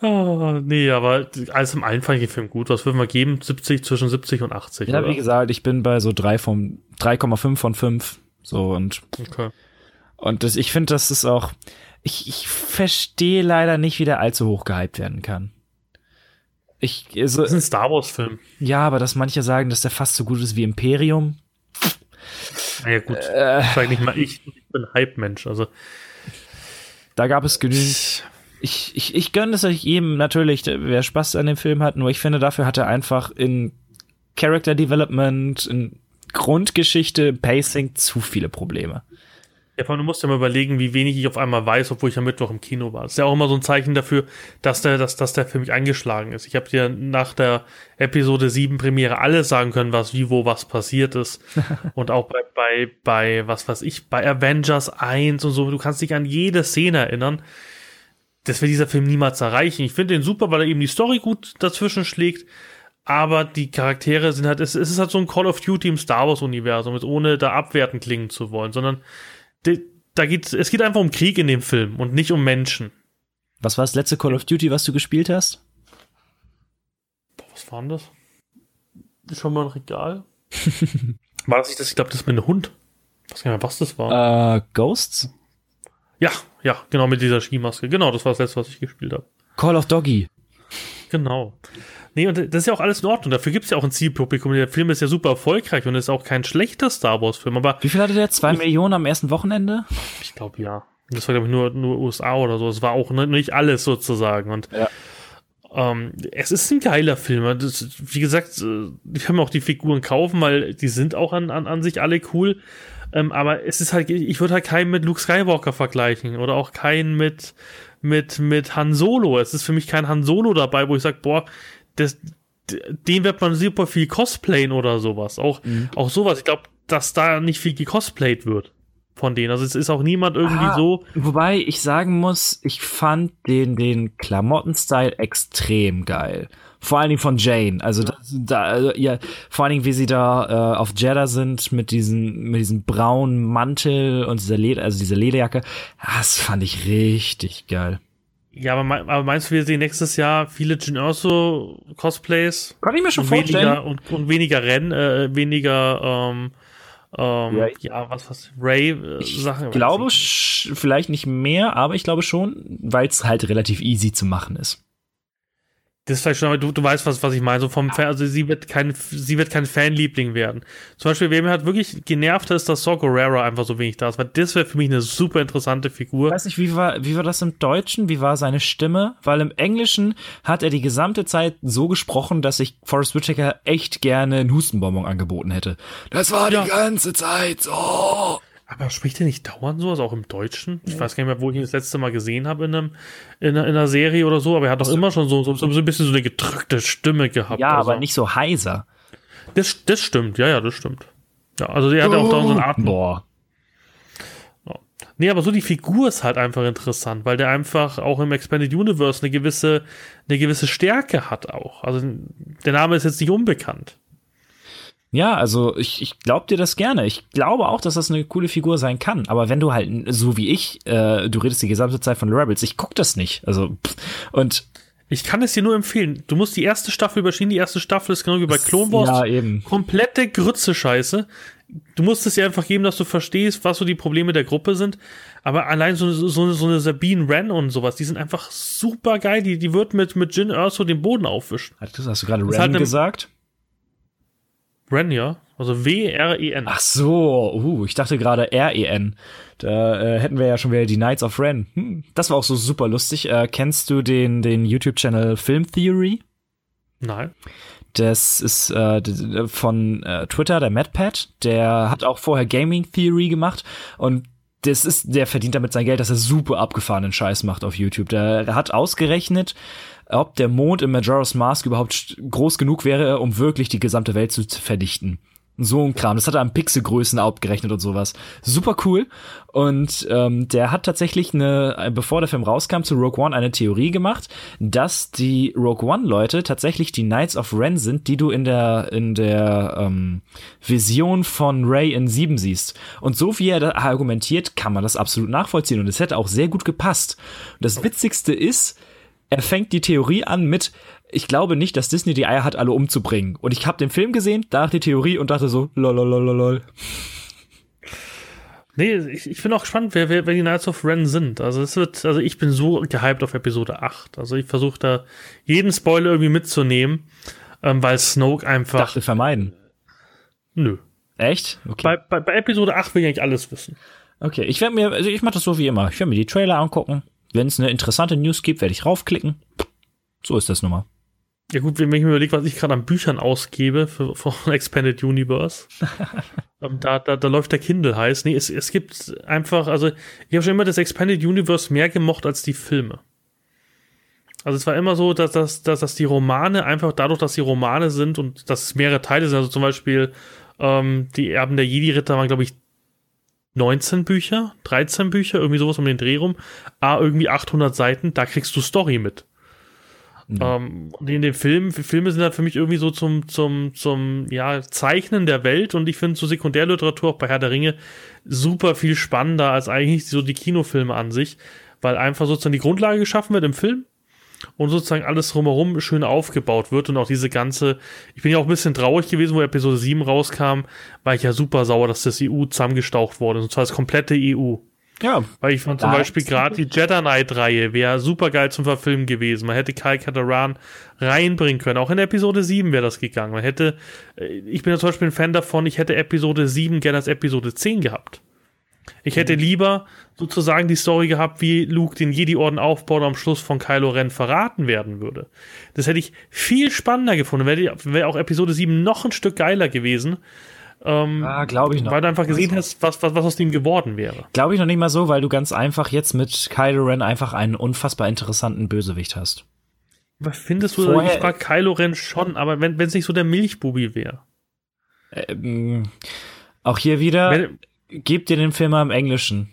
S1: Oh, nee, aber alles im allen ich den Film gut. Was würden wir geben? 70, zwischen 70 und 80.
S2: Ja, oder? wie gesagt, ich bin bei so 3 von 3,5 von 5. So und. Okay. Und das, ich finde, das ist auch. Ich, ich verstehe leider nicht, wie der allzu hoch gehypt werden kann. Ich, also,
S1: das ist ein Star Wars-Film.
S2: Ja, aber dass manche sagen, dass der fast so gut ist wie Imperium.
S1: Naja, gut. Äh, sag nicht mal ich. Ich bin Hype-Mensch. Also.
S2: Da gab es genügend ich, ich, ich gönne es euch jedem natürlich, wer Spaß an dem Film hat, nur ich finde, dafür hat er einfach in Character Development, in Grundgeschichte, Pacing zu viele Probleme.
S1: Ja, vor allem, du musst ja mal überlegen, wie wenig ich auf einmal weiß, obwohl ich am Mittwoch im Kino war. Das ist ja auch immer so ein Zeichen dafür, dass der, dass, dass der für mich eingeschlagen ist. Ich habe dir nach der Episode 7 Premiere alles sagen können, was wie, wo, was passiert ist. und auch bei, bei, bei, was weiß ich, bei Avengers 1 und so, du kannst dich an jede Szene erinnern das wird dieser Film niemals erreichen. Ich finde den super, weil er eben die Story gut dazwischen schlägt. Aber die Charaktere sind halt, es, es ist halt so ein Call of Duty im Star Wars Universum, ohne da abwertend klingen zu wollen, sondern de, da geht, es geht einfach um Krieg in dem Film und nicht um Menschen.
S2: Was war das letzte Call of Duty, was du gespielt hast?
S1: Boah, was war denn das? Ist schon mal ein Regal. war das nicht das? Ich glaube, das ist mit einem Hund. Ich weiß gar nicht mehr, was das
S2: war. Äh, Ghosts?
S1: Ja, ja, genau mit dieser Skimaske. Genau, das war das letzte, was ich gespielt habe.
S2: Call of Doggy.
S1: Genau. Nee, und das ist ja auch alles in Ordnung. Dafür gibt es ja auch ein Zielpublikum. Der Film ist ja super erfolgreich und ist auch kein schlechter Star Wars-Film. Aber
S2: Wie viel hatte der? Zwei Millionen am ersten Wochenende?
S1: Ich glaube ja. Das war, glaube ich, nur, nur USA oder so. Es war auch nicht alles sozusagen. Und ja. ähm, es ist ein geiler Film. Das, wie gesagt, äh, ich kann mir auch die Figuren kaufen, weil die sind auch an, an, an sich alle cool. Ähm, aber es ist halt, ich würde halt keinen mit Luke Skywalker vergleichen oder auch keinen mit, mit, mit Han Solo. Es ist für mich kein Han Solo dabei, wo ich sage, boah, das, den wird man super viel cosplayen oder sowas. Auch, mhm. auch sowas. Ich glaube, dass da nicht viel gecosplayt wird von denen. Also es ist auch niemand irgendwie ah, so.
S2: Wobei ich sagen muss, ich fand den, den Klamottenstyle extrem geil. Vor allen Dingen von Jane. Also, da, da, also, ja, vor allen Dingen, wie sie da äh, auf Jeddah sind mit diesem, mit diesem braunen Mantel und dieser Leder, also dieser Lederjacke. Das fand ich richtig geil.
S1: Ja, aber, aber meinst du, wir sehen nächstes Jahr viele Jin Erso Cosplays?
S2: Kann ich mir schon
S1: und
S2: vorstellen.
S1: Weniger, und, und weniger Rennen, äh, weniger, ähm, ähm, ja, ja, was, was, Ray-Sachen. Äh,
S2: ich glaube, vielleicht nicht mehr, aber ich glaube schon, weil es halt relativ easy zu machen ist.
S1: Das ist vielleicht schon, aber du, du weißt, was, was ich meine. So vom Fan, also sie wird kein, sie wird kein Fanliebling werden. Zum Beispiel, wer mir halt wirklich genervt ist, dass Saw Gerrera einfach so wenig da ist, weil das wäre für mich eine super interessante Figur.
S2: Ich weiß nicht, wie war, wie war das im Deutschen? Wie war seine Stimme? Weil im Englischen hat er die gesamte Zeit so gesprochen, dass ich Forrest Whitaker echt gerne einen Hustenbonbon angeboten hätte. Das war ja. die ganze Zeit so.
S1: Aber spricht der nicht dauernd sowas, auch im Deutschen? Ich weiß gar nicht mehr, wo ich ihn das letzte Mal gesehen habe in, einem, in, einer, in einer Serie oder so, aber er hat doch also, immer schon so, so, so ein bisschen so eine gedrückte Stimme gehabt.
S2: Ja,
S1: also.
S2: aber nicht so heiser.
S1: Das, das stimmt, ja, ja, das stimmt. Ja, also der hat ja auch da so eine Art.
S2: Boah.
S1: Nee, aber so die Figur ist halt einfach interessant, weil der einfach auch im Expanded Universe eine gewisse, eine gewisse Stärke hat auch. Also der Name ist jetzt nicht unbekannt.
S2: Ja, also ich, ich glaube dir das gerne. Ich glaube auch, dass das eine coole Figur sein kann. Aber wenn du halt, so wie ich, äh, du redest die gesamte Zeit von Rebels, ich guck das nicht. Also, pff, und
S1: ich kann es dir nur empfehlen. Du musst die erste Staffel überstehen. Die erste Staffel ist genau wie bei Clone Wars.
S2: Ja, eben.
S1: Komplette Grütze-Scheiße du musst es dir einfach geben, dass du verstehst, was so die Probleme der Gruppe sind. Aber allein so, so, so eine Sabine Wren und sowas, die sind einfach super geil. Die, die wird mit, mit Jin Erso den Boden aufwischen.
S2: Hast du gerade Ren halt gesagt?
S1: Ren, ja. Also W-R-E-N.
S2: Ach so, uh, ich dachte gerade R-E-N. Da äh, hätten wir ja schon wieder die Knights of Ren. Hm, das war auch so super lustig. Äh, kennst du den, den YouTube-Channel Film Theory?
S1: Nein.
S2: Das ist äh, von äh, Twitter, der MadPad. Der hat auch vorher Gaming Theory gemacht und das ist, der verdient damit sein Geld, dass er super abgefahrenen Scheiß macht auf YouTube. Der hat ausgerechnet, ob der Mond im Majora's Mask überhaupt groß genug wäre, um wirklich die gesamte Welt zu verdichten. So ein Kram. Das hat er an Pixelgrößen abgerechnet und sowas. Super cool. Und ähm, der hat tatsächlich eine, bevor der Film rauskam, zu Rogue One eine Theorie gemacht, dass die Rogue One-Leute tatsächlich die Knights of Ren sind, die du in der, in der ähm, Vision von Ray in 7 siehst. Und so wie er da argumentiert, kann man das absolut nachvollziehen. Und es hätte auch sehr gut gepasst. Das Witzigste ist, er fängt die Theorie an mit, ich glaube nicht, dass Disney die Eier hat, alle umzubringen. Und ich habe den Film gesehen, danach die Theorie und dachte so, lololololol.
S1: Nee, ich, ich bin auch gespannt, wer, wer, wer die Knights of Ren sind. Also es wird, also ich bin so gehypt auf Episode 8. Also ich versuche da jeden Spoiler irgendwie mitzunehmen, ähm, weil Snoke einfach.
S2: Dachte vermeiden.
S1: Nö.
S2: Echt?
S1: Okay. Bei, bei, bei Episode 8 will ich eigentlich alles wissen.
S2: Okay, ich werde mir, also ich mache das so wie immer. Ich werde mir die Trailer angucken. Wenn es eine interessante News gibt, werde ich raufklicken. So ist das nun mal.
S1: Ja gut, wenn ich mir überlege, was ich gerade an Büchern ausgebe für, für Expanded Universe, ähm, da, da, da läuft der Kindle heiß. Nee, es, es gibt einfach, also ich habe schon immer das Expanded Universe mehr gemocht als die Filme. Also es war immer so, dass, dass, dass, dass die Romane einfach dadurch, dass die Romane sind und dass es mehrere Teile sind, also zum Beispiel ähm, die Erben der Jedi-Ritter waren, glaube ich, 19 Bücher, 13 Bücher, irgendwie sowas um den Dreh rum, ah, irgendwie 800 Seiten, da kriegst du Story mit. Ja. Ähm, in den Filmen, Filme sind halt für mich irgendwie so zum, zum, zum, ja, Zeichnen der Welt und ich finde so Sekundärliteratur auch bei Herr der Ringe super viel spannender als eigentlich so die Kinofilme an sich, weil einfach sozusagen die Grundlage geschaffen wird im Film und sozusagen alles drumherum schön aufgebaut wird und auch diese ganze, ich bin ja auch ein bisschen traurig gewesen, wo Episode 7 rauskam, war ich ja super sauer, dass das EU zusammengestaucht wurde, und zwar das komplette EU. Ja. Weil ich fand zum Beispiel gerade die Jedi Knight-Reihe wäre super geil zum Verfilmen gewesen. Man hätte Kai Kataran reinbringen können. Auch in Episode 7 wäre das gegangen. Man hätte, äh, ich bin ja zum Beispiel ein Fan davon, ich hätte Episode 7 gerne als Episode 10 gehabt. Ich hätte mhm. lieber sozusagen die Story gehabt, wie Luke den Jedi-Orden aufbaut und am Schluss von Kylo Ren verraten werden würde. Das hätte ich viel spannender gefunden. Wäre wär auch Episode 7 noch ein Stück geiler gewesen.
S2: Ähm, ah, glaube ich noch.
S1: Weil du einfach gesehen hast, was, was, was aus dem geworden wäre.
S2: Glaube ich noch nicht mal so, weil du ganz einfach jetzt mit Kylo Ren einfach einen unfassbar interessanten Bösewicht hast.
S1: Was findest du? Vorher, ich frage Kylo Ren schon, aber wenn es nicht so der Milchbubi wäre.
S2: Ähm, auch hier wieder, wenn, gebt dir den Film mal im Englischen.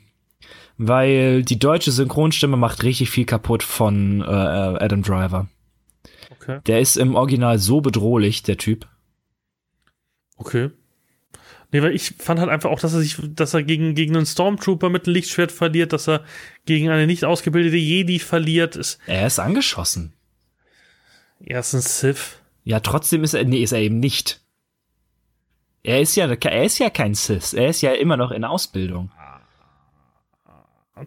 S2: Weil die deutsche Synchronstimme macht richtig viel kaputt von äh, Adam Driver. Okay. Der ist im Original so bedrohlich, der Typ.
S1: Okay. Nee, weil ich fand halt einfach auch, dass er sich, dass er gegen, gegen einen Stormtrooper mit einem Lichtschwert verliert, dass er gegen eine nicht ausgebildete Jedi verliert. Ist,
S2: er ist angeschossen.
S1: Er ist ein Sith.
S2: Ja, trotzdem ist er, nee, ist er eben nicht. Er ist ja, er ist ja kein Sith. Er ist ja immer noch in Ausbildung.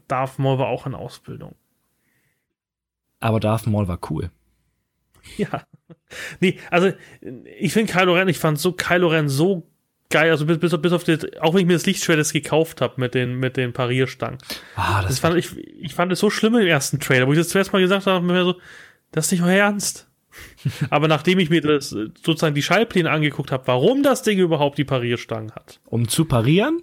S1: Darth Maul war auch in Ausbildung.
S2: Aber Darth Maul war cool.
S1: Ja. Nee, also ich finde Kylo Ren, ich fand so Kylo Ren so geil, also bis, bis, bis auf das, auch wenn ich mir das Lichtschwert jetzt gekauft habe mit den, mit den Parierstangen. Ah, das, das fand ich, ich fand es so schlimm im ersten Trailer, wo ich das zuerst mal gesagt habe, mir so, das ist nicht euer Ernst. Aber nachdem ich mir das sozusagen die Schallpläne angeguckt habe, warum das Ding überhaupt die Parierstangen hat.
S2: Um zu parieren?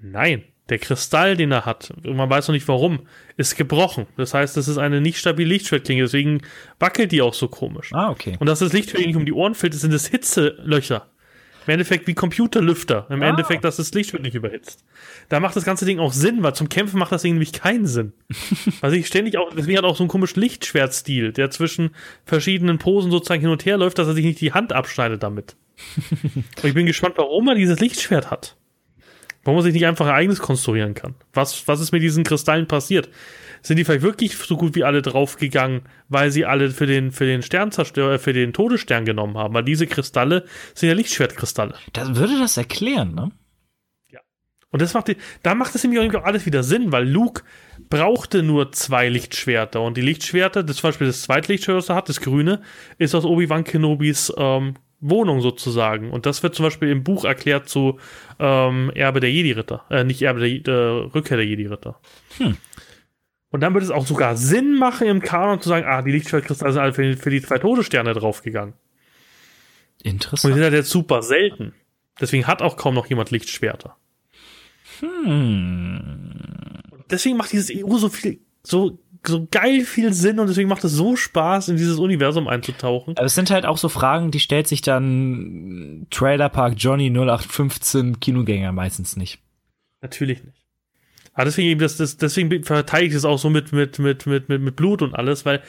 S1: Nein, der Kristall, den er hat, man weiß noch nicht warum, ist gebrochen. Das heißt, das ist eine nicht stabile Lichtschwertklinge, deswegen wackelt die auch so komisch.
S2: Ah, okay.
S1: Und dass das Licht nicht um die Ohren fällt, sind das Hitzelöcher. Im Endeffekt wie Computerlüfter. Im ah. Endeffekt, dass das Licht wird nicht überhitzt. Da macht das ganze Ding auch Sinn, weil zum Kämpfen macht das Ding nämlich keinen Sinn. weil sich ständig auch, deswegen hat auch so einen komischen Lichtschwertstil, der zwischen verschiedenen Posen sozusagen hin und her läuft, dass er sich nicht die Hand abschneidet damit. und ich bin gespannt, warum er dieses Lichtschwert hat. Warum man sich nicht einfach ein eigenes konstruieren kann. Was, was ist mit diesen Kristallen passiert? Sind die vielleicht wirklich so gut wie alle draufgegangen, weil sie alle für den, für den Sternzerstörer, für den Todesstern genommen haben? Weil diese Kristalle sind ja Lichtschwertkristalle.
S2: Das würde das erklären, ne?
S1: Ja. Und das macht, die, da macht es nämlich auch alles wieder Sinn, weil Luke brauchte nur zwei Lichtschwerter und die Lichtschwerter, das zum Beispiel das zweite Lichtschwert, das er hat, das grüne, ist aus Obi-Wan Kenobis ähm, Wohnung sozusagen. Und das wird zum Beispiel im Buch erklärt zu ähm, Erbe der Jedi-Ritter. Äh, nicht Erbe der, der Rückkehr der Jedi-Ritter. Hm. Und dann würde es auch sogar Sinn machen, im Kanon zu sagen, ah, die Lichtschwertkristalle sind alle für, für die zwei Todessterne draufgegangen.
S2: Interessant.
S1: Und die sind halt jetzt super selten. Deswegen hat auch kaum noch jemand Lichtschwerter. Hm. Deswegen macht dieses EU so viel, so so geil viel Sinn und deswegen macht es so Spaß, in dieses Universum einzutauchen.
S2: Aber es sind halt auch so Fragen, die stellt sich dann Trailer Park Johnny 0815 Kinogänger meistens nicht.
S1: Natürlich nicht. Aber deswegen, das, das, deswegen verteidige ich es auch so mit, mit, mit, mit, mit, mit Blut und alles, weil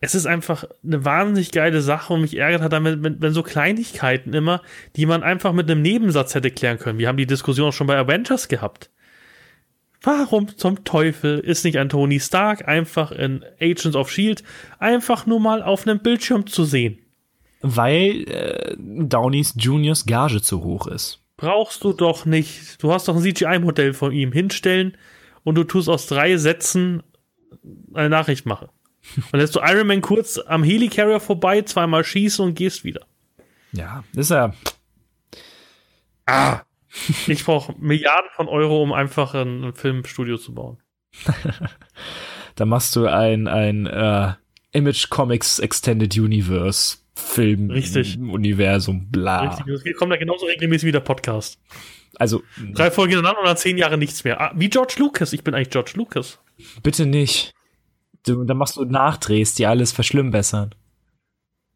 S1: es ist einfach eine wahnsinnig geile Sache und mich ärgert hat damit, wenn, wenn so Kleinigkeiten immer, die man einfach mit einem Nebensatz hätte klären können. Wir haben die Diskussion auch schon bei Avengers gehabt. Warum zum Teufel ist nicht ein Tony Stark einfach in Agents of Shield einfach nur mal auf einem Bildschirm zu sehen?
S2: Weil äh, Downeys Juniors Gage zu hoch ist.
S1: Brauchst du doch nicht. Du hast doch ein CGI-Modell von ihm hinstellen und du tust aus drei Sätzen eine Nachricht machen. Dann lässt du Iron Man kurz am Helicarrier vorbei, zweimal schießen und gehst wieder.
S2: Ja, ist er.
S1: Ah, ich brauche Milliarden von Euro, um einfach ein, ein Filmstudio zu bauen.
S2: da machst du ein, ein uh, Image Comics Extended Universe Film
S1: Richtig.
S2: Universum, bla.
S1: Richtig, das kommt ja genauso regelmäßig wie der Podcast.
S2: Also.
S1: Drei Folgen ineinander und dann zehn Jahre nichts mehr. Ah, wie George Lucas. Ich bin eigentlich George Lucas.
S2: Bitte nicht. Du, dann machst du Nachdrehs, die alles verschlimmbessern.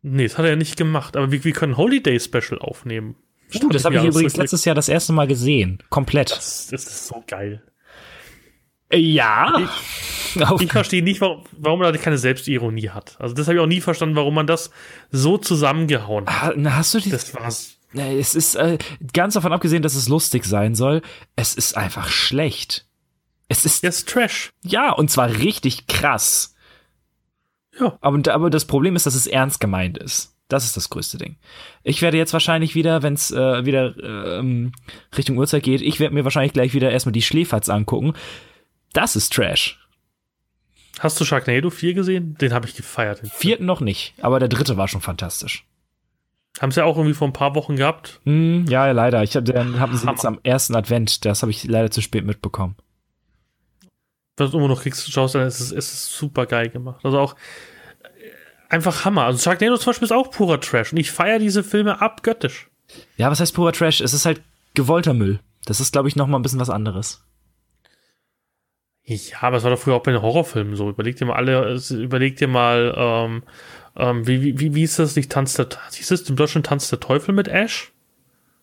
S1: Nee, das hat er ja nicht gemacht. Aber wir, wir können Holiday Special aufnehmen.
S2: Uh, das habe ich übrigens letztes Jahr das erste Mal gesehen. Komplett.
S1: Das, das ist so geil.
S2: Ja.
S1: Ich, ich verstehe nicht, warum, warum er keine Selbstironie hat. Also das habe ich auch nie verstanden, warum man das so zusammengehauen hat.
S2: Ah, hast du die?
S1: Das war's.
S2: Es ist äh, ganz davon abgesehen, dass es lustig sein soll. Es ist einfach schlecht. Es ist.
S1: Es ist Trash.
S2: Ja, und zwar richtig krass. Ja. Aber, aber das Problem ist, dass es ernst gemeint ist. Das ist das größte Ding. Ich werde jetzt wahrscheinlich wieder, wenn es äh, wieder ähm, Richtung Uhrzeit geht, ich werde mir wahrscheinlich gleich wieder erstmal die Schläferz angucken. Das ist Trash.
S1: Hast du Sharknado 4 gesehen? Den habe ich gefeiert.
S2: Vierten noch nicht, aber der dritte war schon fantastisch.
S1: Haben sie ja auch irgendwie vor ein paar Wochen gehabt?
S2: Mm, ja, leider. Ich hab, den haben sie jetzt am ersten Advent. Das habe ich leider zu spät mitbekommen.
S1: Wenn du immer noch kriegst, schaust, dann ist es, ist es super geil gemacht. Also auch einfach Hammer. Also Sharknado zum Beispiel ist auch purer Trash und ich feiere diese Filme abgöttisch.
S2: Ja, was heißt purer Trash? Es ist halt gewollter Müll. Das ist, glaube ich, noch mal ein bisschen was anderes.
S1: Ja, aber es war doch früher auch bei den Horrorfilmen so. Überleg dir mal alle, überleg dir mal, ähm, ähm, wie, wie, wie ist das nicht Tanz der, hieß es im Deutschen Tanz der Teufel mit Ash?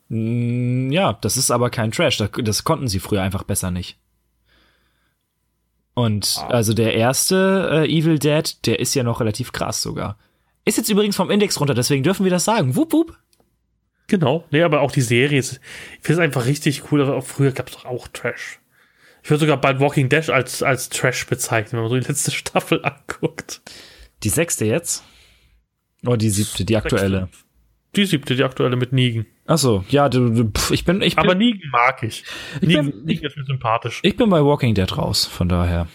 S2: Mm, ja, das ist aber kein Trash. Das, das konnten sie früher einfach besser nicht. Und ah. also der erste äh, Evil Dead, der ist ja noch relativ krass sogar. Ist jetzt übrigens vom Index runter, deswegen dürfen wir das sagen. Wup, wup.
S1: Genau. Nee, aber auch die Serie ist, ich finde es einfach richtig cool. Aber auch früher gab es doch auch Trash. Ich würde sogar bald Walking Dead als, als Trash bezeichnen, wenn man so die letzte Staffel anguckt.
S2: Die sechste jetzt? Oder die siebte, die aktuelle?
S1: Die siebte, die aktuelle mit Nigen.
S2: Ach so, ja, du, du, pff, ich bin, ich bin.
S1: Aber Negan mag ich.
S2: ich Negan, bin, Negan ist mir sympathisch. Ich bin bei Walking Dead raus, von daher.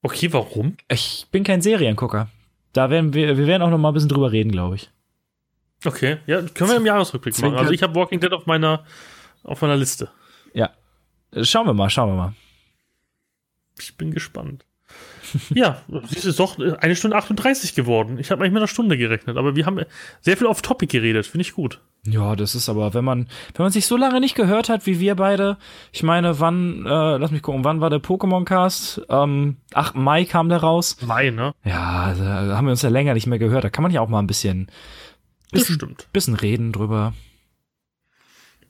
S1: Okay, warum?
S2: Ich bin kein Seriengucker. Da werden wir, wir werden auch noch mal ein bisschen drüber reden, glaube ich.
S1: Okay, ja, können wir im Jahresrückblick machen. Also ich habe Walking Dead auf meiner, auf meiner Liste.
S2: Schauen wir mal, schauen wir mal.
S1: Ich bin gespannt. ja, es ist doch eine Stunde 38 geworden. Ich habe eigentlich mit einer Stunde gerechnet, aber wir haben sehr viel auf Topic geredet. Finde ich gut.
S2: Ja, das ist aber, wenn man, wenn man sich so lange nicht gehört hat wie wir beide, ich meine, wann, äh, lass mich gucken, wann war der Pokémon-Cast? Ähm, 8. Mai kam der raus.
S1: Mai, ne?
S2: Ja, da haben wir uns ja länger nicht mehr gehört. Da kann man ja auch mal ein bisschen, bisschen, bisschen reden drüber.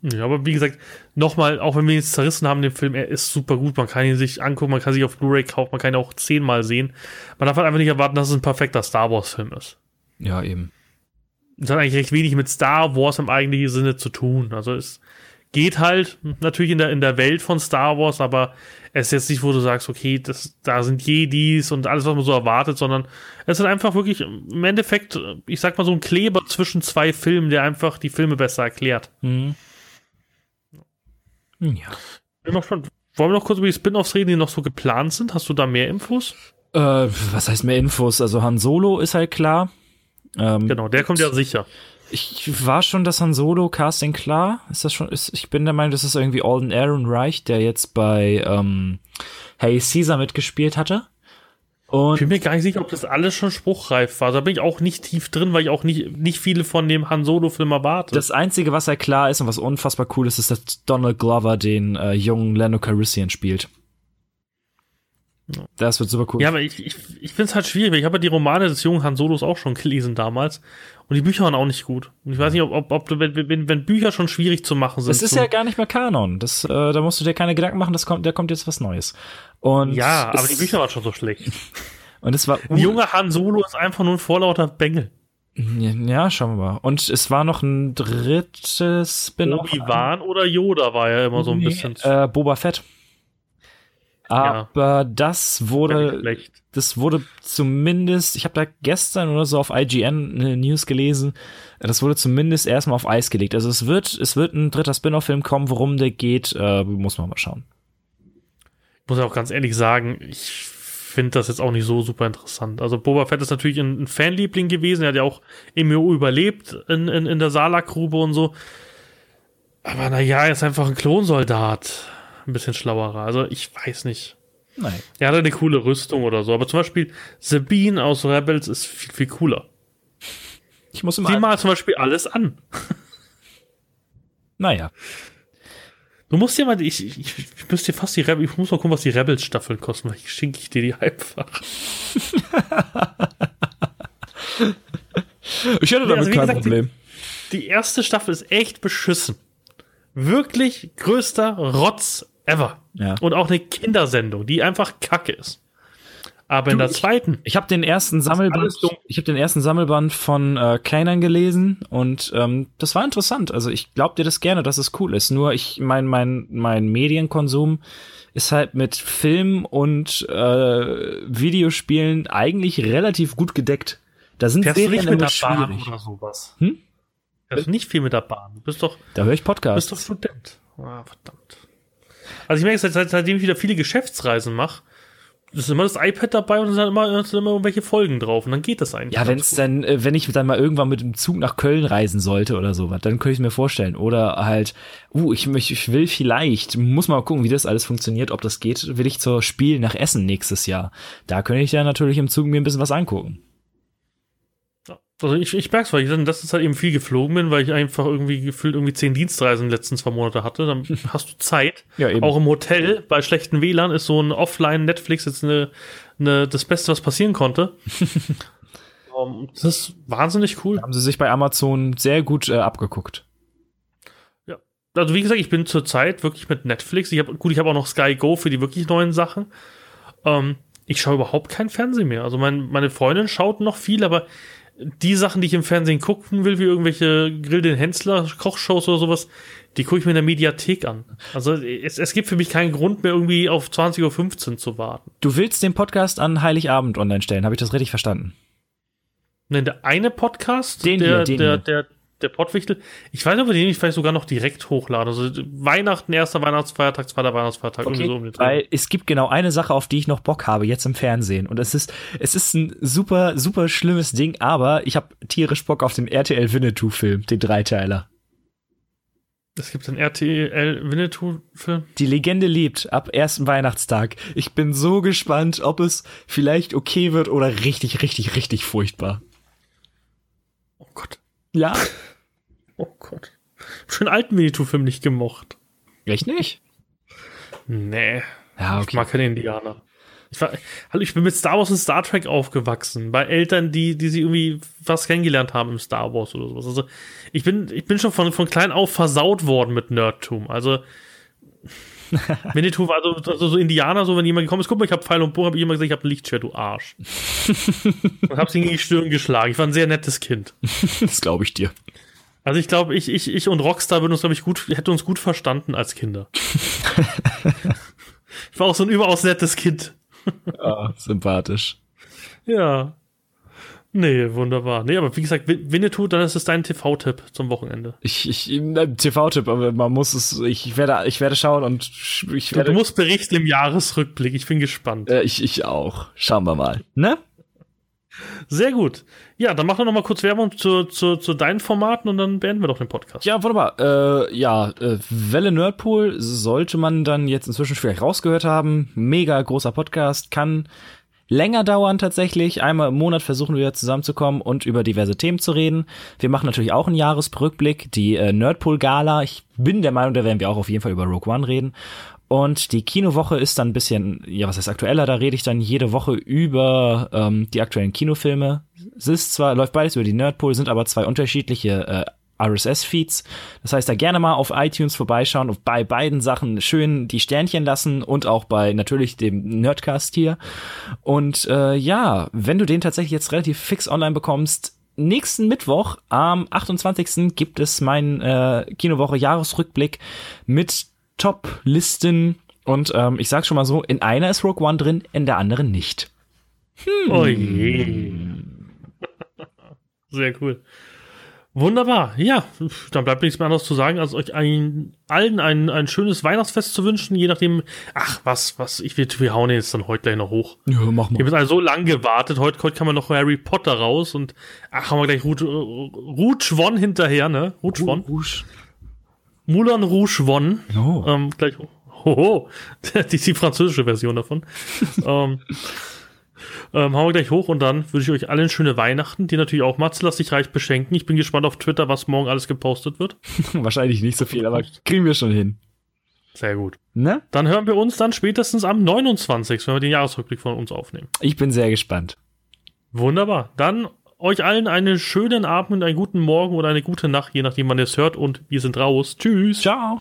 S1: Ja, aber wie gesagt, nochmal, auch wenn wir ihn zerrissen haben, den Film, er ist super gut. Man kann ihn sich angucken, man kann sich auf Blu-ray kaufen, man kann ihn auch zehnmal sehen. Man darf halt einfach nicht erwarten, dass es ein perfekter Star Wars-Film ist.
S2: Ja, eben.
S1: Es hat eigentlich recht wenig mit Star Wars im eigentlichen Sinne zu tun. Also es geht halt natürlich in der, in der Welt von Star Wars, aber es ist jetzt nicht, wo du sagst, okay, das, da sind Jedis und alles, was man so erwartet, sondern es ist einfach wirklich im Endeffekt, ich sag mal, so ein Kleber zwischen zwei Filmen, der einfach die Filme besser erklärt. Mhm. Ja. Bin noch schon, wollen wir noch kurz über die Spin-offs reden, die noch so geplant sind? Hast du da mehr Infos?
S2: Äh, was heißt mehr Infos? Also Han Solo ist halt klar.
S1: Ähm, genau, der kommt ja sicher.
S2: Ich war schon das Han Solo Casting klar. Ist das schon? Ist, ich bin der Meinung, das ist irgendwie Alden Ehrenreich, der jetzt bei ähm, Hey Caesar mitgespielt hatte.
S1: Und ich bin mir gar nicht sicher, ob das alles schon spruchreif war. Da bin ich auch nicht tief drin, weil ich auch nicht, nicht viele von dem Han Solo-Film erwarte.
S2: Das Einzige, was ja klar ist und was unfassbar cool ist, ist, dass Donald Glover den äh, jungen Lando Calrissian spielt. Das wird super cool.
S1: Ja, aber ich, ich, ich finde es halt schwierig, weil ich habe ja die Romane des jungen Han Solos auch schon gelesen damals. Und die Bücher waren auch nicht gut. Und ich weiß nicht, ob, ob, ob wenn, wenn, wenn Bücher schon schwierig zu machen sind.
S2: Das ist ja gar nicht mehr Kanon. Das, äh, da musst du dir keine Gedanken machen, das kommt, da kommt jetzt was Neues. Und
S1: ja, aber die Bücher waren schon so schlecht.
S2: Und es war.
S1: Ein junger Han Solo ist einfach nur ein vorlauter Bengel.
S2: Ja, schauen wir mal. Und es war noch ein drittes
S1: Spin-off. Obi-Wan oder Yoda war ja immer so ein nee, bisschen.
S2: Äh, Boba Fett. Aber ja. das wurde, das wurde zumindest, ich habe da gestern oder so auf IGN eine News gelesen, das wurde zumindest erstmal auf Eis gelegt. Also es wird, es wird ein dritter Spin-off-Film kommen, worum der geht, äh, muss man mal schauen.
S1: Ich muss auch ganz ehrlich sagen, ich finde das jetzt auch nicht so super interessant. Also Boba Fett ist natürlich ein, ein Fanliebling gewesen, er hat ja auch MEO überlebt in, in, in der Salakgrube und so. Aber naja, er ist einfach ein Klonsoldat ein bisschen schlauerer. Also ich weiß nicht.
S2: Nein.
S1: Er hat eine coole Rüstung oder so. Aber zum Beispiel Sabine aus Rebels ist viel, viel cooler.
S2: Ich muss
S1: immer. Sieh mal zum Beispiel alles an.
S2: Naja.
S1: Du musst dir mal, ich, ich, ich müsste dir fast die Rebels, ich muss mal gucken, was die Rebels-Staffeln kosten, weil ich schenke ich dir die einfach.
S2: ich hätte damit also, kein gesagt, Problem.
S1: Die, die erste Staffel ist echt beschissen. Wirklich größter Rotz ever.
S2: Ja.
S1: Und auch eine Kindersendung, die einfach kacke ist. Aber du, in der zweiten.
S2: Ich, ich habe den ersten Sammelband. Ich habe den ersten Sammelband von äh, Kleinern gelesen und ähm, das war interessant. Also ich glaub dir das gerne, dass es cool ist. Nur ich mein mein mein Medienkonsum ist halt mit Film und äh, Videospielen eigentlich relativ gut gedeckt. Da sind
S1: Fährst Serien immer schwierig. Oder sowas. Hm? Du nicht viel mit der Bahn. Du bist doch.
S2: Da höre ich Podcasts.
S1: Du bist doch Student. Ah, verdammt. Also ich merke, seit, seit, seitdem ich wieder viele Geschäftsreisen mache, ist immer das iPad dabei und es sind immer, sind immer irgendwelche Folgen drauf und dann geht das eigentlich.
S2: Ja, wenn es dann, äh, wenn ich dann mal irgendwann mit dem Zug nach Köln reisen sollte oder sowas, dann könnte ich mir vorstellen. Oder halt, uh, ich, ich will vielleicht, muss mal gucken, wie das alles funktioniert, ob das geht, will ich zur Spiel nach Essen nächstes Jahr. Da könnte ich ja natürlich im Zug mir ein bisschen was angucken.
S1: Also ich, ich merke es, weil ich dann das ist halt eben viel geflogen bin, weil ich einfach irgendwie gefühlt irgendwie zehn Dienstreisen in den letzten zwei Monate hatte. Dann hast du Zeit.
S2: Ja, eben.
S1: Auch im Hotel bei schlechten WLAN ist so ein Offline-Netflix jetzt eine, eine, das Beste, was passieren konnte. um, das ist wahnsinnig cool.
S2: Da haben sie sich bei Amazon sehr gut äh, abgeguckt.
S1: Ja. Also wie gesagt, ich bin zurzeit wirklich mit Netflix. Ich habe gut, ich habe auch noch Sky Go für die wirklich neuen Sachen. Ähm, ich schaue überhaupt kein Fernsehen mehr. Also mein, meine Freundin schaut noch viel, aber die Sachen, die ich im Fernsehen gucken will, wie irgendwelche Grill den Hensler Kochshows oder sowas, die gucke ich mir in der Mediathek an. Also es, es gibt für mich keinen Grund mehr irgendwie auf 20.15 Uhr zu warten.
S2: Du willst den Podcast an Heiligabend online stellen, habe ich das richtig verstanden?
S1: Ne, der eine Podcast,
S2: den
S1: der,
S2: hier, den
S1: der,
S2: hier.
S1: der, der Pottwichtel. Ich weiß nicht, ob wir den vielleicht sogar noch direkt hochladen. Also Weihnachten, erster Weihnachtsfeiertag, zweiter Weihnachtsfeiertag.
S2: Okay, so um weil es gibt genau eine Sache, auf die ich noch Bock habe, jetzt im Fernsehen. Und es ist, es ist ein super, super schlimmes Ding, aber ich habe tierisch Bock auf den RTL Winnetou-Film, den Dreiteiler.
S1: Es gibt einen RTL Winnetou-Film.
S2: Die Legende lebt ab ersten Weihnachtstag. Ich bin so gespannt, ob es vielleicht okay wird oder richtig, richtig, richtig furchtbar.
S1: Oh Gott.
S2: Ja.
S1: Oh Gott. Ich hab schon alten Winnetou-Film nicht gemocht.
S2: Echt nicht?
S1: Nee.
S2: Ja,
S1: Ich
S2: okay.
S1: mag keine Indianer. Ich war, hallo, ich bin mit Star Wars und Star Trek aufgewachsen. Bei Eltern, die, die sie irgendwie was kennengelernt haben im Star Wars oder sowas. Also, ich bin, ich bin schon von, von klein auf versaut worden mit Nerdtum. Also, Winnetou war also, also so Indianer, so wenn jemand gekommen ist, guck mal, ich hab Pfeil und Bogen, hab ich immer gesagt, ich hab ein Lichtschwert, du Arsch. und hab's ihm in die Stirn geschlagen. Ich war ein sehr nettes Kind.
S2: Das glaube ich dir.
S1: Also ich glaube, ich, ich, ich und Rockstar würden uns, glaube ich, gut, hätte uns gut verstanden als Kinder. ich war auch so ein überaus nettes Kind.
S2: Ah, sympathisch.
S1: Ja. Nee, wunderbar. Nee, aber wie gesagt, Win- Winnetou, dann ist es dein TV-Tipp zum Wochenende.
S2: Ich, ich, TV-Tipp, aber man muss es, ich werde, ich werde schauen und ich werde,
S1: du musst berichten im Jahresrückblick. Ich bin gespannt.
S2: äh, ich, ich auch. Schauen wir mal. Ne?
S1: Sehr gut. Ja, dann mach doch noch mal kurz Werbung zu, zu, zu deinen Formaten und dann beenden wir doch den Podcast.
S2: Ja, wunderbar. Äh, ja, äh, Welle Nerdpool sollte man dann jetzt inzwischen vielleicht rausgehört haben. Mega großer Podcast, kann länger dauern tatsächlich. Einmal im Monat versuchen wir zusammenzukommen und über diverse Themen zu reden. Wir machen natürlich auch einen Jahresrückblick, die äh, Nerdpool Gala. Ich bin der Meinung, da werden wir auch auf jeden Fall über Rogue One reden. Und die Kinowoche ist dann ein bisschen, ja, was heißt aktueller? Da rede ich dann jede Woche über ähm, die aktuellen Kinofilme. Es ist zwar, läuft beides über die Nerdpool, sind aber zwei unterschiedliche äh, RSS-Feeds. Das heißt, da gerne mal auf iTunes vorbeischauen und bei beiden Sachen schön die Sternchen lassen und auch bei natürlich dem Nerdcast hier. Und äh, ja, wenn du den tatsächlich jetzt relativ fix online bekommst, nächsten Mittwoch am 28. gibt es meinen äh, Kinowoche Jahresrückblick mit Top-Listen und ähm, ich sag schon mal so, in einer ist Rogue One drin, in der anderen nicht.
S1: Oh je. Sehr cool. Wunderbar. Ja, dann bleibt nichts mehr anderes zu sagen, als euch ein, allen ein, ein schönes Weihnachtsfest zu wünschen, je nachdem, ach, was, was, ich will, wir hauen jetzt dann heute gleich noch hoch.
S2: Ja, mach
S1: Wir haben also so lang gewartet. Heute, heute kann man noch Harry Potter raus und ach, haben wir gleich Rouge One hinterher, ne? Rouge One.
S2: Rouge.
S1: Moulin Rouge One.
S2: Oh.
S1: Ähm, gleich. Hoho. Die ist die französische Version davon. ähm, ähm, hauen wir gleich hoch und dann wünsche ich euch allen schöne Weihnachten, die natürlich auch Matze, lass dich reich beschenken. Ich bin gespannt auf Twitter, was morgen alles gepostet wird.
S2: Wahrscheinlich nicht so viel, aber kriegen wir schon hin.
S1: Sehr gut.
S2: Ne?
S1: Dann hören wir uns dann spätestens am 29., wenn wir den Jahresrückblick von uns aufnehmen.
S2: Ich bin sehr gespannt.
S1: Wunderbar. Dann euch allen einen schönen Abend, einen guten Morgen oder eine gute Nacht, je nachdem, wann ihr es hört. Und wir sind raus. Tschüss.
S2: Ciao.